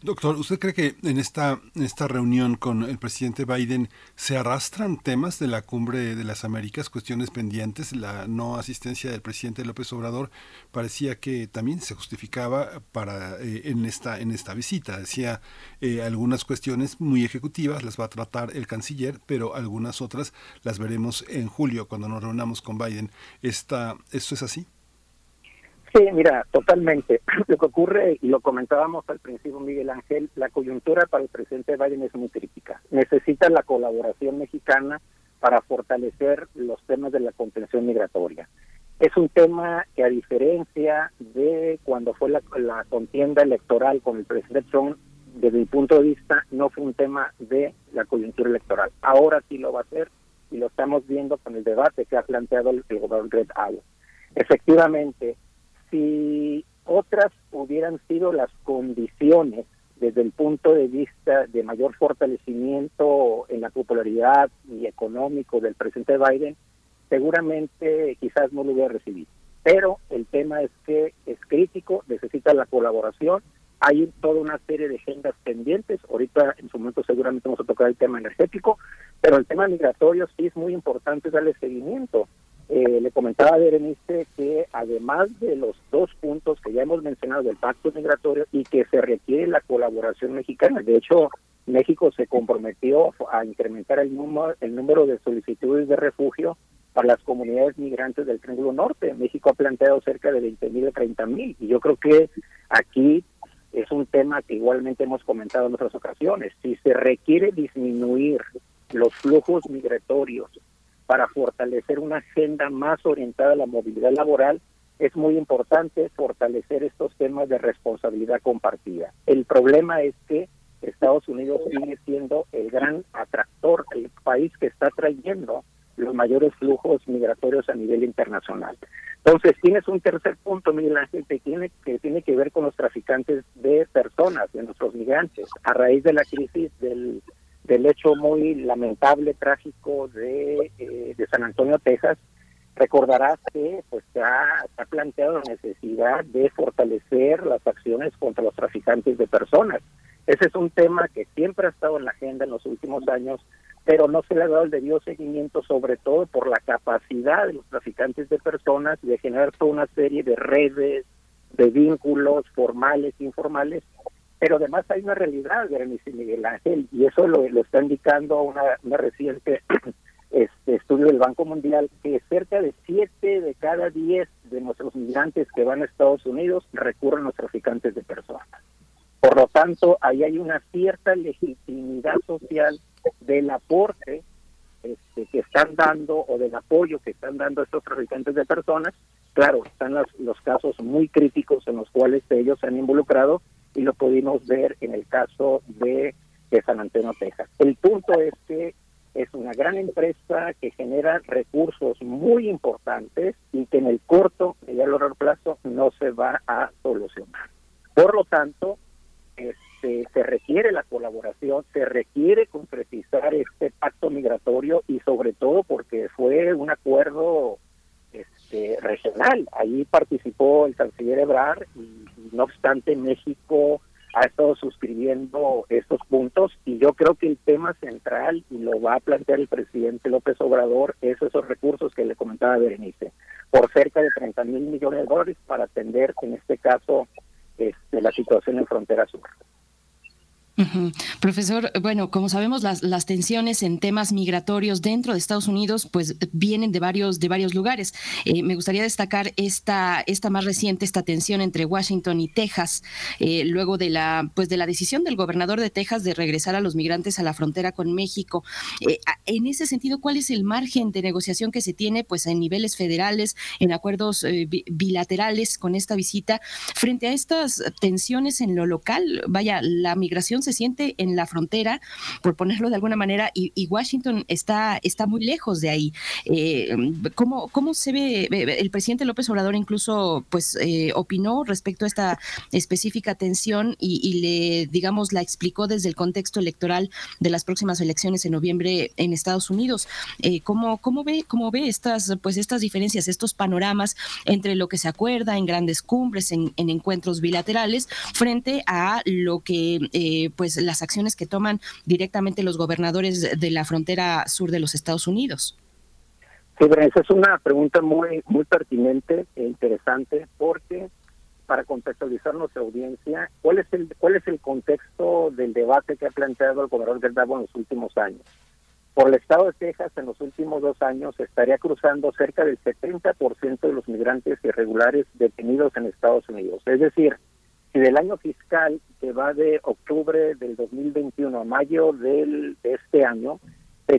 Doctor, ¿usted cree que en esta, esta reunión con el presidente Biden se arrastran temas de la cumbre de las Américas, cuestiones pendientes? La no asistencia del presidente López Obrador parecía que también se justificaba para eh, en esta en esta visita. Decía eh, algunas cuestiones muy ejecutivas las va a tratar el canciller, pero algunas otras las veremos en julio cuando nos reunamos con Biden. ¿Esta, ¿Esto es así? Sí, mira, totalmente. Lo que ocurre, y lo comentábamos al principio, Miguel Ángel, la coyuntura para el presidente Biden es muy crítica. Necesita la colaboración mexicana para fortalecer los temas de la contención migratoria. Es un tema que a diferencia de cuando fue la, contienda electoral con el presidente Trump, desde mi punto de vista, no fue un tema de la coyuntura electoral. Ahora sí lo va a ser y lo estamos viendo con el debate que ha planteado el, gobernador Greg Abbott. Efectivamente, si otras hubieran sido las condiciones desde el punto de vista de mayor fortalecimiento en la popularidad y económico del presidente Biden, seguramente quizás no lo hubiera recibido. Pero el tema es que es crítico, necesita la colaboración, hay toda una serie de agendas pendientes, ahorita en su momento seguramente vamos a tocar el tema energético, pero el tema migratorio sí es muy importante darle seguimiento. Eh, le comentaba a Berenice que además de los dos puntos que ya hemos mencionado del pacto migratorio y que se requiere la colaboración mexicana, de hecho México se comprometió a incrementar el número, el número de solicitudes de refugio para las comunidades migrantes del Triángulo Norte. México ha planteado cerca de 20 mil a 30 mil y yo creo que aquí es un tema que igualmente hemos comentado en otras ocasiones. Si se requiere disminuir los flujos migratorios para fortalecer una agenda más orientada a la movilidad laboral, es muy importante fortalecer estos temas de responsabilidad compartida. El problema es que Estados Unidos sigue siendo el gran atractor, el país que está trayendo los mayores flujos migratorios a nivel internacional. Entonces, tienes un tercer punto, Miguel Ángel, que tiene, que tiene que ver con los traficantes de personas, de nuestros migrantes. A raíz de la crisis del del hecho muy lamentable, trágico de, eh, de San Antonio, Texas, recordarás que pues se ha, planteado la necesidad de fortalecer las acciones contra los traficantes de personas. Ese es un tema que siempre ha estado en la agenda en los últimos años, pero no se le ha dado el debido seguimiento, sobre todo por la capacidad de los traficantes de personas de generar toda una serie de redes, de vínculos formales, informales, pero además hay una realidad, Berenice Miguel Ángel, y eso lo, está indicando una, una reciente este estudio del Banco Mundial, que cerca de 7 de cada 10 de nuestros migrantes que van a Estados Unidos recurren a los traficantes de personas. Por lo tanto, ahí hay una cierta legitimidad social del aporte este, que están dando o del apoyo que están dando estos traficantes de personas. Claro, están los, los casos muy críticos en los cuales ellos se han involucrado y lo pudimos ver en el caso de, San Antonio, Texas. El punto es que es una gran empresa que genera recursos muy importantes y que en el corto y a largo plazo no se va a solucionar. Por lo tanto, este, se requiere la colaboración, se requiere concretizar este pacto migratorio y sobre todo porque fue un acuerdo este, regional. Ahí participó el canciller Ebrard y, no obstante México ha estado suscribiendo estos puntos y yo creo que el tema central y lo va a plantear el presidente López Obrador es esos recursos que le comentaba Berenice por cerca de 30 mil millones de dólares para atender en este caso este, la situación en frontera sur. Profesor, bueno, como sabemos, las, las, tensiones en temas migratorios dentro de Estados Unidos, pues vienen de varios, de varios lugares. Eh, me gustaría destacar esta, esta más reciente, esta tensión entre Washington y Texas, eh, luego de la, pues de la decisión del gobernador de Texas de regresar a los migrantes a la frontera con México. Eh, en ese sentido, ¿cuál es el margen de negociación que se tiene, pues, en niveles federales, en acuerdos bilaterales con esta visita, frente a estas tensiones en lo local? Vaya, la migración se siente en la frontera, por ponerlo de alguna manera, y, Washington está, está muy lejos de ahí. Eh, ¿cómo, ¿Cómo se ve? El presidente López Obrador incluso pues eh, opinó respecto a esta específica tensión y, le, digamos, la explicó desde el contexto electoral de las próximas elecciones en noviembre en Estados Unidos. Eh, ¿cómo, ¿Cómo ve, cómo ve estas, pues, estas diferencias, estos panoramas entre lo que se acuerda en grandes cumbres, en, encuentros bilaterales, frente a lo que, eh, pues, las acciones que toman directamente los gobernadores de la frontera sur de los Estados Unidos? Sí, esa es una pregunta muy muy pertinente e interesante porque para contextualizar nuestra audiencia, ¿cuál es el cuál es el contexto del debate que ha planteado el gobernador del Davo en los últimos años? Por el estado de Texas, en los últimos dos años, estaría cruzando cerca del 70% de los migrantes irregulares detenidos en Estados Unidos. Es decir, si del año fiscal que va de octubre del 2021 a mayo del, de este año,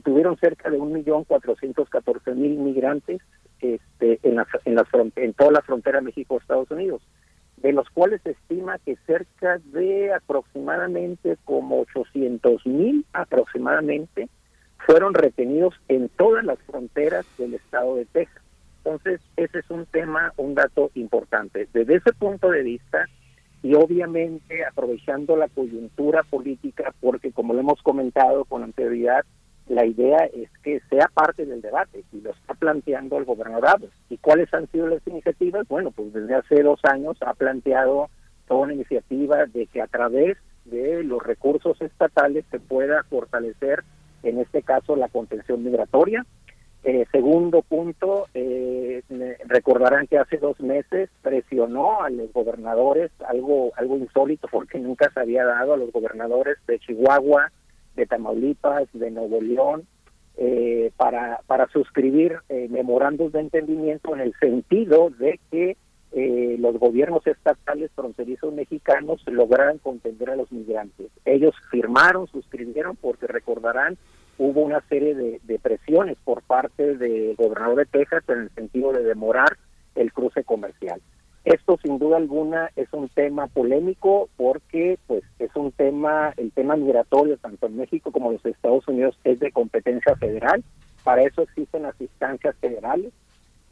tuvieron cerca de 1.414.000 migrantes este, en, la, en, la, en toda la frontera México-Estados Unidos, de los cuales se estima que cerca de aproximadamente como 800.000 aproximadamente fueron retenidos en todas las fronteras del estado de Texas. Entonces, ese es un tema, un dato importante. Desde ese punto de vista, y obviamente aprovechando la coyuntura política, porque como lo hemos comentado con anterioridad, la idea es que sea parte del debate y lo está planteando el gobernador. ¿Y cuáles han sido las iniciativas? Bueno, pues desde hace dos años ha planteado toda una iniciativa de que a través de los recursos estatales se pueda fortalecer, en este caso, la contención migratoria. Eh, segundo punto, eh, recordarán que hace dos meses presionó a los gobernadores, algo, algo insólito porque nunca se había dado a los gobernadores de Chihuahua, de Tamaulipas, de Nuevo León, eh, para, para suscribir eh, memorandos de entendimiento en el sentido de que eh, los gobiernos estatales fronterizos mexicanos lograran contener a los migrantes. Ellos firmaron, suscribieron, porque recordarán, hubo una serie de, presiones por parte del gobernador de Texas en el sentido de demorar el cruce comercial. Esto sin duda alguna es un tema polémico porque pues es un tema, el tema migratorio tanto en México como en los Estados Unidos es de competencia federal. Para eso existen las instancias federales.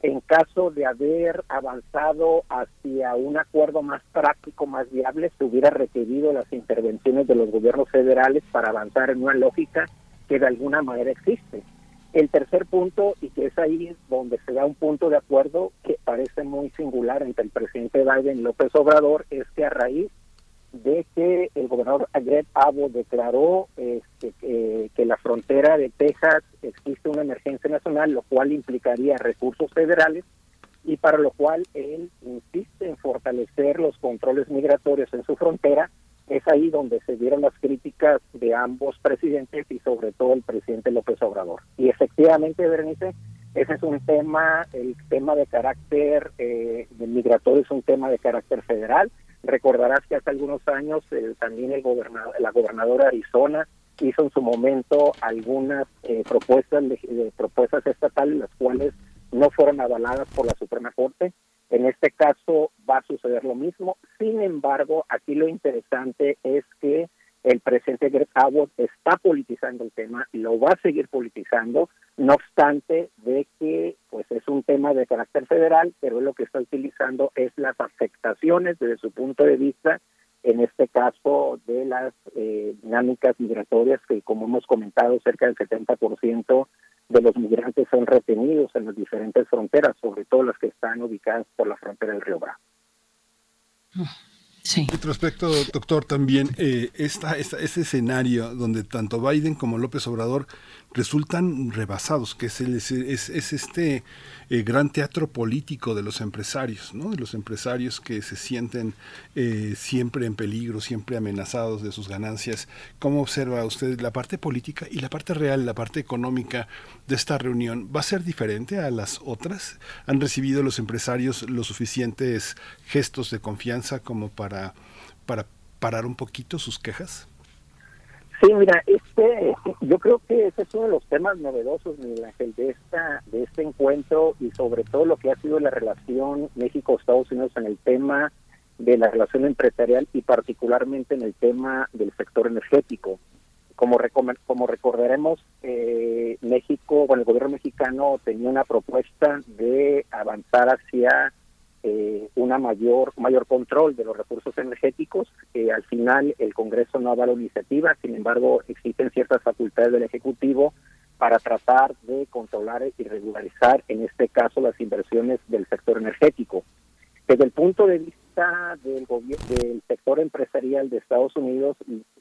En caso de haber avanzado hacia un acuerdo más práctico, más viable, se hubiera requerido las intervenciones de los gobiernos federales para avanzar en una lógica que de alguna manera existe. El tercer punto, y que es ahí donde se da un punto de acuerdo que parece muy singular entre el presidente Biden y López Obrador, es que a raíz de que el gobernador Greg Abbott declaró este, que, que la frontera de Texas existe una emergencia nacional, lo cual implicaría recursos federales, y para lo cual él insiste en fortalecer los controles migratorios en su frontera, es ahí donde se dieron las críticas de ambos presidentes y sobre todo el presidente López Obrador. Y efectivamente, Berenice, ese es un tema, el tema de carácter eh, migratorio es un tema de carácter federal. Recordarás que hace algunos años eh, también el gobernador, la gobernadora de Arizona hizo en su momento algunas eh, propuestas, propuestas estatales, las cuales no fueron avaladas por la Suprema Corte. En este caso va a suceder lo mismo. Sin embargo, aquí lo interesante es que el presidente Greg Abbott está politizando el tema y lo va a seguir politizando, no obstante de que pues es un tema de carácter federal, pero lo que está utilizando es las afectaciones desde su punto de vista, en este caso de las eh, dinámicas migratorias que como hemos comentado cerca del 70% de los migrantes son retenidos en las diferentes fronteras, sobre todo las que están ubicadas por la frontera del Río Bravo. Sí. Respecto, doctor, también eh, esta, ese escenario donde tanto Biden como López Obrador resultan rebasados, que es, el, es, es, este eh, gran teatro político de los empresarios, ¿no? de los empresarios que se sienten eh, siempre en peligro, siempre amenazados de sus ganancias. ¿Cómo observa usted la parte política y la parte real, la parte económica de esta reunión? ¿Va a ser diferente a las otras? ¿Han recibido los empresarios los suficientes gestos de confianza como para, para parar un poquito sus quejas? Sí, mira, este, yo creo que ese es uno de los temas novedosos, Miguel Ángel, de esta, de este encuentro y sobre todo lo que ha sido la relación México-Estados Unidos en el tema de la relación empresarial y particularmente en el tema del sector energético. Como, como recordaremos, eh, México, bueno, el gobierno mexicano tenía una propuesta de avanzar hacia eh, una mayor mayor control de los recursos energéticos. Eh, al final, el Congreso no avala la iniciativa, sin embargo, existen ciertas facultades del Ejecutivo para tratar de controlar y regularizar, en este caso, las inversiones del sector energético. Desde el punto de vista del, del sector empresarial de Estados Unidos,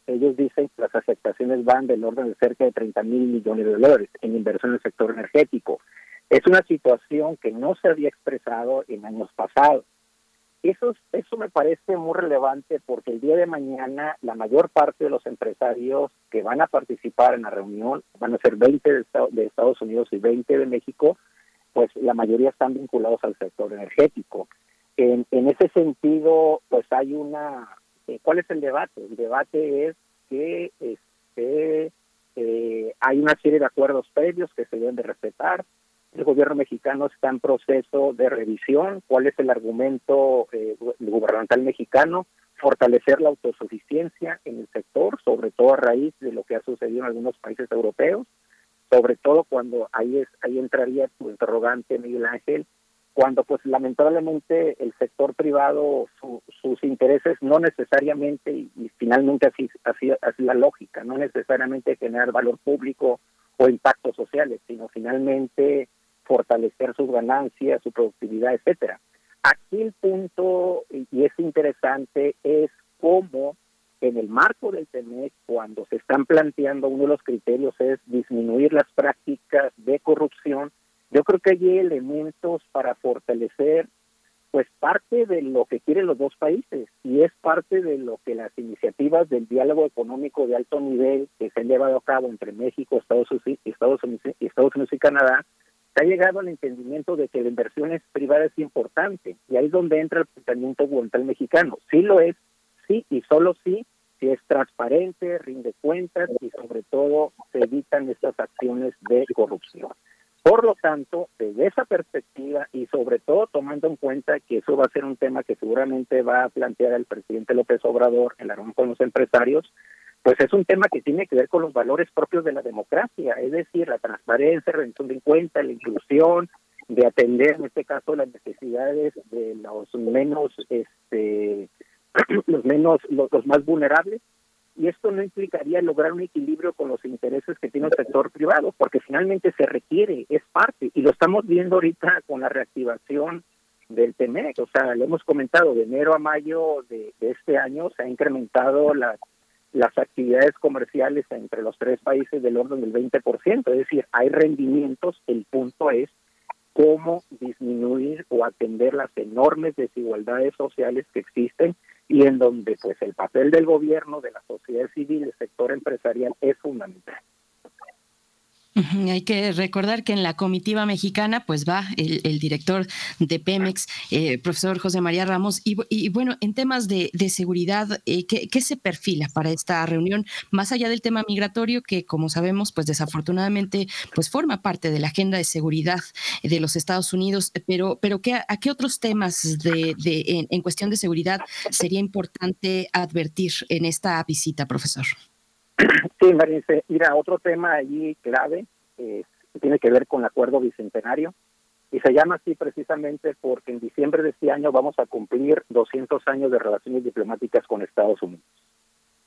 ellos dicen que las aceptaciones van del orden de cerca de 30 mil millones de dólares en inversión en el sector energético. Es una situación que no se había expresado en años pasados. Eso, eso me parece muy relevante porque el día de mañana la mayor parte de los empresarios que van a participar en la reunión, van a ser 20 de, Estados Unidos y 20 de México, pues la mayoría están vinculados al sector energético. En, ese sentido, pues hay una... Eh, ¿Cuál es el debate? El debate es que este, eh, hay una serie de acuerdos previos que se deben de respetar. El gobierno mexicano está en proceso de revisión. ¿Cuál es el argumento eh, gubernamental mexicano? Fortalecer la autosuficiencia en el sector, sobre todo a raíz de lo que ha sucedido en algunos países europeos, sobre todo cuando ahí, es, ahí entraría tu interrogante, Miguel Ángel, cuando pues lamentablemente el sector privado sus intereses no necesariamente y, finalmente así, así así la lógica no necesariamente generar valor público o impactos sociales sino finalmente fortalecer sus ganancias su productividad etcétera. Aquí el punto y es interesante es cómo en el marco del TEMEC, cuando se están planteando uno de los criterios es disminuir las prácticas de corrupción. Yo creo que hay elementos para fortalecer pues parte de lo que quieren los dos países y es parte de lo que las iniciativas del diálogo económico de alto nivel que se han llevado a cabo entre México, Estados Unidos, Estados Unidos, Estados Unidos y Canadá, se ha llegado al entendimiento de que la inversión privada es importante y ahí es donde entra el pensamiento gubernamental mexicano. Sí lo es, sí y solo sí, si es transparente, rinde cuentas y sobre todo se evitan estas acciones de corrupción. Por lo tanto, desde esa perspectiva y sobre todo tomando en cuenta que eso va a ser un tema que seguramente va a plantear el presidente López Obrador en la reunión con los empresarios, pues es un tema que tiene que ver con los valores propios de la democracia, es decir, la transparencia, rendición de cuentas, la inclusión, de atender en este caso las necesidades de los menos, este, los menos, los más vulnerables y esto no implicaría lograr un equilibrio con los intereses que tiene el sector privado, porque finalmente se requiere, es parte, y lo estamos viendo ahorita con la reactivación del TEMEC, o sea, lo hemos comentado, de enero a mayo de, este año se ha incrementado las las actividades comerciales entre los tres países del orden del 20%, es decir, hay rendimientos, el punto es cómo disminuir o atender las enormes desigualdades sociales que existen y en donde pues el papel del gobierno, de la sociedad civil, del sector empresarial es fundamental. Hay que recordar que en la comitiva mexicana pues va el, director de Pemex, eh, profesor José María Ramos, y, bueno, en temas de, seguridad, eh, ¿qué, se perfila para esta reunión? Más allá del tema migratorio, que como sabemos, pues desafortunadamente pues forma parte de la agenda de seguridad de los Estados Unidos, pero, pero ¿qué, ¿a qué otros temas de, en, en cuestión de seguridad sería importante advertir en esta visita, profesor? Sí, Marisa, mira, otro tema allí clave eh, tiene que ver con el acuerdo bicentenario y se llama así precisamente porque en diciembre de este año vamos a cumplir 200 años de relaciones diplomáticas con Estados Unidos.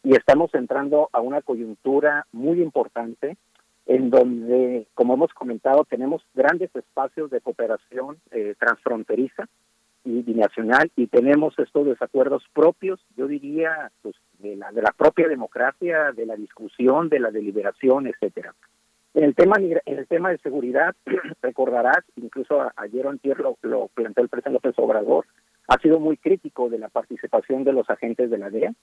Y estamos entrando a una coyuntura muy importante en donde, como hemos comentado, tenemos grandes espacios de cooperación eh, transfronteriza y binacional y tenemos estos desacuerdos propios, yo diría, pues, de la, de la propia democracia, de la discusión, de la deliberación, etcétera. En el tema en el tema de seguridad, recordarás, incluso ayer o antier lo, lo planteó el presidente López Obrador, ha sido muy crítico de la participación de los agentes de la DEA.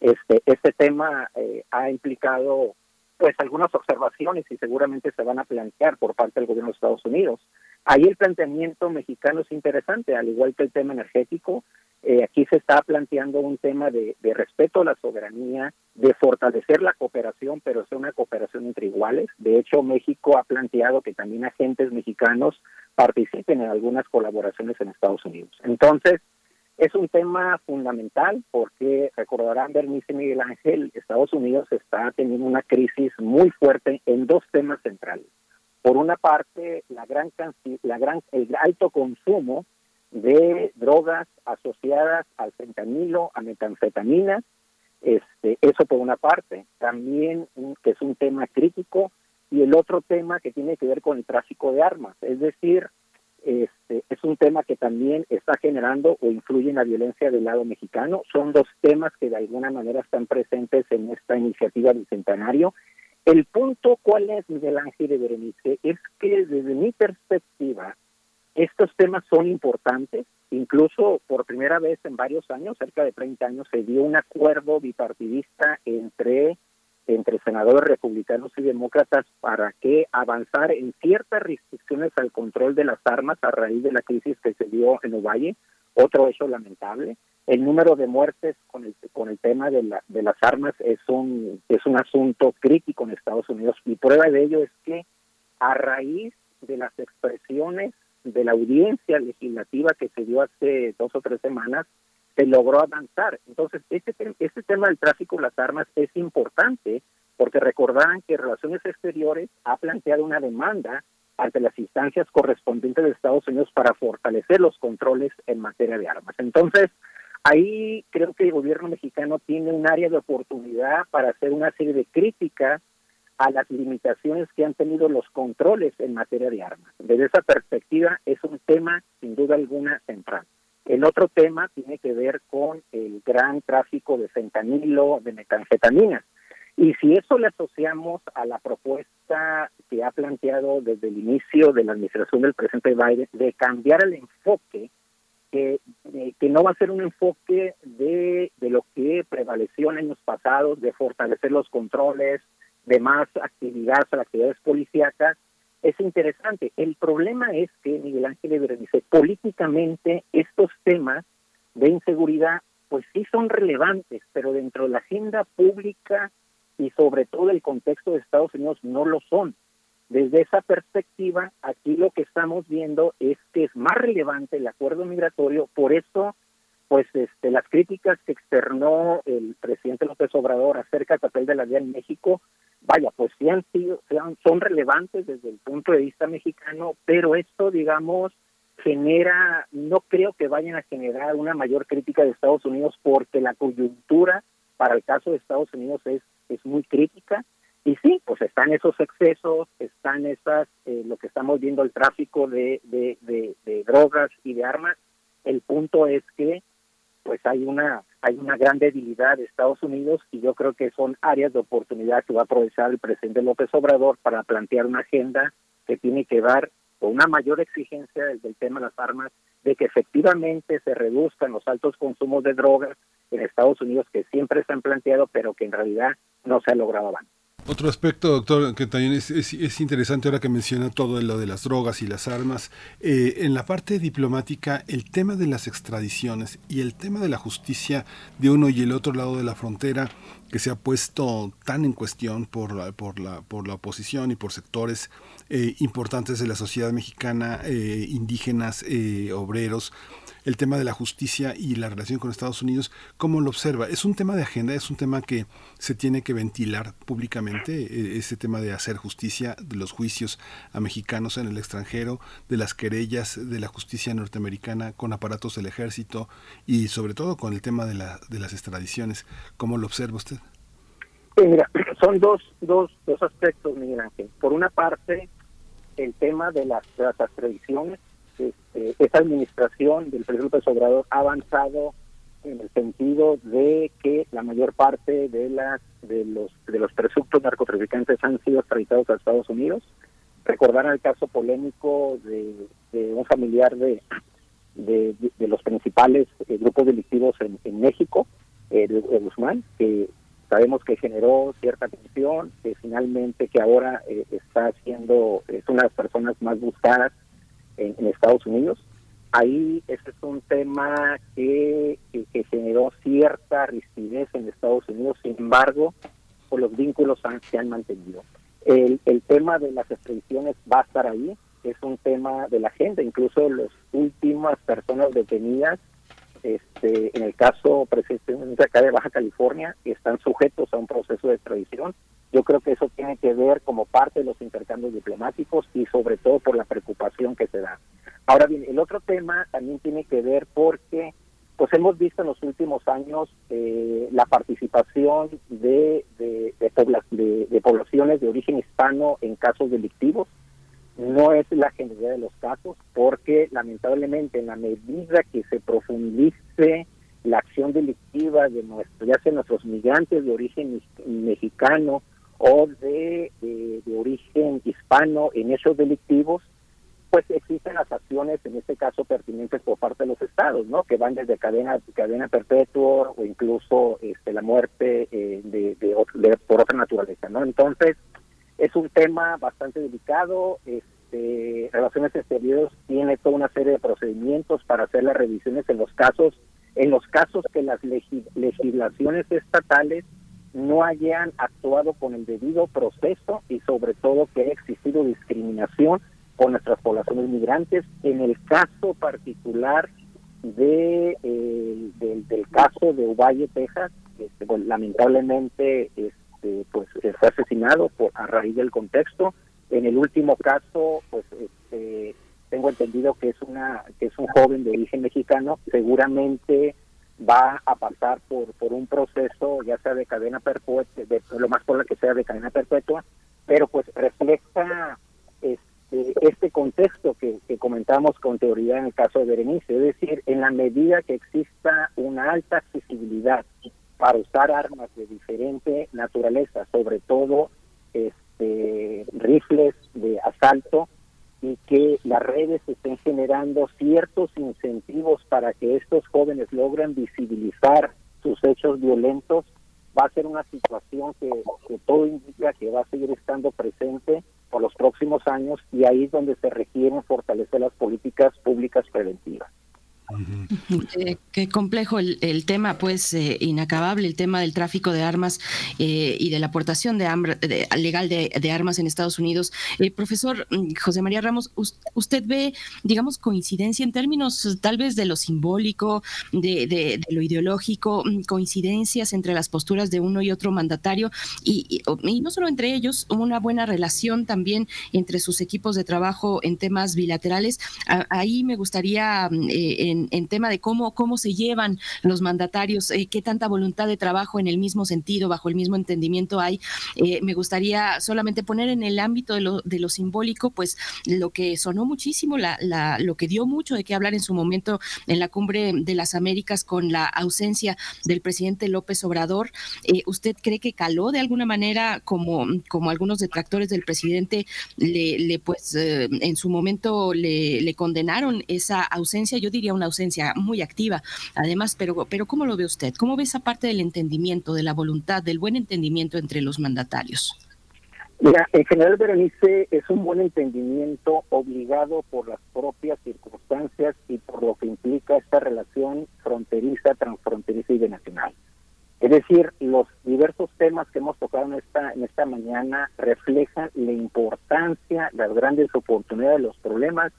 Este, este tema eh, ha implicado pues algunas observaciones y seguramente se van a plantear por parte del gobierno de Estados Unidos. Ahí el planteamiento mexicano es interesante, al igual que el tema energético. Eh, aquí se está planteando un tema de, respeto a la soberanía, de fortalecer la cooperación, pero sea una cooperación entre iguales. De hecho, México ha planteado que también agentes mexicanos participen en algunas colaboraciones en Estados Unidos. Entonces, es un tema fundamental porque recordarán Bernice Miguel Ángel, Estados Unidos está teniendo una crisis muy fuerte en dos temas centrales. Por una parte, la gran, la gran, el alto consumo de drogas asociadas al fentanilo, a metanfetamina, este, eso por una parte, también que es un tema crítico, y el otro tema que tiene que ver con el tráfico de armas, es decir, este, es un tema que también está generando o influye en la violencia del lado mexicano. Son dos temas que de alguna manera están presentes en esta iniciativa del centenario. El punto, ¿cuál es, Miguel Ángel de Berenice? Es que desde mi perspectiva, estos temas son importantes. Incluso por primera vez en varios años, cerca de 30 años, se dio un acuerdo bipartidista entre entre senadores republicanos y demócratas para que avanzar en ciertas restricciones al control de las armas a raíz de la crisis que se dio en Ovalle, otro hecho lamentable. El número de muertes con el, con el tema de, la, de las armas es un, es un asunto crítico en Estados Unidos y prueba de ello es que a raíz de las expresiones de la audiencia legislativa que se dio hace dos o tres semanas, se logró avanzar. Entonces, este, este tema del tráfico de las armas es importante porque recordarán que Relaciones Exteriores ha planteado una demanda ante las instancias correspondientes de Estados Unidos para fortalecer los controles en materia de armas. Entonces, ahí creo que el gobierno mexicano tiene un área de oportunidad para hacer una serie de críticas a las limitaciones que han tenido los controles en materia de armas. Desde esa perspectiva es un tema sin duda alguna central. El otro tema tiene que ver con el gran tráfico de fentanilo, de metanfetaminas. Y si eso le asociamos a la propuesta que ha planteado desde el inicio de la administración del presidente Biden de cambiar el enfoque, que, eh, que no va a ser un enfoque de, de lo que prevaleció en años pasados, de fortalecer los controles, de más actividad actividades policíacas, es interesante. El problema es que, Miguel Ángel dice, políticamente estos temas de inseguridad, pues sí son relevantes, pero dentro de la agenda pública y sobre todo el contexto de Estados Unidos no lo son. Desde esa perspectiva, aquí lo que estamos viendo es que es más relevante el acuerdo migratorio, por eso, pues este, las críticas que externó el presidente López Obrador acerca del papel de la vía en México vaya, pues sí han sido, son relevantes desde el punto de vista mexicano, pero esto, digamos, genera, no creo que vayan a generar una mayor crítica de Estados Unidos porque la coyuntura para el caso de Estados Unidos es, es muy crítica. Y sí, pues están esos excesos, están esas, eh, lo que estamos viendo, el tráfico de, de, de drogas y de armas. El punto es que pues hay una hay una gran debilidad de Estados Unidos y yo creo que son áreas de oportunidad que va a aprovechar el presidente López Obrador para plantear una agenda que tiene que dar con una mayor exigencia desde el tema de las armas de que efectivamente se reduzcan los altos consumos de drogas en Estados Unidos que siempre se han planteado pero que en realidad no se ha logrado avanzar. Otro aspecto, doctor, que también es, es, interesante ahora que menciona todo lo de las drogas y las armas. Eh, en la parte diplomática, el tema de las extradiciones y el tema de la justicia de uno y el otro lado de la frontera, que se ha puesto tan en cuestión por, por, la, por la oposición y por sectores eh, importantes de la sociedad mexicana, eh, indígenas, obreros, el tema de la justicia y la relación con Estados Unidos, ¿cómo lo observa? ¿Es un tema de agenda? ¿Es un tema que se tiene que ventilar públicamente? E, ese tema de hacer justicia, de los juicios a mexicanos en el extranjero, de las querellas de la justicia norteamericana con aparatos del ejército y sobre todo con el tema de, la, de las extradiciones. ¿Cómo lo observa usted? Sí, mira, son dos, dos, dos aspectos, Miguel Ángel. Por una parte, el tema de las, de las extradiciones este, esa administración del presidente López Obrador ha avanzado en el sentido de que la mayor parte de las de los de los presuntos narcotraficantes han sido extraditados a Estados Unidos. Recordarán el caso polémico de, un familiar de, de, los principales eh, grupos delictivos en, México, el, Guzmán, que sabemos que generó cierta tensión, que finalmente que ahora eh, está siendo, es una de las personas más buscadas en, Estados Unidos. Ahí ese es un tema que, que, generó cierta rigidez en Estados Unidos, sin embargo, por los vínculos se han mantenido. El, el tema de las extradiciones va a estar ahí, es un tema de la agenda, incluso las últimas personas detenidas este, en el caso precisamente acá de Baja California, están sujetos a un proceso de extradición. Yo creo que eso tiene que ver como parte de los intercambios diplomáticos y sobre todo por la preocupación que se da. Ahora bien, el otro tema también tiene que ver porque pues hemos visto en los últimos años eh, la participación de, de, de, poblaciones de origen hispano en casos delictivos. No es la generalidad de los casos, porque lamentablemente en la medida que se profundice la acción delictiva de nuestro, ya sea nuestros migrantes de origen mexicano o de, de origen hispano en esos delictivos, pues existen las acciones, en este caso pertinentes por parte de los estados, ¿no? Que van desde cadena cadena perpetua o incluso este, la muerte eh, de, de, por otra naturaleza, ¿no? Entonces es un tema bastante delicado. Este, Relaciones Exteriores tiene toda una serie de procedimientos para hacer las revisiones en los casos, en los casos que las legislaciones estatales no hayan actuado con el debido proceso y sobre todo que haya existido discriminación con nuestras poblaciones migrantes. En el caso particular de eh, del, caso de Uvalle, Texas, este, lamentablemente este, pues fue asesinado por a raíz del contexto. En el último caso, pues este, tengo entendido que es una que es un joven de origen mexicano, seguramente va a pasar por por un proceso ya sea de cadena perpetua, de, lo más probable que sea de cadena perpetua, pero pues refleja este contexto que, comentamos con teoría en el caso de Berenice, es decir, en la medida que exista una alta accesibilidad para usar armas de diferente naturaleza, sobre todo este, rifles de asalto, y que las redes estén generando ciertos incentivos para que estos jóvenes logren visibilizar sus hechos violentos, va a ser una situación que, todo indica que va a seguir estando presente por los próximos años y ahí es donde se requieren fortalecer las políticas públicas preventivas. Eh, qué complejo el, tema, pues eh, inacabable el tema del tráfico de armas eh, y de la aportación de, legal de, armas en Estados Unidos. profesor mm, José María Ramos, usted ve, digamos, coincidencia en términos tal vez de lo simbólico, de, lo ideológico, mm, coincidencias entre las posturas de uno y otro mandatario y, no solo entre ellos, una buena relación también entre sus equipos de trabajo en temas bilaterales. ahí me gustaría mm, en, tema de cómo, cómo se llevan los mandatarios, eh, qué tanta voluntad de trabajo en el mismo sentido, bajo el mismo entendimiento hay. Eh, me gustaría solamente poner en el ámbito de lo, de lo simbólico, pues lo que sonó muchísimo, la, la, lo que dio mucho de qué hablar en su momento en la cumbre de las Américas con la ausencia del presidente López Obrador. Eh, ¿Usted cree que caló de alguna manera como, como algunos detractores del presidente le, pues en su momento le, le condenaron esa ausencia? Yo diría una ausencia muy activa, además, pero, pero ¿cómo lo ve usted? ¿Cómo ve esa parte del entendimiento, de la voluntad, del buen entendimiento entre los mandatarios? Mira, en general, Berenice, es un buen entendimiento obligado por las propias circunstancias y por lo que implica esta relación fronteriza, transfronteriza y nacional. Es decir, los diversos temas que hemos tocado en esta, en esta mañana reflejan la importancia, las grandes oportunidades, los problemas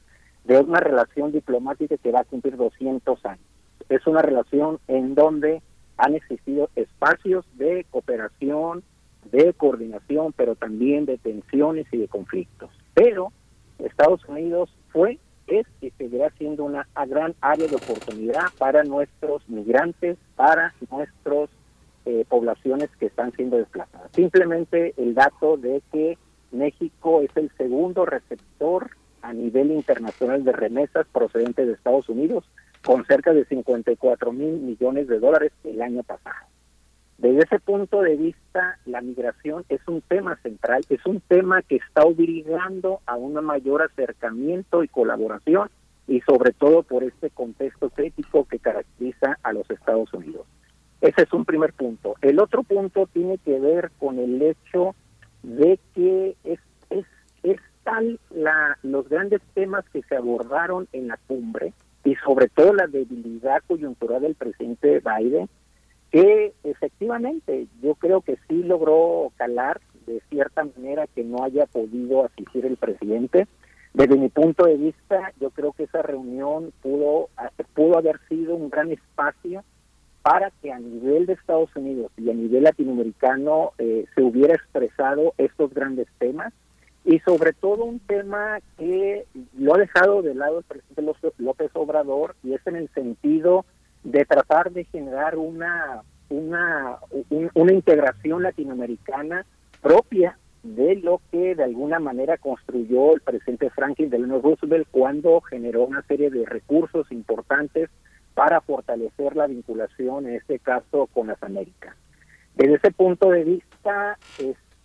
de una relación diplomática que va a cumplir 200 años. Es una relación en donde han existido espacios de cooperación, de coordinación, pero también de tensiones y de conflictos. Pero Estados Unidos fue, es y seguirá siendo una gran área de oportunidad para nuestros migrantes, para nuestras eh, poblaciones que están siendo desplazadas. Simplemente el dato de que México es el segundo receptor a nivel internacional de remesas procedentes de Estados Unidos, con cerca de 54 mil millones de dólares el año pasado. Desde ese punto de vista, la migración es un tema central, es un tema que está obligando a un mayor acercamiento y colaboración y sobre todo por este contexto crítico que caracteriza a los Estados Unidos. Ese es un primer punto. El otro punto tiene que ver con el hecho de que es tal la, los grandes temas que se abordaron en la cumbre y sobre todo la debilidad coyuntural del presidente Biden, que efectivamente yo creo que sí logró calar de cierta manera que no haya podido asistir el presidente, Desde mi punto de vista, yo creo que esa reunión pudo, pudo haber sido un gran espacio para que a nivel de Estados Unidos y a nivel latinoamericano eh, se hubiera expresado estos grandes temas y sobre todo un tema que lo ha dejado de lado el presidente López Obrador y es en el sentido de tratar de generar una una, una integración latinoamericana propia de lo que de alguna manera construyó el presidente Franklin Delano Roosevelt cuando generó una serie de recursos importantes para fortalecer la vinculación, en este caso, con las Américas. Desde ese punto de vista,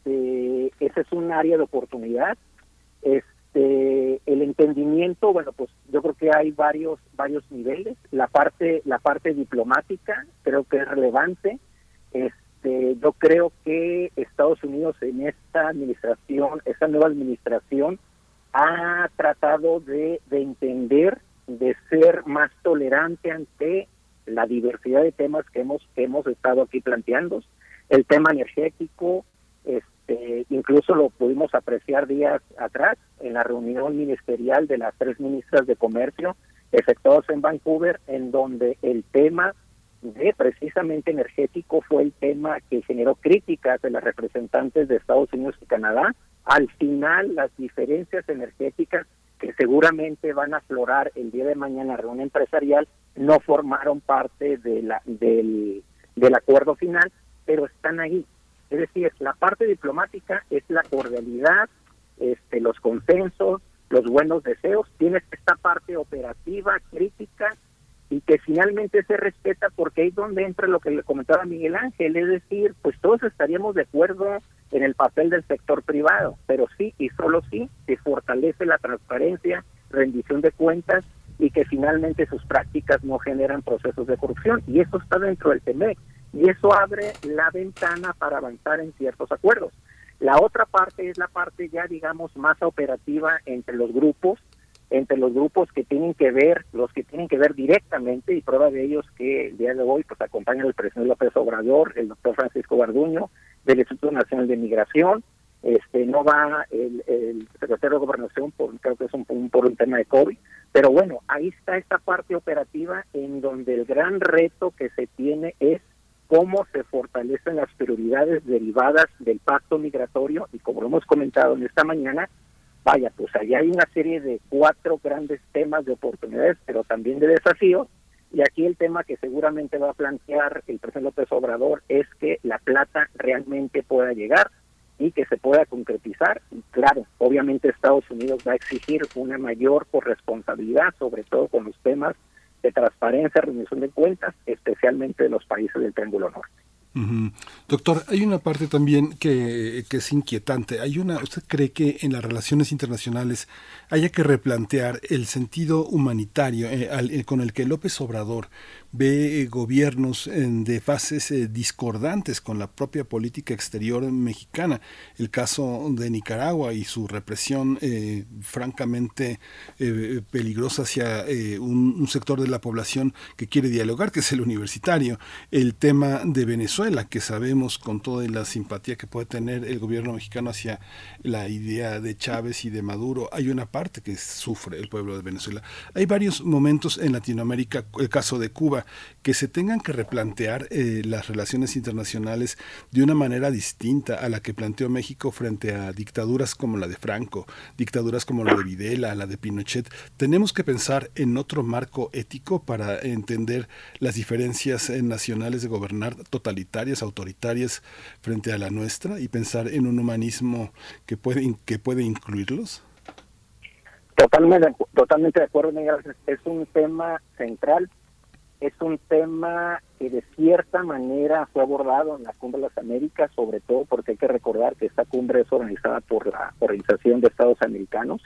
este, ese es un área de oportunidad. Este, el entendimiento, bueno, pues yo creo que hay varios varios niveles. La parte la parte diplomática creo que es relevante. Este, yo creo que Estados Unidos en esta administración, esta nueva administración, ha tratado de, de entender, de ser más tolerante ante la diversidad de temas que hemos que hemos estado aquí planteando. El tema energético, este, incluso lo pudimos apreciar días atrás en la reunión ministerial de las tres ministras de comercio efectuados en Vancouver, en donde el tema de precisamente energético fue el tema que generó críticas de las representantes de Estados Unidos y Canadá. Al final, las diferencias energéticas que seguramente van a aflorar el día de mañana en la reunión empresarial no formaron parte de la, del, del acuerdo final, pero están ahí. Es decir, la parte diplomática es la cordialidad, este, los consensos, los buenos deseos. Tienes esta parte operativa, crítica, y que finalmente se respeta porque ahí es donde entra lo que le comentaba Miguel Ángel, es decir, pues todos estaríamos de acuerdo en el papel del sector privado, pero sí y solo sí se fortalece la transparencia, rendición de cuentas y que finalmente sus prácticas no generan procesos de corrupción. Y eso está dentro del TEMEC y eso abre la ventana para avanzar en ciertos acuerdos. La otra parte es la parte ya, digamos, más operativa entre los grupos, entre los grupos que tienen que ver, los que tienen que ver directamente, y prueba de ellos que el día de hoy pues acompaña el presidente López Obrador, el doctor Francisco Garduño, del Instituto Nacional de Migración, este no va el, el secretario de Gobernación, por, creo que es un, por un tema de COVID, pero bueno, ahí está esta parte operativa en donde el gran reto que se tiene es cómo se fortalecen las prioridades derivadas del pacto migratorio y como lo hemos comentado en esta mañana, vaya, pues allá hay una serie de cuatro grandes temas de oportunidades, pero también de desafíos. Y aquí el tema que seguramente va a plantear el presidente López Obrador es que la plata realmente pueda llegar y que se pueda concretizar. Y claro, obviamente Estados Unidos va a exigir una mayor corresponsabilidad, sobre todo con los temas de transparencia, rendición de cuentas, especialmente de los países del Triángulo Norte. Doctor, hay una parte también que, es inquietante. Hay una, ¿Usted cree que en las relaciones internacionales haya que replantear el sentido humanitario eh, eh, con el que López Obrador ve eh, gobiernos de fases discordantes con la propia política exterior mexicana? El caso de Nicaragua y su represión francamente peligrosa hacia un sector de la población que quiere dialogar, que es el universitario. El tema de Venezuela que sabemos con toda la simpatía que puede tener el gobierno mexicano hacia la idea de Chávez y de Maduro, hay una parte que sufre el pueblo de Venezuela. Hay varios momentos en Latinoamérica, el caso de Cuba, que se tengan que replantear eh, las relaciones internacionales de una manera distinta a la que planteó México frente a dictaduras como la de Franco, dictaduras como la de Videla, la de Pinochet. Tenemos que pensar en otro marco ético para entender las diferencias eh, nacionales de gobernar totalitariamente autoritarias frente a la nuestra y pensar en un humanismo que puede, que puede incluirlos? Totalmente, totalmente de acuerdo, Miguel. Es un tema central, es un tema que de cierta manera fue abordado en la Cumbre de las Américas, sobre todo porque hay que recordar que esta cumbre es organizada por la Organización de Estados Americanos,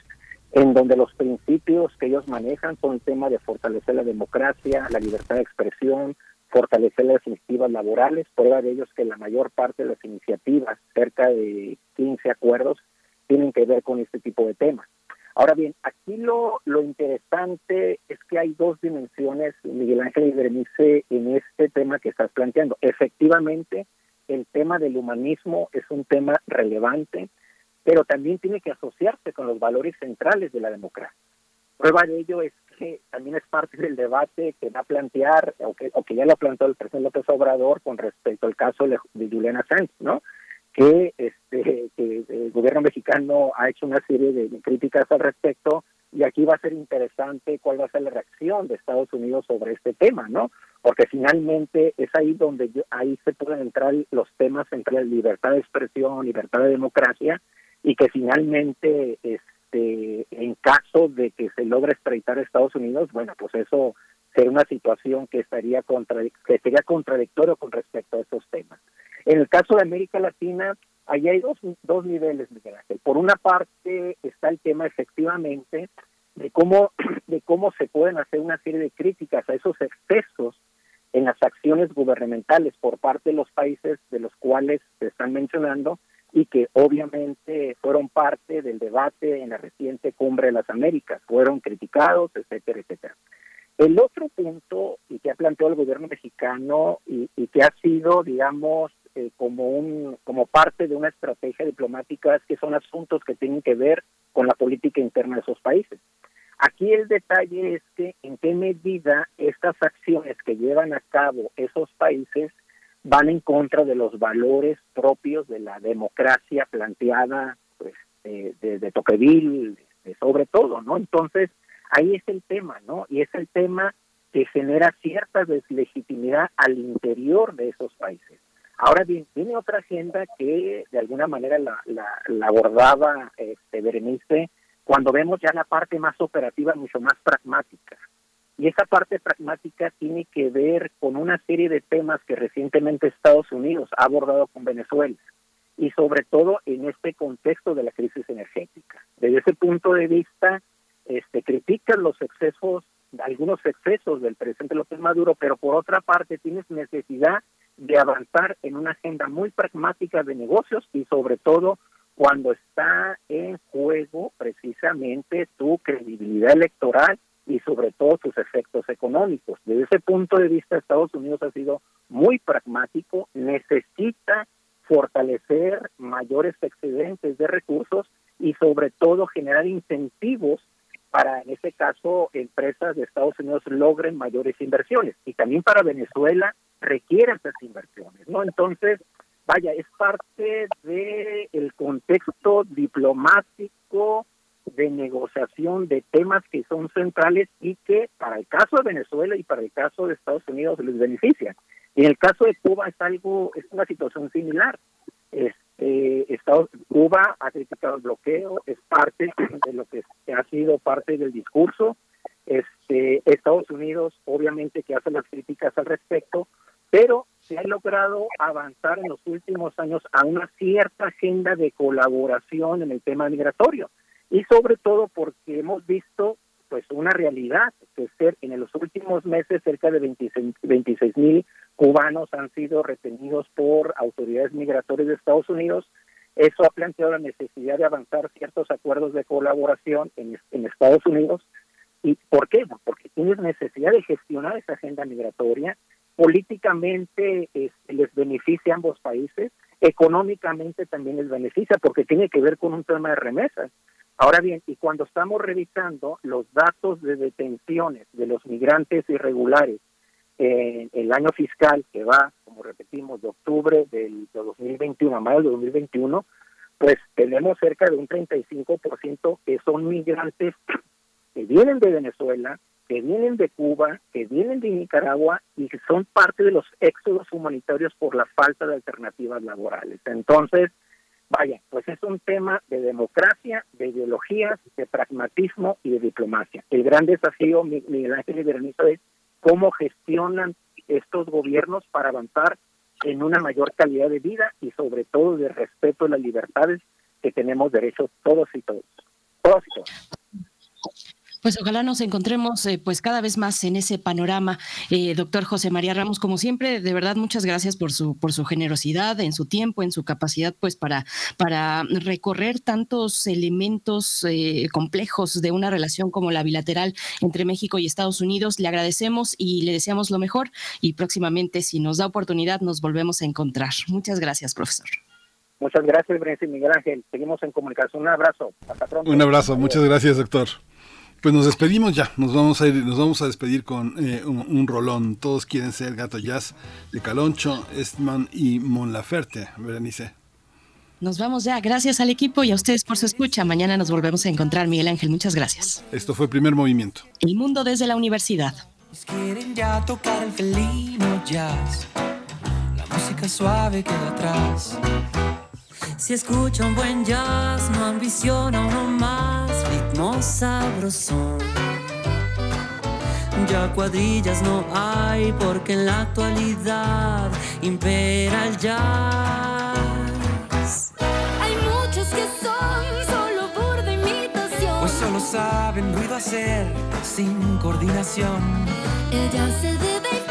en donde los principios que ellos manejan son el tema de fortalecer la democracia, la libertad de expresión, fortalecer las iniciativas laborales. Prueba de ello es que la mayor parte de las iniciativas, cerca de 15 acuerdos, tienen que ver con este tipo de temas. Ahora bien, aquí lo, lo interesante es que hay dos dimensiones, Miguel Ángel y Berenice, en este tema que estás planteando. Efectivamente, el tema del humanismo es un tema relevante, pero también tiene que asociarse con los valores centrales de la democracia. Prueba de ello es que también es parte del debate que va a plantear, o que, o que ya lo ha planteado el presidente López Obrador con respecto al caso de Juliana Sánchez, ¿no? Que, este, que el gobierno mexicano ha hecho una serie de críticas al respecto y aquí va a ser interesante cuál va a ser la reacción de Estados Unidos sobre este tema, ¿no? Porque finalmente es ahí donde ahí se pueden entrar los temas entre libertad de expresión, libertad de democracia y que finalmente este en caso de que se logre extraditar a Estados Unidos, bueno, pues eso sería una situación que estaría contra, que sería contradictorio con respecto a esos temas. En el caso de América Latina, Ahí hay dos, dos niveles, Miguel Ángel. Por una parte está el tema efectivamente de cómo, de cómo se pueden hacer una serie de críticas a esos excesos en las acciones gubernamentales por parte de los países de los cuales se están mencionando y que obviamente fueron parte del debate en la reciente cumbre de las Américas, fueron criticados, etcétera, etcétera. El otro punto y que ha planteado el gobierno mexicano y, y que ha sido, digamos, eh, como un como parte de una estrategia diplomática es que son asuntos que tienen que ver con la política interna de esos países. Aquí el detalle es que en qué medida estas acciones que llevan a cabo esos países van en contra de los valores propios de la democracia planteada pues, de, de Tocqueville, sobre todo, ¿no? Entonces, ahí es el tema, ¿no? Y es el tema que genera cierta deslegitimidad al interior de esos países. Ahora bien, tiene otra agenda que de alguna manera la, la, abordaba este, Berenice cuando vemos ya la parte más operativa, mucho más pragmática. Y esa parte pragmática tiene que ver con una serie de temas que recientemente Estados Unidos ha abordado con Venezuela y sobre todo en este contexto de la crisis energética. Desde ese punto de vista, este, critican los excesos, algunos excesos del presidente López Maduro, pero por otra parte tienes necesidad de avanzar en una agenda muy pragmática de negocios y sobre todo cuando está en juego precisamente tu credibilidad electoral y sobre todo sus efectos económicos. Desde ese punto de vista, Estados Unidos ha sido muy pragmático, necesita fortalecer mayores excedentes de recursos y sobre todo generar incentivos para, en este caso, empresas de Estados Unidos logren mayores inversiones. Y también para Venezuela requiere esas inversiones, ¿no? Entonces, vaya, es parte del el contexto diplomático de negociación de temas que son centrales y que para el caso de Venezuela y para el caso de Estados Unidos les benefician. En el caso de Cuba es algo, es una situación similar. Este, Estados, Cuba ha criticado el bloqueo, es parte de lo que ha sido parte del discurso. Este, Estados Unidos, obviamente, que hace las críticas al respecto, pero se ha logrado avanzar en los últimos años a una cierta agenda de colaboración en el tema migratorio y sobre todo porque hemos visto pues una realidad que ser en los últimos meses cerca de 26 mil cubanos han sido retenidos por autoridades migratorias de Estados Unidos. Eso ha planteado la necesidad de avanzar ciertos acuerdos de colaboración en, Estados Unidos. ¿Y por qué? Porque tienes necesidad de gestionar esa agenda migratoria políticamente este, les beneficia a ambos países, económicamente también les beneficia porque tiene que ver con un tema de remesas. Ahora bien, y cuando estamos revisando los datos de detenciones de los migrantes irregulares en el año fiscal que va, como repetimos, de octubre del de 2021 a mayo de 2021, pues tenemos cerca de un 35% que son migrantes que vienen de Venezuela, que vienen de Cuba, que vienen de Nicaragua y que son parte de los éxodos humanitarios por la falta de alternativas laborales. Entonces, vaya, pues es un tema de democracia, de ideologías, de pragmatismo y de diplomacia. El gran desafío, Miguel Ángel y Berenice, es cómo gestionan estos gobiernos para avanzar en una mayor calidad de vida y sobre todo de respeto a las libertades que tenemos derechos todos y todos. Todos y todos. Pues ojalá nos encontremos eh, pues cada vez más en ese panorama. Eh, doctor José María Ramos, como siempre, de verdad muchas gracias por su, por su generosidad, en su tiempo, en su capacidad pues para, para recorrer tantos elementos eh, complejos de una relación como la bilateral entre México y Estados Unidos. Le agradecemos y le deseamos lo mejor y próximamente, si nos da oportunidad, nos volvemos a encontrar. Muchas gracias, profesor. Muchas gracias, Berenice y Miguel Ángel. Seguimos en comunicación. Un abrazo. Hasta pronto. Un abrazo. Muchas gracias, doctor. Pues nos despedimos ya, nos vamos a ir, nos vamos a despedir con eh, un, rolón. Todos quieren ser Gato Jazz de Caloncho, Estman y Mon Laferte, Berenice. Nos vamos ya. Gracias al equipo y a ustedes por su escucha. Mañana nos volvemos a encontrar, Miguel Ángel. Muchas gracias. Esto fue Primer Movimiento. El mundo desde la universidad. Quieren ya tocar el felino jazz. La música suave queda atrás. Si escucha un buen jazz, no ambiciona uno más, ritmo sabrosón. Ya cuadrillas no hay porque en la actualidad impera el jazz. Hay muchos que son solo burda imitación. Pues solo saben ruido hacer sin coordinación. El jazz se debe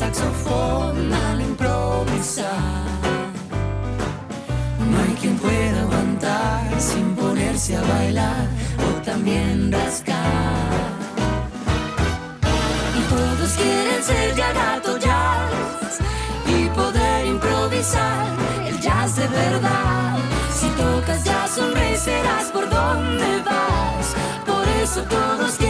saxofón al improvisar. No hay quien pueda aguantar sin ponerse a bailar o también rascar. Y todos quieren ser ya gato jazz y poder improvisar el jazz de verdad. Si tocas jazz, sonreirás por donde vas. Por eso todos quieren